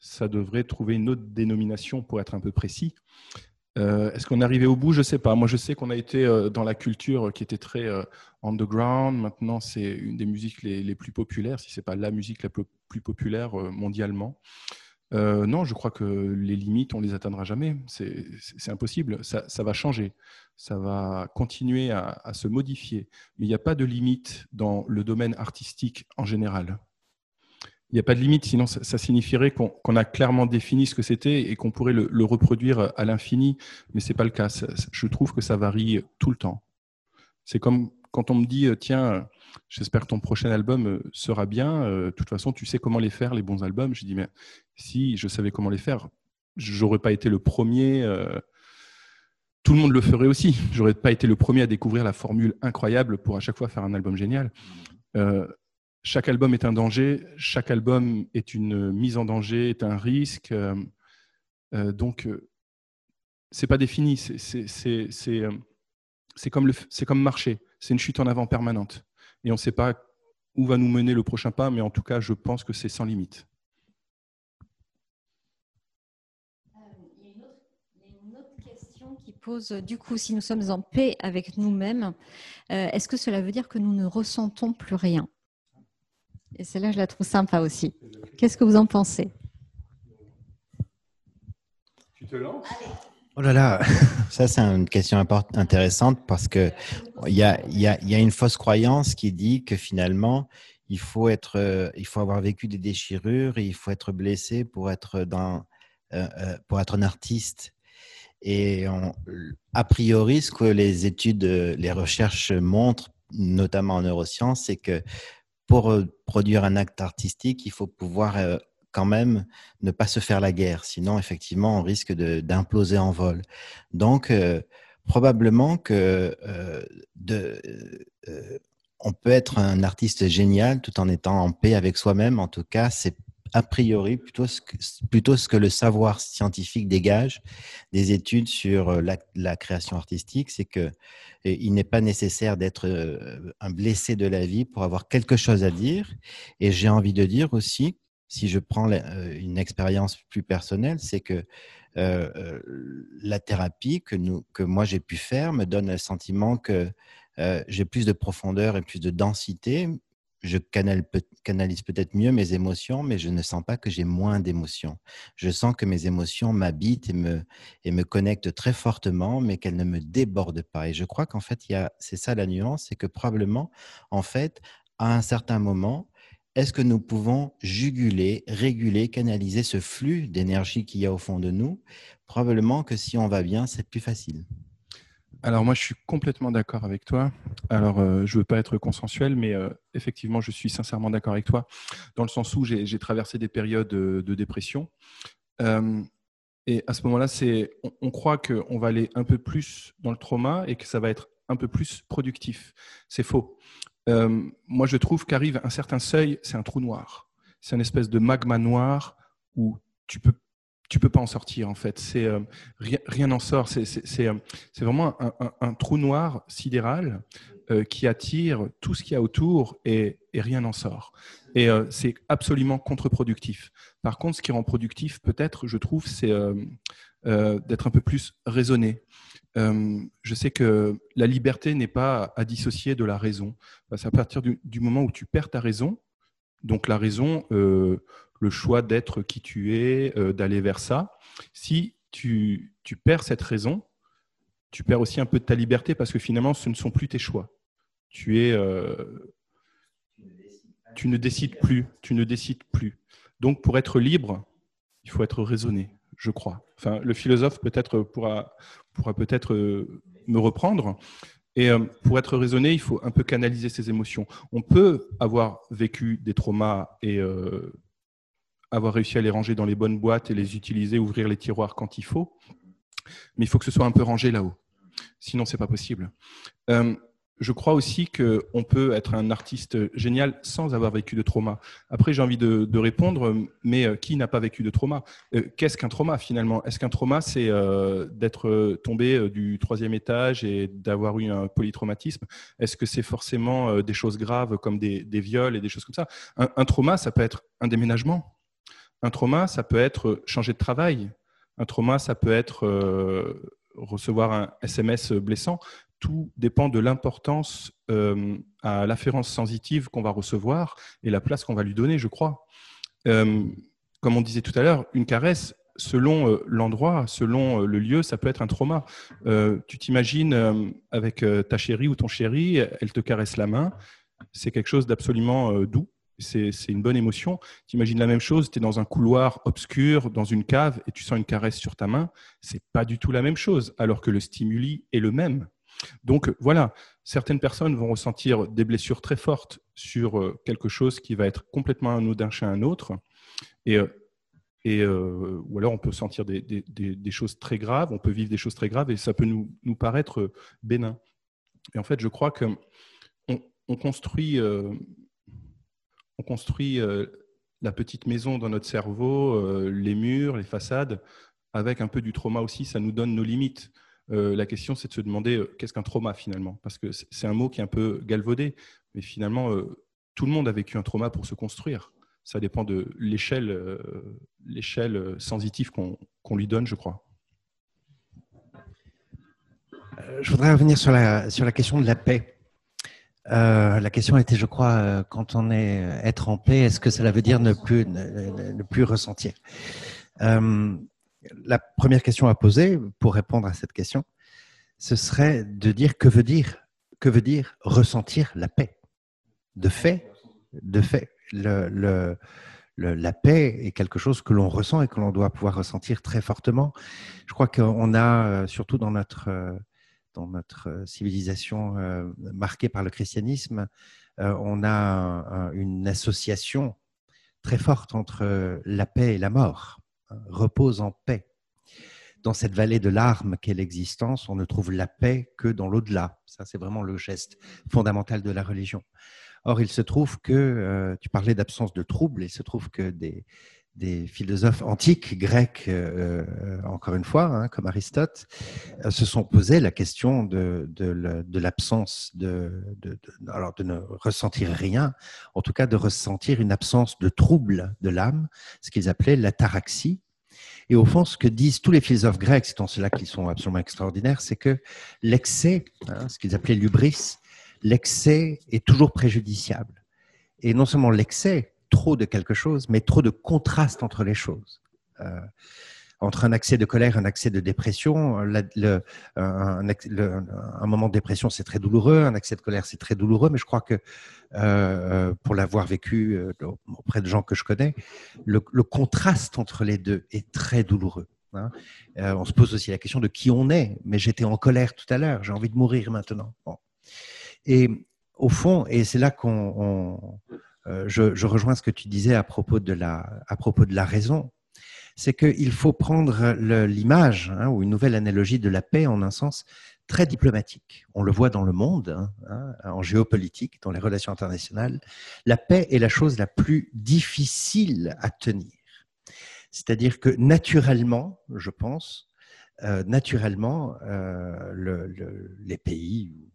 ça devrait trouver une autre dénomination pour être un peu précis. Euh, est-ce qu'on est arrivé au bout? Je ne sais pas. Moi, je sais qu'on a été euh, dans la culture qui était très euh, underground. Maintenant, c'est une des musiques les, plus populaires, si ce n'est pas la musique la plus, populaire mondialement. non, je crois que les limites, on les atteindra jamais. C'est impossible. Ça, va changer. Ça va continuer à, à se modifier. Mais il n'y a pas de limite dans le domaine artistique en général il n'y a pas de limite, sinon ça, signifierait qu'on a clairement défini ce que c'était et qu'on pourrait le, reproduire à l'infini, mais ce n'est pas le cas. je trouve que ça varie tout le temps. C'est comme quand on me dit, euh, tiens, j'espère que ton prochain album euh, sera bien, euh, de toute façon, tu sais comment les faire, les bons albums. Je dis, mais si je savais comment les faire, j'aurais pas été le premier. tout le monde le ferait aussi. J'aurais pas été le premier à découvrir la formule incroyable pour à chaque fois faire un album génial chaque album est un danger, chaque album est une mise en danger, est un risque. Euh, euh, donc, euh, c'est pas défini. C'est comme, comme marcher. C'est une chute en avant permanente. Et on ne sait pas où va nous mener le prochain pas, mais en tout cas, je pense que c'est sans limite.
Il y a une autre question qui pose, du coup, si nous sommes en paix avec nous-mêmes, est-ce que cela veut dire que nous ne ressentons plus rien? Et celle-là, je la trouve sympa aussi. Qu'est-ce que vous en pensez?
Tu te lances?
Oh là là, ça c'est une question intéressante parce que il y a, y, a, y a, une fausse croyance qui dit que finalement il faut être, euh, il faut avoir vécu des déchirures et il faut être blessé pour être dans, euh, euh, pour être un artiste. Et a priori, ce que les études, les recherches montrent, notamment en neurosciences, c'est que pour euh, produire un acte artistique, il faut pouvoir euh, quand même ne pas se faire la guerre. Sinon, effectivement, on risque d'imploser en vol. Donc, euh, probablement que de, on peut être un artiste génial tout en étant en paix avec soi-même. En tout cas, c'est a priori plutôt ce, que, le savoir scientifique dégage des études sur la, la création artistique, c'est que il n'est pas nécessaire d'être euh, un blessé de la vie pour avoir quelque chose à dire. Et j'ai envie de dire aussi, si je prends euh, une expérience plus personnelle, c'est que euh, la thérapie que moi j'ai pu faire me donne le sentiment que j'ai plus de profondeur et plus de densité je canalise peut-être mieux mes émotions, mais je ne sens pas que j'ai moins d'émotions. Je sens que mes émotions m'habitent et me, et me connectent très fortement, mais qu'elles ne me débordent pas. Et je crois qu'en fait, c'est ça la nuance, c'est que probablement, en fait, à un certain moment, est-ce que nous pouvons juguler, réguler, canaliser ce flux d'énergie qu'il y a au fond de nous? Probablement que si on va bien, c'est plus facile.
Alors moi, je suis complètement d'accord avec toi. Alors, euh, je ne veux pas être consensuel, mais euh, effectivement, je suis sincèrement d'accord avec toi, dans le sens où j'ai traversé des périodes de, dépression. Euh, et à ce moment-là, on, on, croit qu'on va aller un peu plus dans le trauma et que ça va être un peu plus productif. C'est faux. moi, je trouve qu'arrive un certain seuil, c'est un trou noir. C'est une espèce de magma noir où tu peux tu peux pas en sortir en fait. C'est euh, rien, n'en sort. C'est euh, vraiment un, trou noir sidéral euh, qui attire tout ce qu'il y a autour et, rien n'en sort. Et c'est absolument contre-productif. Par contre, ce qui rend productif, peut-être, je trouve, c'est d'être un peu plus raisonné. je sais que la liberté n'est pas à dissocier de la raison. C'est à partir du, moment où tu perds ta raison, donc la raison, le choix d'être qui tu es, euh, d'aller vers ça. Si tu, perds cette raison, tu perds aussi un peu de ta liberté parce que finalement, ce ne sont plus tes choix. Tu es, euh, tu ne décides plus, tu ne décides plus. Donc, pour être libre, il faut être raisonné, je crois. Enfin, le philosophe peut-être pourra, pourra peut-être euh, me reprendre. Et pour être raisonné, il faut un peu canaliser ses émotions. On peut avoir vécu des traumas et avoir réussi à les ranger dans les bonnes boîtes et les utiliser, ouvrir les tiroirs quand il faut. Mais il faut que ce soit un peu rangé là-haut. Sinon, c'est pas possible. Euh, je crois aussi qu'on peut être un artiste génial sans avoir vécu de trauma. Après, j'ai envie de, répondre, mais euh, qui n'a pas vécu de trauma? Euh, Qu'est-ce qu'un trauma finalement? Est-ce qu'un trauma, c'est d'être tombé du troisième étage et d'avoir eu un polytraumatisme? Est-ce que c'est forcément des choses graves comme des, viols et des choses comme ça? Un trauma, ça peut être un déménagement. Un trauma, ça peut être changer de travail. Un trauma, ça peut être euh, recevoir un SMS blessant. Tout dépend de l'importance euh, à l'afférence sensitive qu'on va recevoir et la place qu'on va lui donner, je crois. Euh, comme on disait tout à l'heure, une caresse, selon l'endroit, selon le lieu, ça peut être un trauma. tu t'imagines avec ta chérie ou ton chéri, elle te caresse la main, c'est quelque chose d'absolument doux c'est une bonne émotion. Tu imagines la même chose, tu es dans un couloir obscur, dans une cave, et tu sens une caresse sur ta main. C'est pas du tout la même chose, alors que le stimuli est le même. Donc voilà, certaines personnes vont ressentir des blessures très fortes sur euh, quelque chose qui va être complètement anodin chez un autre. Et, euh, et euh, ou alors on peut sentir des, choses très graves, on peut vivre des choses très graves et ça peut nous, paraître bénin. Et en fait, je crois que on, construit on construit euh, la petite maison dans notre cerveau, euh, les murs, les façades, avec un peu du trauma aussi, ça nous donne nos limites. Euh, la question, c'est de se demander qu'est-ce qu'un trauma finalement? Parce que c'est un mot qui est un peu galvaudé, mais finalement, tout le monde a vécu un trauma pour se construire. Ça dépend de l'échelle l'échelle sensitive qu'on lui donne, je crois.
Je voudrais revenir sur la, sur la question de la paix. Euh, la question était, je crois, euh, quand on est euh, être en paix, est-ce que cela veut dire ne plus, ne, plus ressentir? La première question à poser pour répondre à cette question, ce serait de dire que veut dire, que veut dire ressentir la paix? De fait, de fait, la paix est quelque chose que l'on ressent et que l'on doit pouvoir ressentir très fortement. Je crois qu'on a, surtout dans notre dans notre euh, civilisation euh, marquée par le christianisme, euh, on a une association très forte entre la paix et la mort. Hein, repose en paix. Dans cette vallée de larmes qu'est l'existence, on ne trouve la paix que dans l'au-delà. Ça, c'est vraiment le geste fondamental de la religion. Or, il se trouve que, tu parlais d'absence de trouble, il se trouve que des, des philosophes antiques, grecs, euh, euh, encore une fois, hein, comme Aristote, euh, se sont posé la question de, l'absence de, de, alors de ne ressentir rien, en tout cas de ressentir une absence de trouble de l'âme, ce qu'ils appelaient l'ataraxie. Et au fond, ce que disent tous les philosophes grecs, c'est en cela qu'ils sont absolument extraordinaires, c'est que l'excès, hein, ce qu'ils appelaient l'ubris, l'excès est toujours préjudiciable Et non seulement l'excès, trop de quelque chose, mais trop de contraste entre les choses. Euh, entre un accès de colère un accès de dépression. le, un, moment de dépression, c'est très douloureux. Un accès de colère, c'est très douloureux. Mais je crois que euh, pour l'avoir vécu euh, auprès de gens que je connais, le, contraste entre les deux est très douloureux. Hein. Euh, on se pose aussi la question de qui on est. Mais j'étais en colère tout à l'heure. J'ai envie de mourir maintenant. Et au fond, et c'est là qu'on, je, je, rejoins ce que tu disais à propos de la, raison c'est qu'il faut prendre l'image hein, ou une nouvelle analogie de la paix en un sens très diplomatique. On le voit dans le monde, hein, hein, en géopolitique, dans les relations internationales. La paix est la chose la plus difficile à tenir. C'est-à-dire que naturellement, je pense, euh, naturellement, euh, les pays,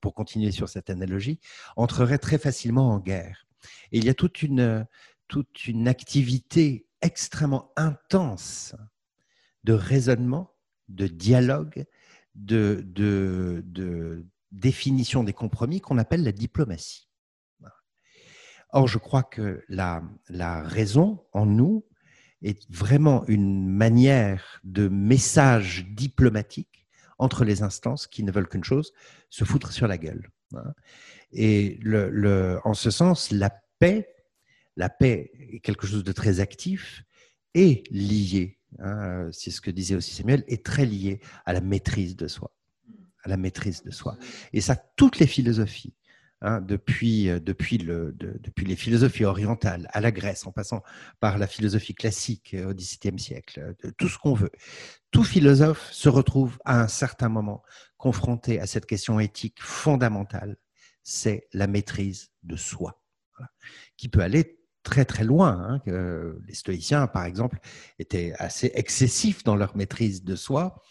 pour, continuer sur cette analogie, entreraient très facilement en guerre. Il y a toute une, toute une activité extrêmement intense de raisonnement, de dialogue, de, de, définition des compromis qu'on appelle la diplomatie. Or, je crois que la, la raison en nous est vraiment une manière de message diplomatique entre les instances qui ne veulent qu'une chose, se foutre sur la gueule. Et en ce sens, la paix la paix est quelque chose de très actif et lié, hein, c'est ce que disait aussi Samuel, est très lié à la maîtrise de soi. À la maîtrise de soi. Et ça, toutes les philosophies, hein, depuis, euh, depuis, le, depuis les philosophies orientales à la Grèce, en passant par la philosophie classique euh, au XVIIe siècle, euh, tout ce qu'on veut, tout philosophe se retrouve à un certain moment confronté à cette question éthique fondamentale, c'est la maîtrise de soi, qui peut aller très très loin. Hein, que les stoïciens, par exemple, étaient assez excessifs dans leur maîtrise de soi.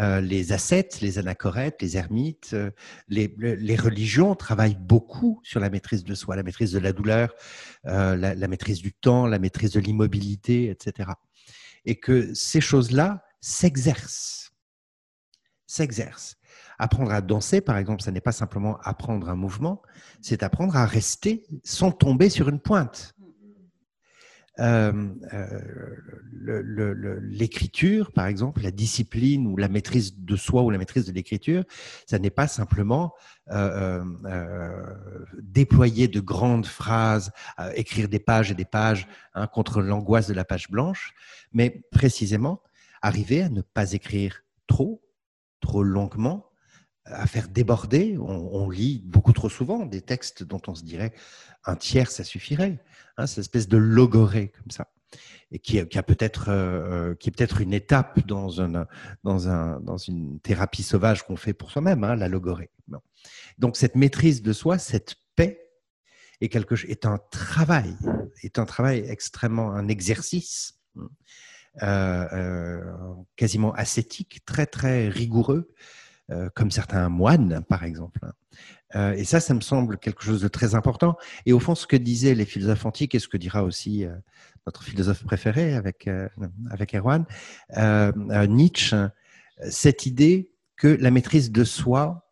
Euh, les ascètes, les anachorètes, les ermites, euh, les, religions travaillent beaucoup sur la maîtrise de soi, la maîtrise de la douleur, euh, la, maîtrise du temps, la maîtrise de l'immobilité, etc. Et que ces choses-là s'exercent, s'exercent. Apprendre à danser, par exemple, ce n'est pas simplement apprendre un mouvement, c'est apprendre à rester sans tomber sur une pointe. Euh, euh, l'écriture, par exemple, la discipline ou la maîtrise de soi ou la maîtrise de l'écriture, ça n'est pas simplement euh, déployer de grandes phrases, écrire des pages et des pages hein, contre l'angoisse de la page blanche, mais précisément arriver à ne pas écrire trop, trop longuement, à faire déborder. On, lit beaucoup trop souvent des textes dont on se dirait un tiers, ça suffirait. Hein, cette espèce de logorée comme ça. Et qui, a peut-être euh, est peut-être une étape dans, un, dans, un, dans une thérapie sauvage qu'on fait pour soi-même, hein, la logorée. Donc cette maîtrise de soi, cette paix, est, quelque, est un travail, est un travail extrêmement, un exercice euh, euh, quasiment ascétique, très très rigoureux, euh, comme certains moines, par exemple. Euh, et ça, ça me semble quelque chose de très important. Et au fond, ce que disaient les philosophes antiques et ce que dira aussi euh, notre philosophe préféré avec, avec Erwan, Nietzsche, cette idée que la maîtrise de soi,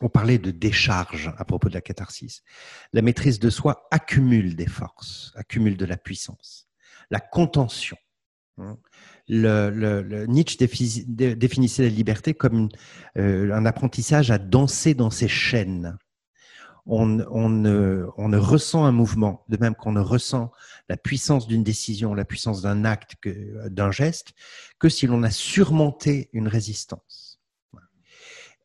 on parlait de décharge à propos de la catharsis, la maîtrise de soi accumule des forces, accumule de la puissance, la contention. Hein le, Nietzsche définissait la liberté comme euh, un apprentissage à danser dans ses chaînes. On, on, ne, ressent un mouvement, de même qu'on ne ressent la puissance d'une décision, la puissance d'un acte, d'un geste, que si l'on a surmonté une résistance.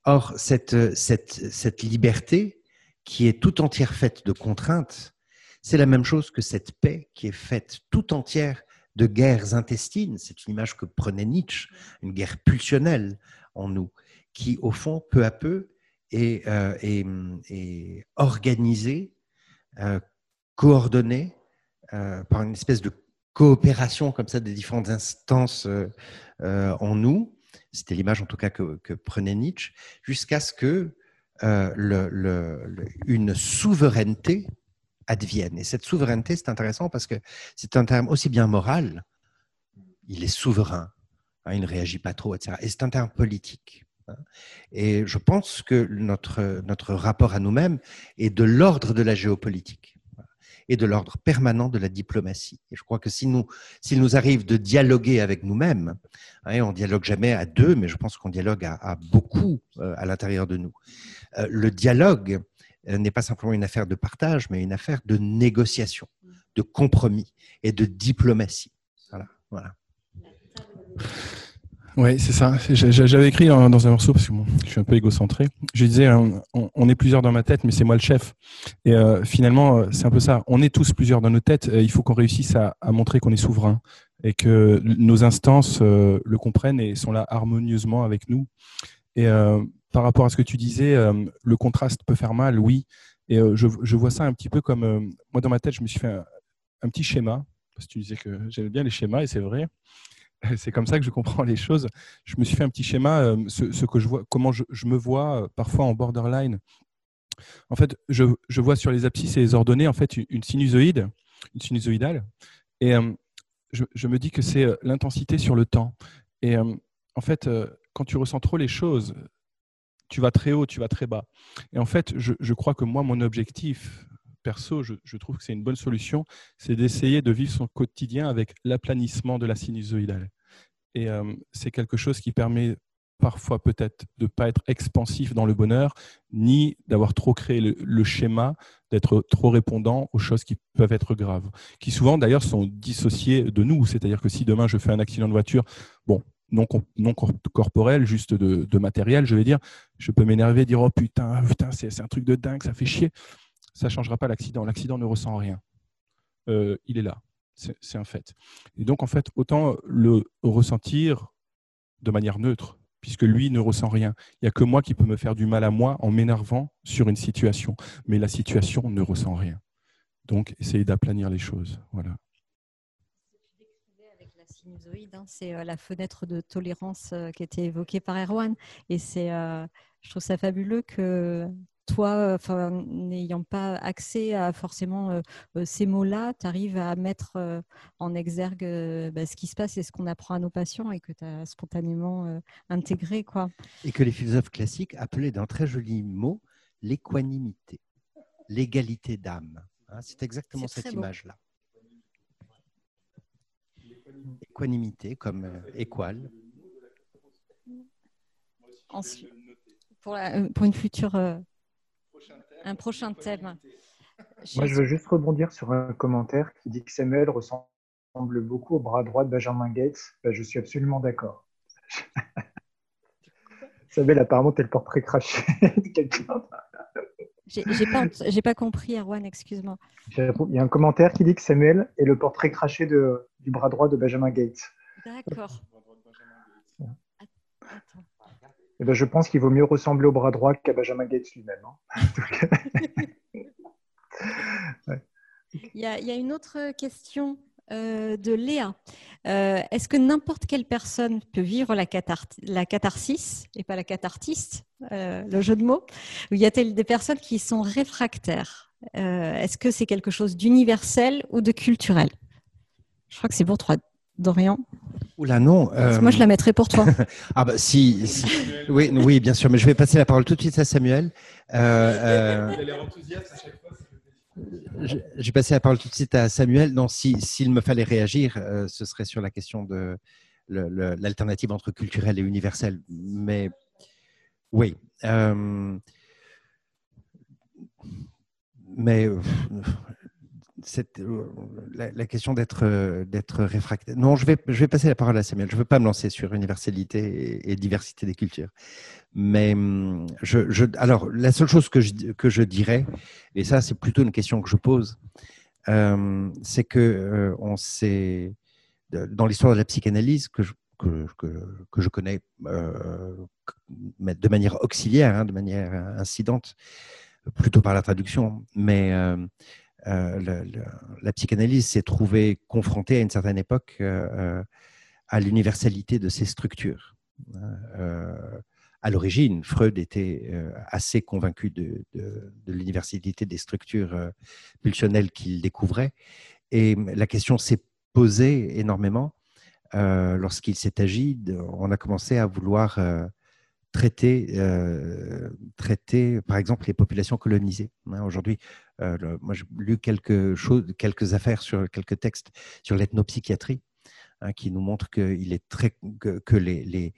Or, cette, cette, cette liberté, qui est tout entière faite de contraintes, c'est la même chose que cette paix qui est faite tout entière de guerres intestines, c'est une image que prenait Nietzsche, une guerre pulsionnelle en nous, qui au fond, peu à peu, est, euh, organisée, euh, coordonnée euh, par une espèce de coopération comme ça des différentes instances en nous. C'était l'image en tout cas que, prenait Nietzsche, jusqu'à ce que une souveraineté advienne. Et cette souveraineté, c'est intéressant parce que c'est un terme aussi bien moral, il est souverain, hein, il ne réagit pas trop, etc. Et c'est un terme politique. Hein. Et je pense que notre, notre rapport à nous-mêmes est de l'ordre de la géopolitique. et de l'ordre permanent de la diplomatie. Et je crois que s'il nous, nous arrive de dialoguer avec nous-mêmes, hein, on dialogue jamais à deux, mais je pense qu'on dialogue à, beaucoup euh, à l'intérieur de nous. Euh, le dialogue n'est pas simplement une affaire de partage, mais une affaire de négociation, de compromis et de diplomatie. Voilà. voilà.
Oui, c'est ça. J'avais écrit dans un morceau, parce que je suis un peu égocentré, je disais, hein, on, est plusieurs dans ma tête, mais c'est moi le chef. Et euh, finalement, euh, c'est un peu ça. On est tous plusieurs dans nos têtes. il faut qu'on réussisse à, montrer qu'on est souverain et que nos instances euh, le comprennent et sont là harmonieusement avec nous. Et par rapport à ce que tu disais, le contraste peut faire mal, oui. Et je, vois ça un petit peu comme, moi dans ma tête, je me suis fait un, petit schéma, parce que tu disais que j'aimais bien les schémas, et c'est vrai. c'est comme ça que je comprends les choses. Je me suis fait un petit schéma, euh, ce, que je vois, comment je, me vois euh, parfois en borderline. En fait, je, vois sur les abscisses et les ordonnées en fait une sinusoïde, une sinusoïdale, et euh, je, me dis que c'est l'intensité sur le temps. Et en fait, quand tu ressens trop les choses, tu vas très haut, tu vas très bas. Et en fait, je, crois que moi, mon objectif, perso, je, trouve que c'est une bonne solution, c'est d'essayer de vivre son quotidien avec l'aplanissement de la sinusoïdale. Et euh, c'est quelque chose qui permet parfois peut-être de ne pas être expansif dans le bonheur, ni d'avoir trop créé le, schéma, d'être trop répondant aux choses qui peuvent être graves, qui souvent d'ailleurs sont dissociées de nous. C'est-à-dire que si demain je fais un accident de voiture, bon, non, non corporel, juste de, matériel, je vais dire, je peux m'énerver, dire oh putain, putain c'est un truc de dingue, ça fait chier ça ne changera pas l'accident. L'accident ne ressent rien. Euh, il est là. C'est un fait. Et donc, en fait, autant le ressentir de manière neutre, puisque lui ne ressent rien. Il n'y a que moi qui peux me faire du mal à moi en m'énervant sur une situation. Mais la situation ne ressent rien. Donc, essayez d'aplanir les choses. Voilà.
Hein, c'est euh, la fenêtre de tolérance euh, qui a été évoquée par Erwan. Et c'est, je trouve ça fabuleux que toi, n'ayant pas accès à forcément euh, euh, ces mots-là, tu arrives à mettre euh, en exergue bah, ce qui se passe et ce qu'on apprend à nos patients et que tu as spontanément intégré. Quoi.
Et que les philosophes classiques appelaient d'un très joli mot l'équanimité, l'égalité d'âme. Hein. c'est exactement cette image-là. Équanimité comme équal.
pour, pour, une future un prochain thème.
Moi, je veux juste rebondir sur un commentaire qui dit que Samuel ressemble beaucoup au bras droit de Benjamin Gates. Ben, je suis absolument d'accord. Samuel, apparemment, t'es le portrait craché de quelqu'un.
J'ai pas, pas compris, Erwan, excuse-moi.
Il y a un commentaire qui dit que Samuel est le portrait craché de, du bras droit de Benjamin Gates.
D'accord.
Eh ben, je pense qu'il vaut mieux ressembler au bras droit qu'à Benjamin Gates lui-même. Hein.
il, y a, une autre question euh, de Léa. Euh, est-ce que n'importe quelle personne peut vivre la, la catharsis et pas la cathartiste, euh, le jeu de mots Ou y a-t-il des personnes qui sont réfractaires? Est-ce que c'est quelque chose d'universel ou de culturel? Je crois que c'est pour toi, Dorian.
Oula, non.
Euh, moi, je la mettrai pour toi.
ah, bah, si. Oui, oui, bien sûr, mais je vais passer la parole tout de suite à Samuel. Euh, euh J'ai passé la parole tout de suite à Samuel. Non, s'il me fallait réagir, euh, ce serait sur la question de l'alternative entre culturel et universel. Mais oui. mais euh, la, question d'être euh, d'être réfractaire. Non, je vais, je vais passer la parole à Samuel. Je ne veux pas me lancer sur universalité et, diversité des cultures. Mais hum, je, je, alors, la seule chose que je, que je dirais, et ça, c'est plutôt une question que je pose, euh, c'est que on sait, dans l'histoire de la psychanalyse, que je, que, que, je connais de manière auxiliaire, hein, de manière incidente, plutôt par la traduction, mais euh, la psychanalyse s'est trouvée confrontée à une certaine époque euh, euh, à l'universalité de ces structures. à l'origine, Freud était assez convaincu de, l'universalité des structures pulsionnelles qu'il découvrait. Et la question s'est posée énormément lorsqu'il s'est agi, on a commencé à vouloir traiter, traiter, par exemple, les populations colonisées. Hein, aujourd'hui, moi, j'ai lu quelque chose, quelques affaires sur quelques textes sur l'ethnopsychiatrie, hein, qui nous montrent qu'il est très, que, les, les,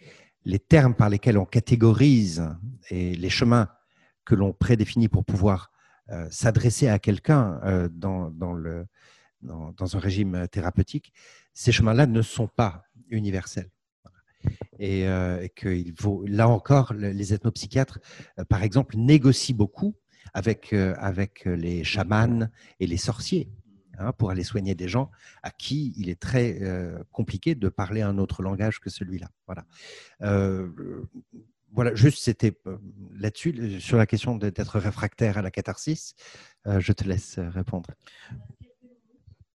les, termes par lesquels on catégorise et les chemins que l'on prédéfinit pour pouvoir s'adresser à quelqu'un dans, dans, dans, un régime thérapeutique, ces chemins-là ne sont pas universels. Et, euh, là encore, les ethnopsychiatres, euh, par exemple, négocient beaucoup avec, euh, avec les chamans et les sorciers hein, pour aller soigner des gens à qui il est très compliqué de parler un autre langage que celui-là. Voilà. voilà, juste c'était là-dessus, sur la question d'être réfractaire à la catharsis. je te laisse répondre.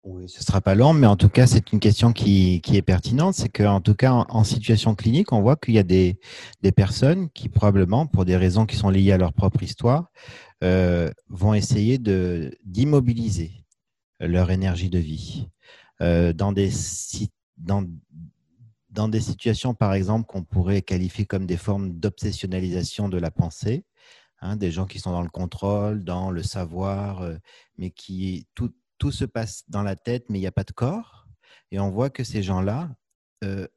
Oui, ce ne sera pas long, mais en tout cas, c'est une question qui, est pertinente. C'est qu'en tout cas, en, situation clinique, on voit qu'il y a des, personnes qui, probablement, pour des raisons qui sont liées à leur propre histoire, euh, vont essayer d'immobiliser leur énergie de vie. Euh, dans, des, dans, dans des situations, par exemple, qu'on pourrait qualifier comme des formes d'obsessionnalisation de la pensée, hein, des gens qui sont dans le contrôle, dans le savoir, euh, mais qui tout tout se passe dans la tête, mais il n'y a pas de corps. Et on voit que ces gens-là euh,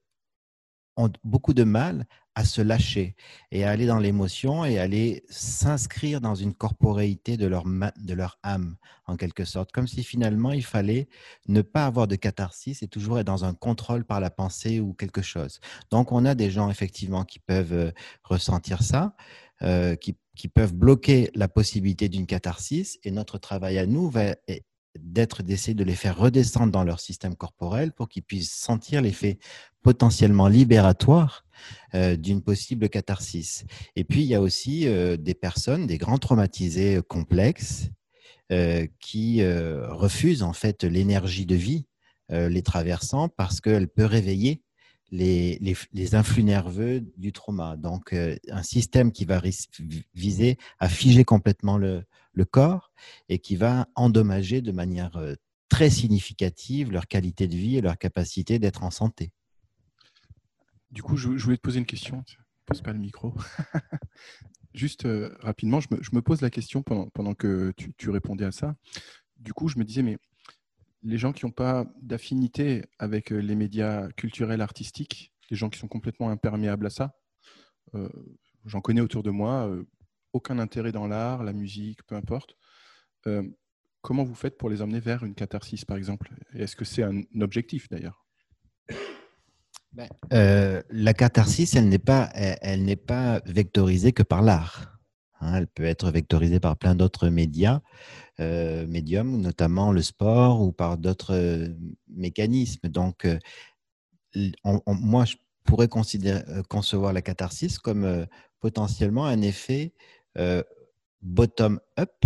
ont beaucoup de mal à se lâcher et à aller dans l'émotion et à aller s'inscrire dans une corporéité de leur, de leur âme, en quelque sorte. Comme si finalement il fallait ne pas avoir de catharsis et toujours être dans un contrôle par la pensée ou quelque chose. Donc on a des gens effectivement qui peuvent euh, ressentir ça. Euh, qui, qui, peuvent bloquer la possibilité d'une catharsis. Et notre travail à nous va d'être d'essayer de les faire redescendre dans leur système corporel pour qu'ils puissent sentir l'effet potentiellement libératoire euh, d'une possible catharsis. Et puis, il y a aussi euh, des personnes, des grands traumatisés euh, complexes, qui refusent en fait l'énergie de vie les traversant parce qu'elle peut réveiller les, les, influx nerveux du trauma. Donc, un système qui va viser à figer complètement le, le corps et qui va endommager de manière euh, très significative leur qualité de vie et leur capacité d'être en santé.
Du coup, je, voulais te poser une question. Pose pas le micro. Juste euh, rapidement, je me, pose la question pendant, pendant que tu, répondais à ça. Du coup, je me disais, mais les gens qui n'ont pas d'affinité avec euh, les médias culturels, artistiques, les gens qui sont complètement imperméables à ça, j'en connais autour de moi, aucun intérêt dans l'art, la musique, peu importe. Euh, comment vous faites pour les emmener vers une catharsis, par exemple? Est-ce que c'est un objectif d'ailleurs?
Ben, euh, La catharsis, elle n'est pas, elle, n'est pas vectorisée que par l'art. Hein. elle peut être vectorisée par plein d'autres médias, euh, médiums, notamment le sport ou par d'autres mécanismes. Donc, moi, je pourrais concevoir la catharsis comme potentiellement un effet euh, bottom-up,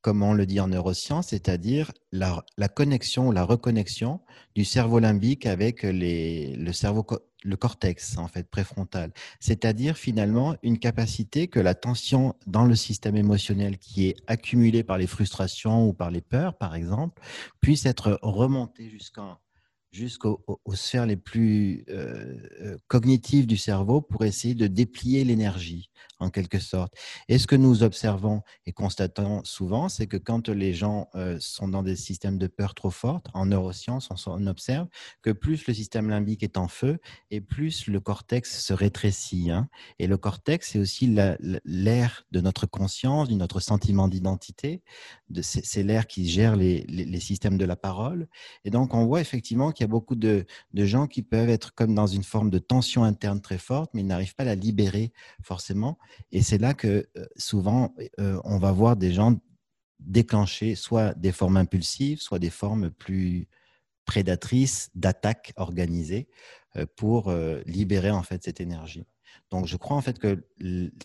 comme on le dit en neurosciences, c'est-à-dire la, connexion ou la reconnexion du cerveau limbique avec le cerveau le cortex en fait préfrontal, c'est-à-dire finalement une capacité que la tension dans le système émotionnel qui est accumulée par les frustrations ou par les peurs par exemple puisse être remontée jusqu'en jusqu'aux sphères les plus euh, euh, cognitives du cerveau pour essayer de déplier l'énergie, en quelque sorte. Et ce que nous observons et constatons souvent, c'est que quand les gens euh, sont dans des systèmes de peur trop fortes, en neurosciences, on, observe que plus le système limbique est en feu et plus le cortex se rétrécit. Hein. Et le cortex, c'est aussi l'air de notre conscience, de notre sentiment d'identité. C'est l'air qui gère les, les systèmes de la parole. Et donc, on voit effectivement il y a beaucoup de, gens qui peuvent être comme dans une forme de tension interne très forte, mais ils n'arrivent pas à la libérer forcément. Et c'est là que euh, souvent, euh, on va voir des gens déclencher soit des formes impulsives, soit des formes plus prédatrices d'attaque organisée euh, pour libérer en fait cette énergie. Donc je crois en fait que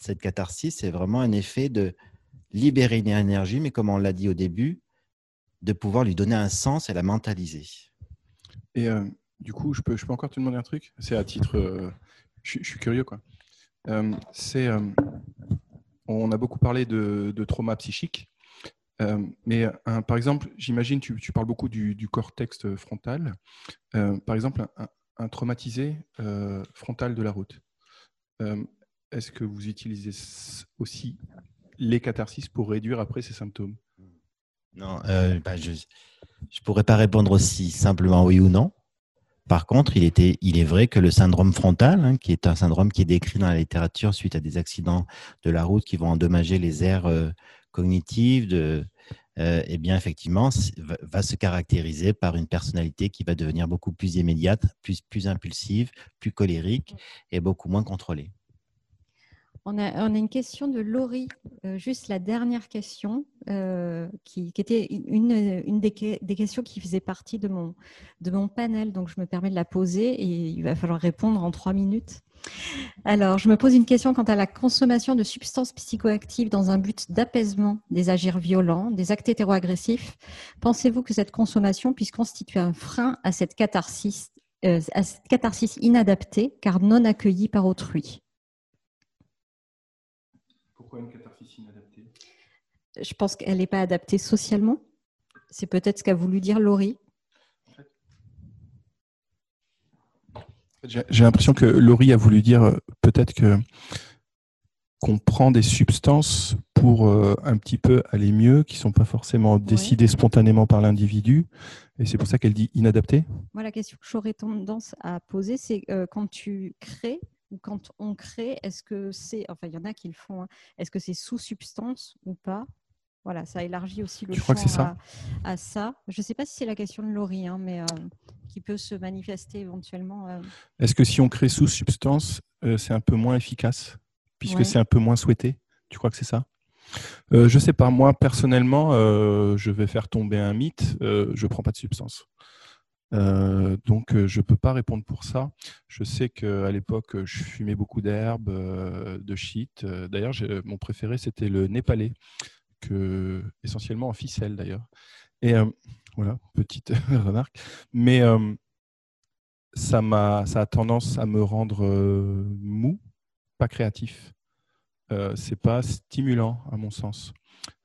cette catharsis, c'est vraiment un effet de libérer une énergie, mais comme on l'a dit au début, de pouvoir lui donner un sens et la mentaliser.
Et euh, du coup, je peux, je peux encore te demander un truc? C'est à titre. Euh, je, suis curieux, quoi. Euh, c'est, on a beaucoup parlé de, de trauma psychique. mais par exemple, j'imagine, tu, tu, parles beaucoup du, du cortex frontal. par exemple, un, traumatisé frontal de la route. est-ce que vous utilisez aussi les catharsis pour réduire après ces symptômes?
Non, euh, bah, je ne pourrais pas répondre aussi simplement oui ou non. Par contre, il, était, il est vrai que le syndrome frontal, hein, qui est un syndrome qui est décrit dans la littérature suite à des accidents de la route qui vont endommager les aires euh, cognitives, de, euh, eh bien, effectivement, va, se caractériser par une personnalité qui va devenir beaucoup plus immédiate, plus, plus impulsive, plus colérique et beaucoup moins contrôlée.
On a, une question de Laurie, euh, juste la dernière question, euh, qui, était une, des, questions qui faisait partie de mon, de mon panel, donc je me permets de la poser et il va falloir répondre en trois minutes. Alors, je me pose une question quant à la consommation de substances psychoactives dans un but d'apaisement des agirs violents, des actes hétéroagressifs. Pensez-vous que cette consommation puisse constituer un frein à cette catharsis, euh, à cette catharsis inadaptée, car non accueillie par autrui?
Une catharsis inadaptée?
Je pense qu'elle n'est pas adaptée socialement. C'est peut-être ce qu'a voulu dire Laurie.
J'ai l'impression que Laurie a voulu dire euh, peut-être que qu'on prend des substances pour euh, un petit peu aller mieux, qui ne sont pas forcément décidées spontanément par l'individu. Et c'est pour ça qu'elle dit inadapté.
Moi, la question que j'aurais tendance à poser, c'est euh, quand tu crées ou quand on crée, est-ce que c'est, enfin il y en a qui le font, hein, est-ce que c'est sous substance ou pas? Voilà, ça élargit aussi le champ
ça.
À, ça. Je ne sais pas si c'est la question de Laurie, hein, mais euh, qui peut se manifester éventuellement. Euh.
Est-ce que si on crée sous substance, euh, c'est un peu moins efficace? Puisque c'est un peu moins souhaité? Tu crois que c'est ça? Je ne sais pas. Moi personnellement, je vais faire tomber un mythe. je ne prends pas de substance. Euh, donc, euh, je ne peux pas répondre pour ça. Je sais qu'à l'époque, je fumais beaucoup d'herbes, euh, de shit. D'ailleurs, mon préféré, c'était le népalais, essentiellement en ficelle d'ailleurs. Et voilà, petite remarque. Mais ça, a, ça a tendance à me rendre mou, pas créatif. c'est pas stimulant, à mon sens.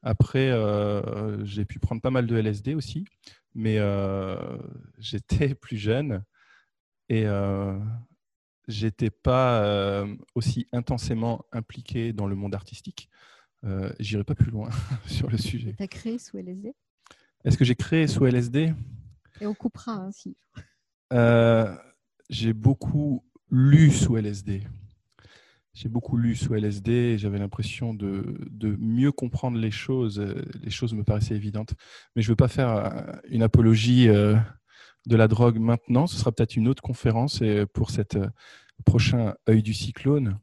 Après, j'ai pu prendre pas mal de LSD aussi mais euh, j'étais plus jeune et euh, j'étais pas euh, aussi intensément impliqué dans le monde artistique. Euh, J'irai pas plus loin sur le sujet.
Tu as créé sous LSD
Est-ce que j'ai créé sous LSD
Et on coupera ainsi.
j'ai beaucoup lu sous LSD j'ai beaucoup lu sous LSD et j'avais l'impression de, mieux comprendre les choses. Les choses me paraissaient évidentes. Mais je ne veux pas faire euh, une apologie euh, de la drogue maintenant. Ce sera peut-être une autre conférence pour cet euh, prochain œil du cyclone,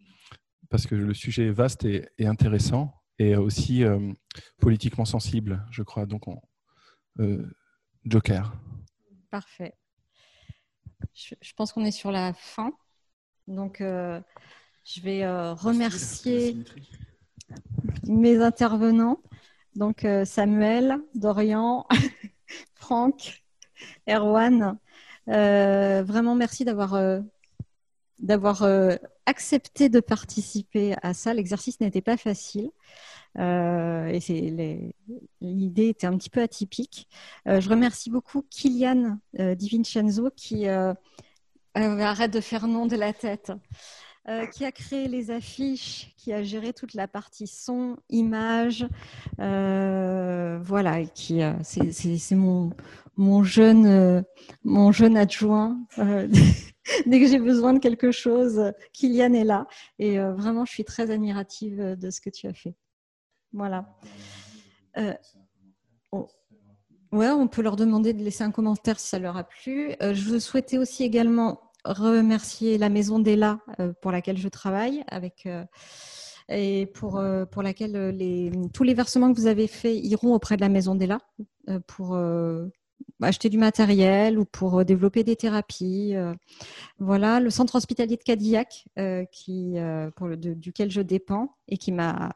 parce que le sujet est vaste et, intéressant et aussi politiquement sensible, je crois. Donc, Joker.
Parfait. Je, pense qu'on est sur la fin. Donc, je vais euh, remercier mes intervenants. Donc euh, Samuel, Dorian, Franck, Erwan. Euh, vraiment merci d'avoir d'avoir accepté de participer à ça. L'exercice n'était pas facile. et l'idée était un petit peu atypique. je remercie beaucoup Kylian Di Vincenzo qui arrête de faire nom de la tête. Euh, qui a créé les affiches, qui a géré toute la partie son, image. Euh, voilà, qui euh, c'est mon, mon, jeune, mon jeune adjoint. dès que j'ai besoin de quelque chose, Kylian est là. Et vraiment, je suis très admirative de ce que tu as fait. Voilà. Ouais, on peut leur demander de laisser un commentaire si ça leur a plu. je souhaitais aussi également remercier la Maison d'Ella euh, pour laquelle je travaille avec euh, et pour, euh, pour laquelle les, tous les versements que vous avez faits iront auprès de la Maison d'Ella pour acheter du matériel ou pour développer des thérapies. voilà, le centre hospitalier de Cadillac, qui, pour le, duquel je dépends et qui m'a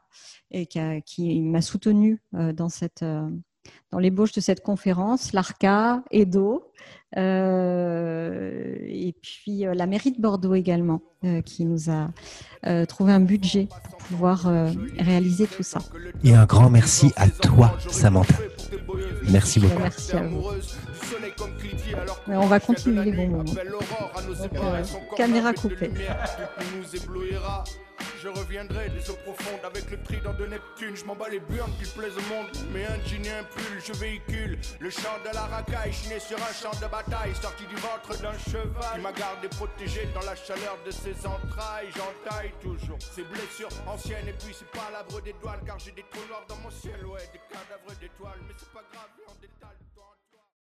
qui m'a soutenu dans cette dans l'ébauche de cette conférence, l'ARCA, EDO, euh, et puis euh, la mairie de Bordeaux également, euh, qui nous a trouvé un budget pour pouvoir réaliser tout ça.
Et un grand merci à toi, Samantha. Merci beaucoup.
Merci à vous. on va continuer les bons moments. caméra coupée.
Je reviendrai des eaux profondes avec le trident de Neptune. Je m'en bats les burnes qui plaisent au monde. Mais un jean et un pull, je véhicule le chant de la racaille. Chiné sur un champ de bataille, sorti du ventre d'un cheval. Qui m'a gardé protégé dans la chaleur de ses entrailles. J'entaille toujours ses blessures anciennes. Et puis c'est pas l'arbre des douanes, car j'ai des trous noirs dans mon ciel. Ouais, des cadavres d'étoiles, mais c'est pas grave.